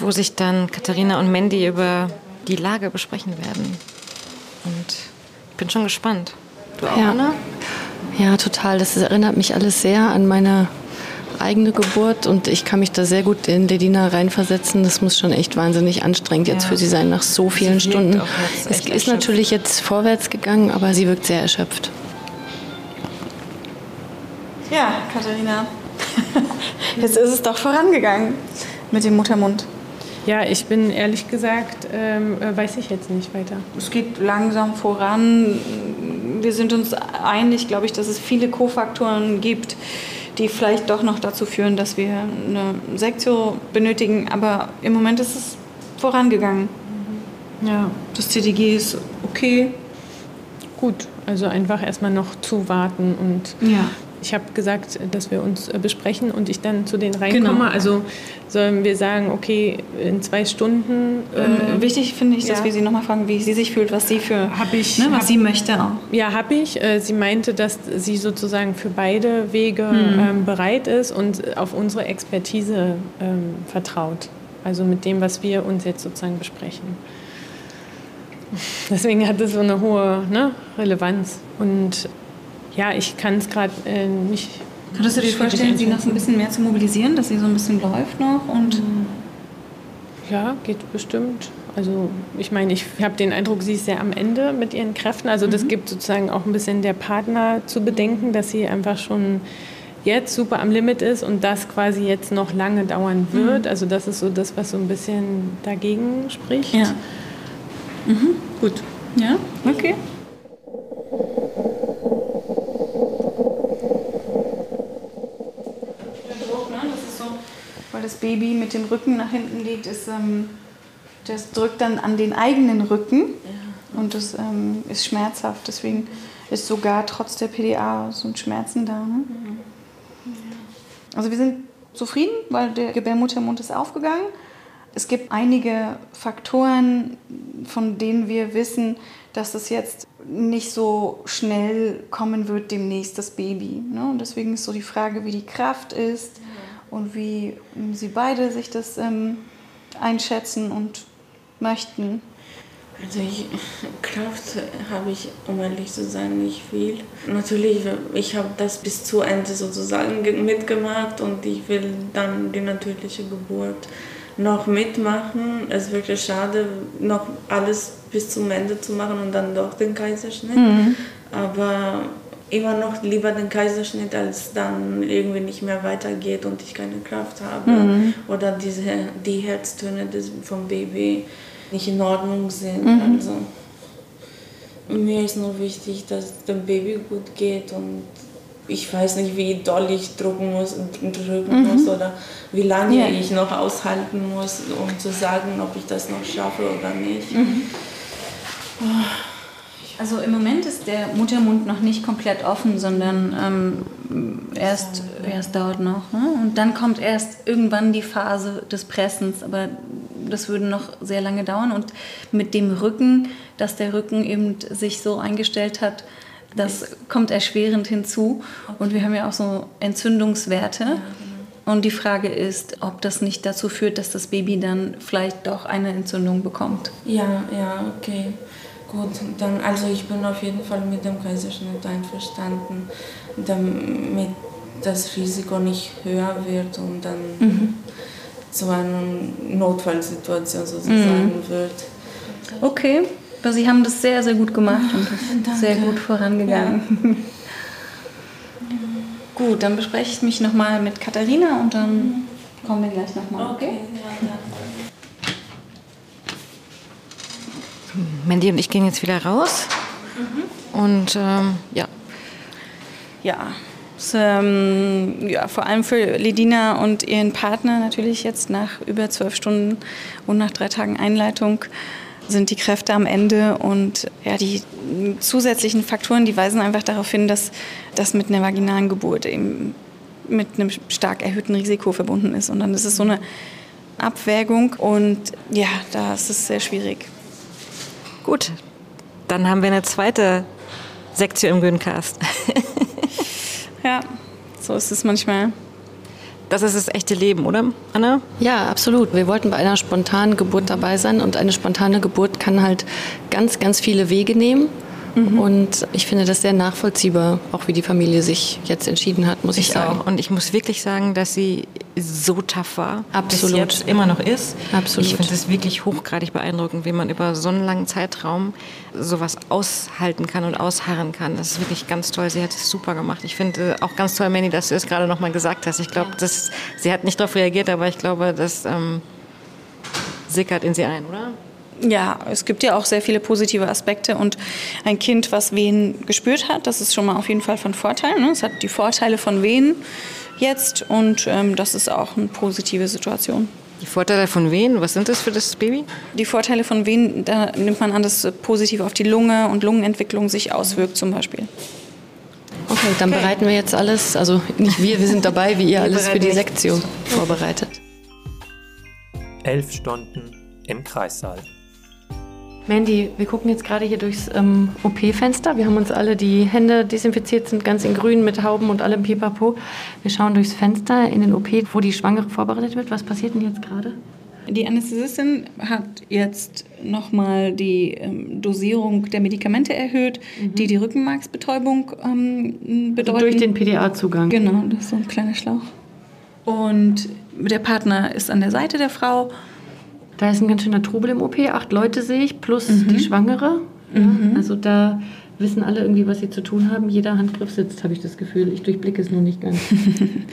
wo sich dann Katharina und Mandy über die Lage besprechen werden. Und ich bin schon gespannt. Du auch, ja. Anna? Ja, total. Das erinnert mich alles sehr an meine eigene Geburt und ich kann mich da sehr gut in Ledina reinversetzen. Das muss schon echt wahnsinnig anstrengend jetzt ja. für sie sein nach so vielen Stunden. Es ist erschöpft. natürlich jetzt vorwärts gegangen, aber sie wirkt sehr erschöpft. Ja, Katharina, Jetzt ist es doch vorangegangen mit dem Muttermund. Ja, ich bin ehrlich gesagt, ähm, äh, weiß ich jetzt nicht weiter. Es geht langsam voran. Wir sind uns einig, glaube ich, dass es viele Kofaktoren gibt, die vielleicht doch noch dazu führen, dass wir eine Sektio benötigen. Aber im Moment ist es vorangegangen. Ja. Das CDG ist okay. Gut, Also einfach erstmal noch zuwarten und Ja. Ich habe gesagt, dass wir uns äh, besprechen und ich dann zu denen reinkomme. Genau. Also sollen wir sagen, okay, in zwei Stunden. Ähm, äh, wichtig finde ich, dass ja. wir sie nochmal fragen, wie sie sich fühlt, was sie für, ich, ne, was hab- sie möchte auch. Ja, habe ich. Äh, Sie meinte, dass sie sozusagen für beide Wege Hm. ähm, bereit ist und auf unsere Expertise ähm, vertraut. Also mit dem, was wir uns jetzt sozusagen besprechen. Deswegen hat es so eine hohe ne, Relevanz. Und ja, ich kann es gerade äh, nicht. Könntest du dir vorstellen, sie noch so ein bisschen mehr zu mobilisieren, dass sie so ein bisschen läuft noch und Ja, geht bestimmt. Also ich meine, ich habe den Eindruck, sie ist sehr am Ende mit ihren Kräften. Also das gibt sozusagen auch ein bisschen der Partner zu bedenken, dass sie einfach schon jetzt super am Limit ist und das quasi jetzt noch lange dauern wird. Mhm. Also das ist so das, was so ein bisschen dagegen spricht. Ja. Mhm, gut. Ja, okay. Der Druck, ne? Das ist so, weil das Baby mit dem Rücken nach hinten liegt, ist, ähm, das drückt dann an den eigenen Rücken und das ähm, ist schmerzhaft. Deswegen ist sogar trotz der PDA so ein Schmerzen da. Ne? Also wir sind zufrieden, weil der Gebärmuttermund ist aufgegangen. Es gibt einige Faktoren, von denen wir wissen, dass es jetzt nicht so schnell kommen wird demnächst das Baby. Ne? Und deswegen ist so die Frage, wie die Kraft ist und wie ähm, sie beide sich das ähm, einschätzen und möchten. Also ich, Kraft habe ich, um ehrlich zu sein, nicht viel. Natürlich, ich habe das bis zu Ende sozusagen ge- mitgemacht und ich will dann die natürliche Geburt noch mitmachen. Es ist wirklich schade, noch alles bis zum Ende zu machen und dann doch den Kaiserschnitt. Mhm. Aber immer noch lieber den Kaiserschnitt, als dann irgendwie nicht mehr weitergeht und ich keine Kraft habe. Mhm. Oder diese, die Herztöne des, vom Baby nicht in Ordnung sind. Mhm. Also, mir ist nur wichtig, dass dem Baby gut geht und ich weiß nicht, wie doll ich drücken muss, drücken Mhm. muss oder wie lange Ja. ich noch aushalten muss, um zu sagen, ob ich das noch schaffe oder nicht. Mhm. Also im Moment ist der Muttermund noch nicht komplett offen, sondern ähm, erst, erst dauert noch. Ne? Und dann kommt erst irgendwann die Phase des Pressens, aber das würde noch sehr lange dauern. Und mit dem Rücken, dass der Rücken eben sich so eingestellt hat, das kommt erschwerend hinzu. Und wir haben ja auch so Entzündungswerte. Und die Frage ist, ob das nicht dazu führt, dass das Baby dann vielleicht doch eine Entzündung bekommt. Ja, ja, okay. Gut, dann, also ich bin auf jeden Fall mit dem Kaiserschnitt einverstanden, damit das Risiko nicht höher wird und dann Mhm. zu einer Notfallsituation sozusagen Mhm. wird. Okay, aber Sie haben das sehr, sehr gut gemacht und das ist sehr danke. gut vorangegangen. Gut, dann bespreche ich mich nochmal mit Katharina und dann kommen wir gleich nochmal. Okay? Mandy und ich gehen jetzt wieder raus. Und ähm, ja, Ja, es, ähm, ja, vor allem für Ledina und ihren Partner natürlich jetzt nach über zwölf Stunden und nach drei Tagen Einleitung sind die Kräfte am Ende und ja, die zusätzlichen Faktoren, die weisen einfach darauf hin, dass das mit einer vaginalen Geburt eben mit einem stark erhöhten Risiko verbunden ist. Und dann ist es so eine Abwägung und ja, da ist es sehr schwierig. Gut. Dann haben wir eine zweite Sektion im Göncast. Ja, so ist es manchmal. Das ist das echte Leben, oder, Anna? Ja, absolut. Wir wollten bei einer spontanen Geburt dabei sein und eine spontane Geburt kann halt ganz, ganz viele Wege nehmen. Und ich finde das sehr nachvollziehbar, auch wie die Familie sich jetzt entschieden hat, muss ich, Ich sagen. auch. Und ich muss wirklich sagen, dass sie so tough war. Absolut. Bis jetzt immer noch ist. Absolut. Ich finde es wirklich hochgradig beeindruckend, wie man über so einen langen Zeitraum sowas aushalten kann und ausharren kann. Das ist wirklich ganz toll. Sie hat es super gemacht. Ich finde auch ganz toll, Manny, dass du es gerade nochmal gesagt hast. Ich glaube, sie hat nicht darauf reagiert, aber ich glaube, das ähm, sickert in sie ein, oder? Ja, es gibt ja auch sehr viele positive Aspekte und ein Kind, was Wehen gespürt hat, das ist schon mal auf jeden Fall von Vorteil. Ne? Es hat die Vorteile von Wehen jetzt und ähm, das ist auch eine positive Situation. Die Vorteile von Wehen, was sind das für das Baby? Die Vorteile von Wehen, da nimmt man an, dass positiv auf die Lunge und Lungenentwicklung sich auswirkt zum Beispiel. Okay, dann okay. bereiten wir jetzt alles, also nicht wir, wir sind dabei, wie ihr alles für die Sektion vorbereitet. Elf Stunden im Kreissaal. Mandy, wir gucken jetzt gerade hier durchs ähm, OP-Fenster. Wir haben uns alle die Hände desinfiziert, sind ganz in grün mit Hauben und allem Pipapo. Wir schauen durchs Fenster in den OP, wo die Schwangere vorbereitet wird. Was passiert denn jetzt gerade? Die Anästhesistin hat jetzt nochmal die ähm, Dosierung der Medikamente erhöht, mhm. die die Rückenmarksbetäubung ähm, bedeuten. Also durch den PDA-Zugang. Genau, das ist so ein kleiner Schlauch. Und der Partner ist an der Seite der Frau da ist ein ganz schöner Trubel im OP. Acht Leute sehe ich, plus mhm. die Schwangere. Ja, mhm. Also da wissen alle irgendwie, was sie zu tun haben. Jeder Handgriff sitzt, habe ich das Gefühl. Ich durchblicke es nur nicht ganz.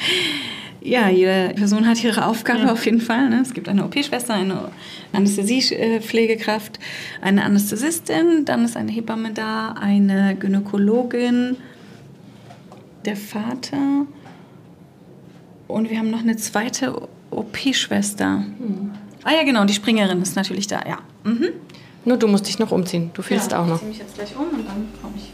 ja, jede Person hat ihre Aufgabe ja. auf jeden Fall. Ne? Es gibt eine OP-Schwester, eine Anästhesiepflegekraft, eine Anästhesistin, dann ist eine Hebamme da, eine Gynäkologin, der Vater und wir haben noch eine zweite OP-Schwester. Mhm. Ah ja, genau, die Springerin ist natürlich da, ja. Mhm. Nur du musst dich noch umziehen. Du fehlst ja, auch noch. Ich ziehe mich jetzt gleich um und dann komme ich.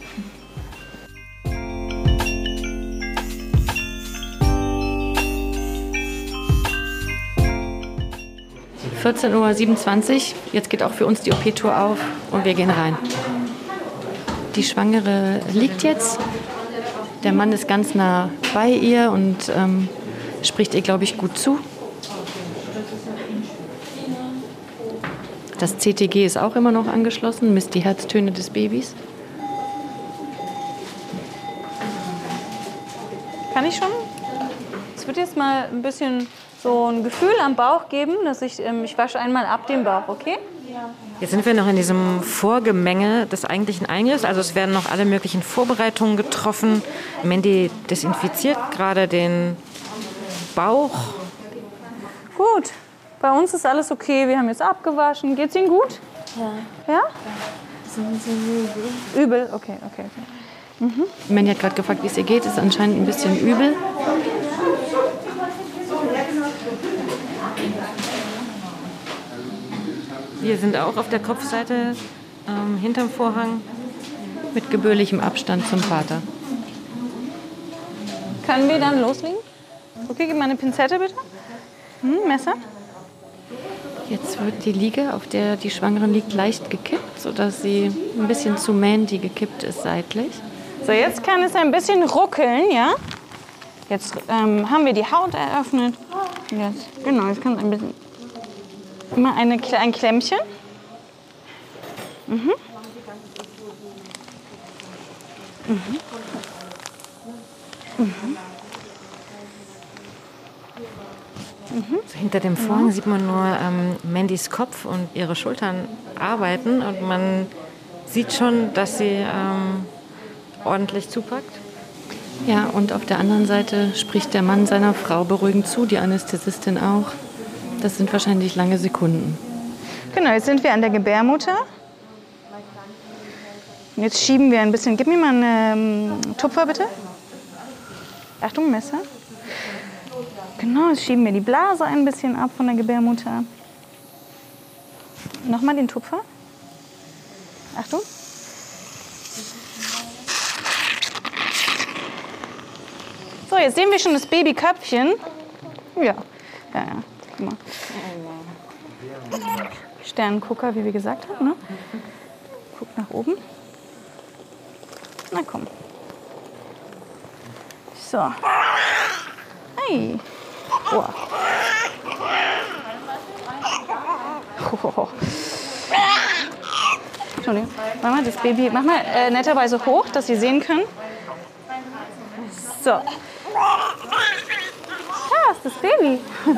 14.27 Uhr. Jetzt geht auch für uns die OP-Tour auf und wir gehen rein. Die Schwangere liegt jetzt. Der Mann ist ganz nah bei ihr und ähm, spricht ihr, glaube ich, gut zu. Das CTG ist auch immer noch angeschlossen, misst die Herztöne des Babys. Kann ich schon? Es wird jetzt mal ein bisschen so ein Gefühl am Bauch geben, dass ich, ähm, ich wasche einmal ab den Bauch, okay? Jetzt sind wir noch in diesem Vorgemenge des eigentlichen Eingriffs. Also es werden noch alle möglichen Vorbereitungen getroffen. Mandy desinfiziert gerade den Bauch. Gut, bei uns ist alles okay, wir haben jetzt abgewaschen. Geht's Ihnen gut? Ja. Ja? Sind Sie übel? Übel? Okay, okay, okay. Mhm. Mandy hat gerade gefragt, wie es ihr geht. Ist anscheinend ein bisschen übel. Wir sind auch auf der Kopfseite ähm, hinterm Vorhang. Mit gebührlichem Abstand zum Vater. Können wir dann loslegen? Okay, gib mal eine Pinzette bitte. Hm, Messer. Jetzt wird die Liege, auf der die Schwangere liegt, leicht gekippt, sodass sie ein bisschen zu Mandy gekippt ist seitlich. So, jetzt kann es ein bisschen ruckeln, ja? Jetzt ähm, haben wir die Haut eröffnet. Jetzt, genau, jetzt kann es ein bisschen. Immer eine, ein Klemmchen. Mhm. Mhm. Mhm. Mhm. So hinter dem Vorhang sieht man nur ähm, Mandys Kopf und ihre Schultern arbeiten und man sieht schon, dass sie ähm, ordentlich zupackt. Ja, und auf der anderen Seite spricht der Mann seiner Frau beruhigend zu, die Anästhesistin auch. Das sind wahrscheinlich lange Sekunden. Genau, jetzt sind wir an der Gebärmutter. Jetzt schieben wir ein bisschen. Gib mir mal einen ähm, Tupfer bitte. Achtung, Messer. Genau, jetzt schieben wir die Blase ein bisschen ab von der Gebärmutter. Nochmal den Tupfer. Achtung. So, jetzt sehen wir schon das Babyköpfchen. Ja, ja, ja. Guck mal. Sternengucker, wie wir gesagt haben. Ne? Guck nach oben. Na komm. So. Hey. Oh. Entschuldigung. Mach mal das Baby, mach mal äh, netterweise hoch, dass Sie sehen können. So. Ja, ist das Baby.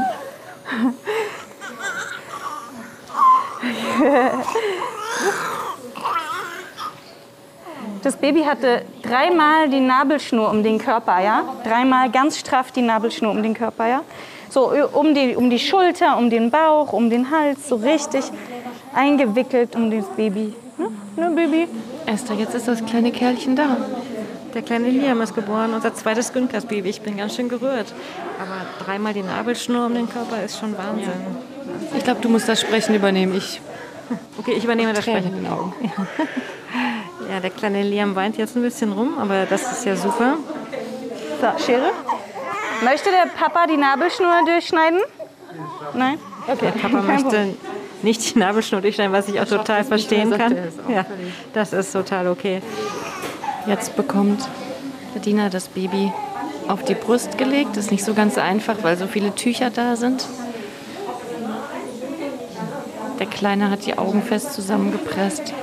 Das Baby hatte dreimal die Nabelschnur um den Körper, ja? Dreimal ganz straff die Nabelschnur um den Körper, ja? So um die, um die Schulter, um den Bauch, um den Hals, so richtig eingewickelt um das Baby. Ne, ne Baby? Esther, jetzt ist das kleine Kerlchen da. Der kleine Liam ist geboren, unser zweites Günther-Baby. Ich bin ganz schön gerührt. Aber dreimal die Nabelschnur um den Körper ist schon Wahnsinn. Ja. Ich glaube, du musst das Sprechen übernehmen. Ich okay, ich übernehme das Sprechen. in den Augen. Ja. ja, der kleine Liam weint jetzt ein bisschen rum, aber das ist ja super. So, Schere. Möchte der Papa die Nabelschnur durchschneiden? Nein? Okay. Der Papa möchte nicht die Nabelschnur durchschneiden, was ich auch total verstehen kann. Ja, das ist total okay. Jetzt bekommt Bediener das Baby auf die Brust gelegt. Das ist nicht so ganz einfach, weil so viele Tücher da sind. Der Kleine hat die Augen fest zusammengepresst.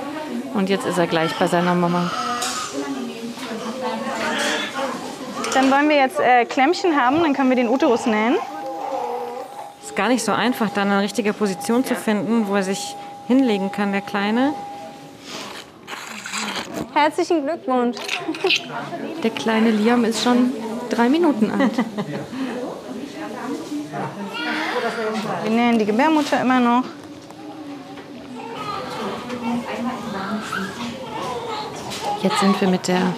Und jetzt ist er gleich bei seiner Mama. Dann wollen wir jetzt äh, Klemmchen haben, dann können wir den Uterus nähen. Ist gar nicht so einfach, dann eine richtige Position zu finden, wo er sich hinlegen kann, der Kleine. Herzlichen Glückwunsch. Der kleine Liam ist schon drei Minuten alt. Wir nähen die Gebärmutter immer noch. Jetzt sind wir mit der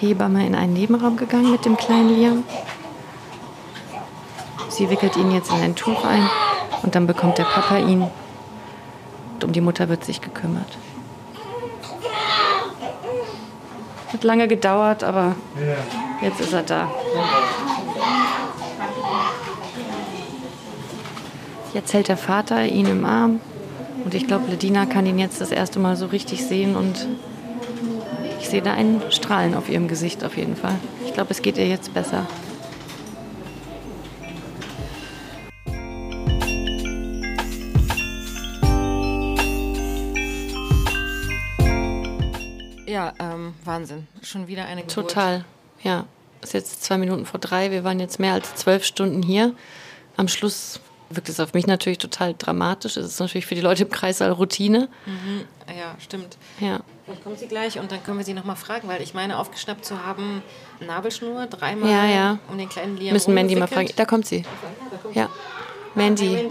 Hebamme in einen Nebenraum gegangen mit dem kleinen Liam. Sie wickelt ihn jetzt in ein Tuch ein und dann bekommt der Papa ihn. Und um die Mutter wird sich gekümmert. Hat lange gedauert, aber jetzt ist er da. Jetzt hält der Vater ihn im Arm und ich glaube, Ledina kann ihn jetzt das erste Mal so richtig sehen und ich sehe da ein Strahlen auf ihrem Gesicht auf jeden Fall. Ich glaube, es geht ihr jetzt besser. Ja, ähm, Wahnsinn. Schon wieder eine Geburt. Total, ja. Es ist jetzt zwei Minuten vor drei. Wir waren jetzt mehr als zwölf Stunden hier. Am Schluss wirkt es auf mich natürlich total dramatisch. Es ist natürlich für die Leute im Kreissaal Routine. Mhm. Ja, stimmt. Ja. Vielleicht kommt sie gleich und dann können wir sie nochmal fragen, weil ich meine, aufgeschnappt zu haben, Nabelschnur, dreimal ja, ja. um den kleinen Liam Müssen Mandy mal fragen. Da kommt sie. Ja. Mandy.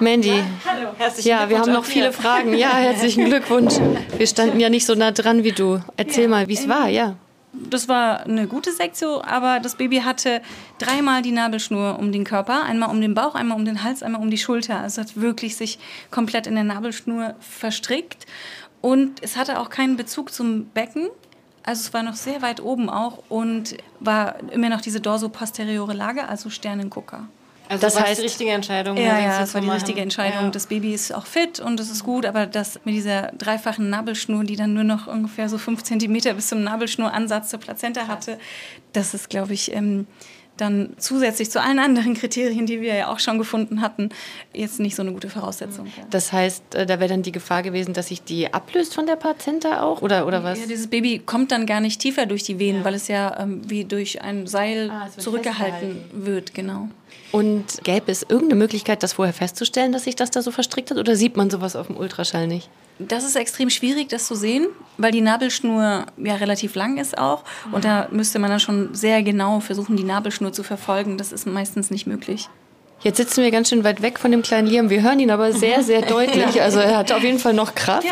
Mandy. Hallo. Herzlichen Ja, wir haben noch viele. Fragen. Ja, herzlichen Glückwunsch. Wir standen ja nicht so nah dran wie du. Erzähl mal, wie es war, ja. Das war eine gute Sektion, aber das Baby hatte dreimal die Nabelschnur um den Körper. Einmal um den Bauch, einmal um den Hals, einmal um die Schulter. Also es hat wirklich sich komplett in der Nabelschnur verstrickt. Und es hatte auch keinen Bezug zum Becken. Also es war noch sehr weit oben auch und war immer noch diese dorsoposteriore Lage, also Sternengucker. Also Das heißt, die richtige Entscheidung. Ja, ja, es das war die richtige Entscheidung. Ja. Das Baby ist auch fit und das ist gut, aber das mit dieser dreifachen Nabelschnur, die dann nur noch ungefähr so fünf Zentimeter bis zum Nabelschnuransatz zur Plazenta hatte, das ist, glaube ich, ähm, dann zusätzlich zu allen anderen Kriterien, die wir ja auch schon gefunden hatten, jetzt nicht so eine gute Voraussetzung. Das heißt, äh, da wäre dann die Gefahr gewesen, dass sich die ablöst von der Plazenta auch? Oder, oder was? Ja, dieses Baby kommt dann gar nicht tiefer durch die Venen, weil es ja ähm, wie durch ein Seil Ah, wird zurückgehalten wird, genau. Und gäbe es irgendeine Möglichkeit, das vorher festzustellen, dass sich das da so verstrickt hat? Oder sieht man sowas auf dem Ultraschall nicht? Das ist extrem schwierig, das zu sehen, weil die Nabelschnur ja relativ lang ist auch. Und da müsste man dann schon sehr genau versuchen, die Nabelschnur zu verfolgen. Das ist meistens nicht möglich. Jetzt sitzen wir ganz schön weit weg von dem kleinen Liam. Wir hören ihn aber sehr, sehr deutlich. Also er hat auf jeden Fall noch Kraft.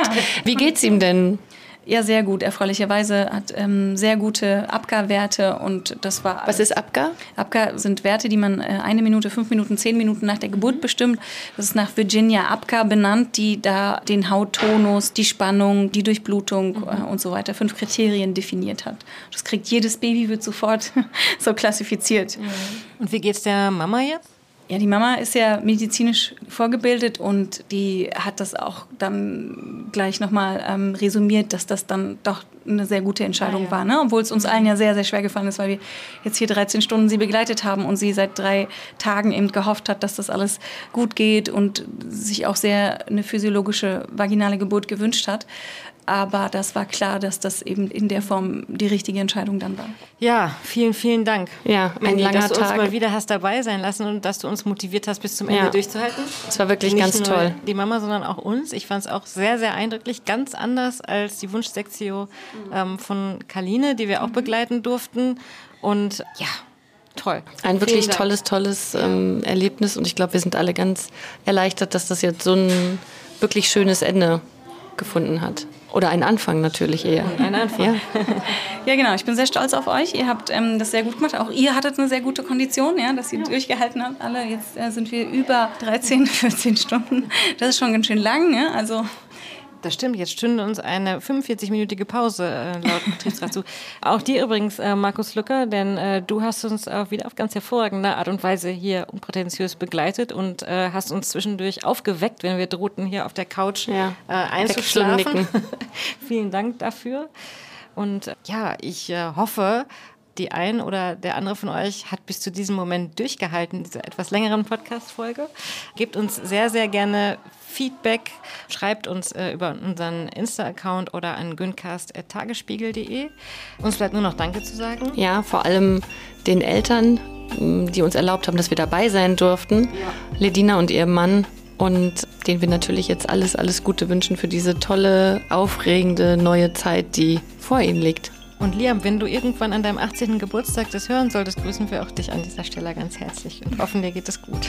Wie geht's ihm denn? Ja, sehr gut. Erfreulicherweise hat ähm, sehr gute Abgar-Werte und das war. Was ist Abgar? Abgar sind Werte, die man äh, eine Minute, fünf Minuten, zehn Minuten nach der Geburt bestimmt. Das ist nach Virginia Abgar benannt, die da den Hauttonus, die Spannung, die Durchblutung äh, und so weiter, fünf Kriterien definiert hat. Das kriegt jedes Baby, wird sofort so klassifiziert. Und wie geht's der Mama jetzt? Ja, die Mama ist ja medizinisch vorgebildet und die hat das auch dann gleich nochmal ähm, resümiert, dass das dann doch eine sehr gute Entscheidung war. Ne? Obwohl es uns allen ja sehr, sehr schwer gefallen ist, weil wir jetzt hier 13 Stunden sie begleitet haben und sie seit drei Tagen eben gehofft hat, dass das alles gut geht und sich auch sehr eine physiologische vaginale Geburt gewünscht hat. Aber das war klar, dass das eben in der Form die richtige Entscheidung dann war. Ja, vielen, vielen Dank. Ja, ein Mandy, langer dass du uns Tag. mal wieder hast dabei sein lassen und dass du uns motiviert hast, bis zum Ende Ja. durchzuhalten. Es war wirklich Nicht ganz nur toll. Die Mama, sondern auch uns. Ich fand es auch sehr, sehr eindrücklich. Ganz anders als die Wunschsektio ähm, von Kaline, die wir auch begleiten durften. Und ja, toll. Ein wirklich Vielen Dank. tolles, tolles ähm, Erlebnis und ich glaube, wir sind alle ganz erleichtert, dass das jetzt so ein wirklich schönes Ende gefunden hat. Oder ein Anfang natürlich eher. Ein Anfang. Ja. Ja, genau. Ich bin sehr stolz auf euch. Ihr habt ähm, das sehr gut gemacht. Auch ihr hattet eine sehr gute Kondition, ja, dass ihr durchgehalten habt. Alle, jetzt äh, sind wir über 13, 14 Stunden. Das ist schon ganz schön lang. Ja? Also Das stimmt, jetzt stünde uns eine 45-minütige Pause äh, laut Betriebsrat zu. Auch dir übrigens, äh, Markus Lücker, denn äh, du hast uns auch wieder auf ganz hervorragende Art und Weise hier unprätentiös begleitet und äh, hast uns zwischendurch aufgeweckt, wenn wir drohten, hier auf der Couch Ja. äh, einzuschlafen. Vielen Dank dafür. Und äh, ja, ich äh, hoffe, die ein oder der andere von euch hat bis zu diesem Moment durchgehalten, diese etwas längeren Podcast-Folge. Gebt uns sehr, sehr gerne Feedback. Schreibt uns äh, über unseren Insta-Account oder an güncast.tagesspiegel.de. Uns bleibt nur noch Danke zu sagen. Ja, vor allem den Eltern, m, die uns erlaubt haben, dass wir dabei sein durften. Ledina und ihr Mann. Und denen wir natürlich jetzt alles, alles Gute wünschen für diese tolle, aufregende neue Zeit, die vor ihnen liegt. Und Liam, wenn du irgendwann an deinem 18. Geburtstag das hören solltest, grüßen wir auch dich an dieser Stelle ganz herzlich und hoffen, dir geht es gut.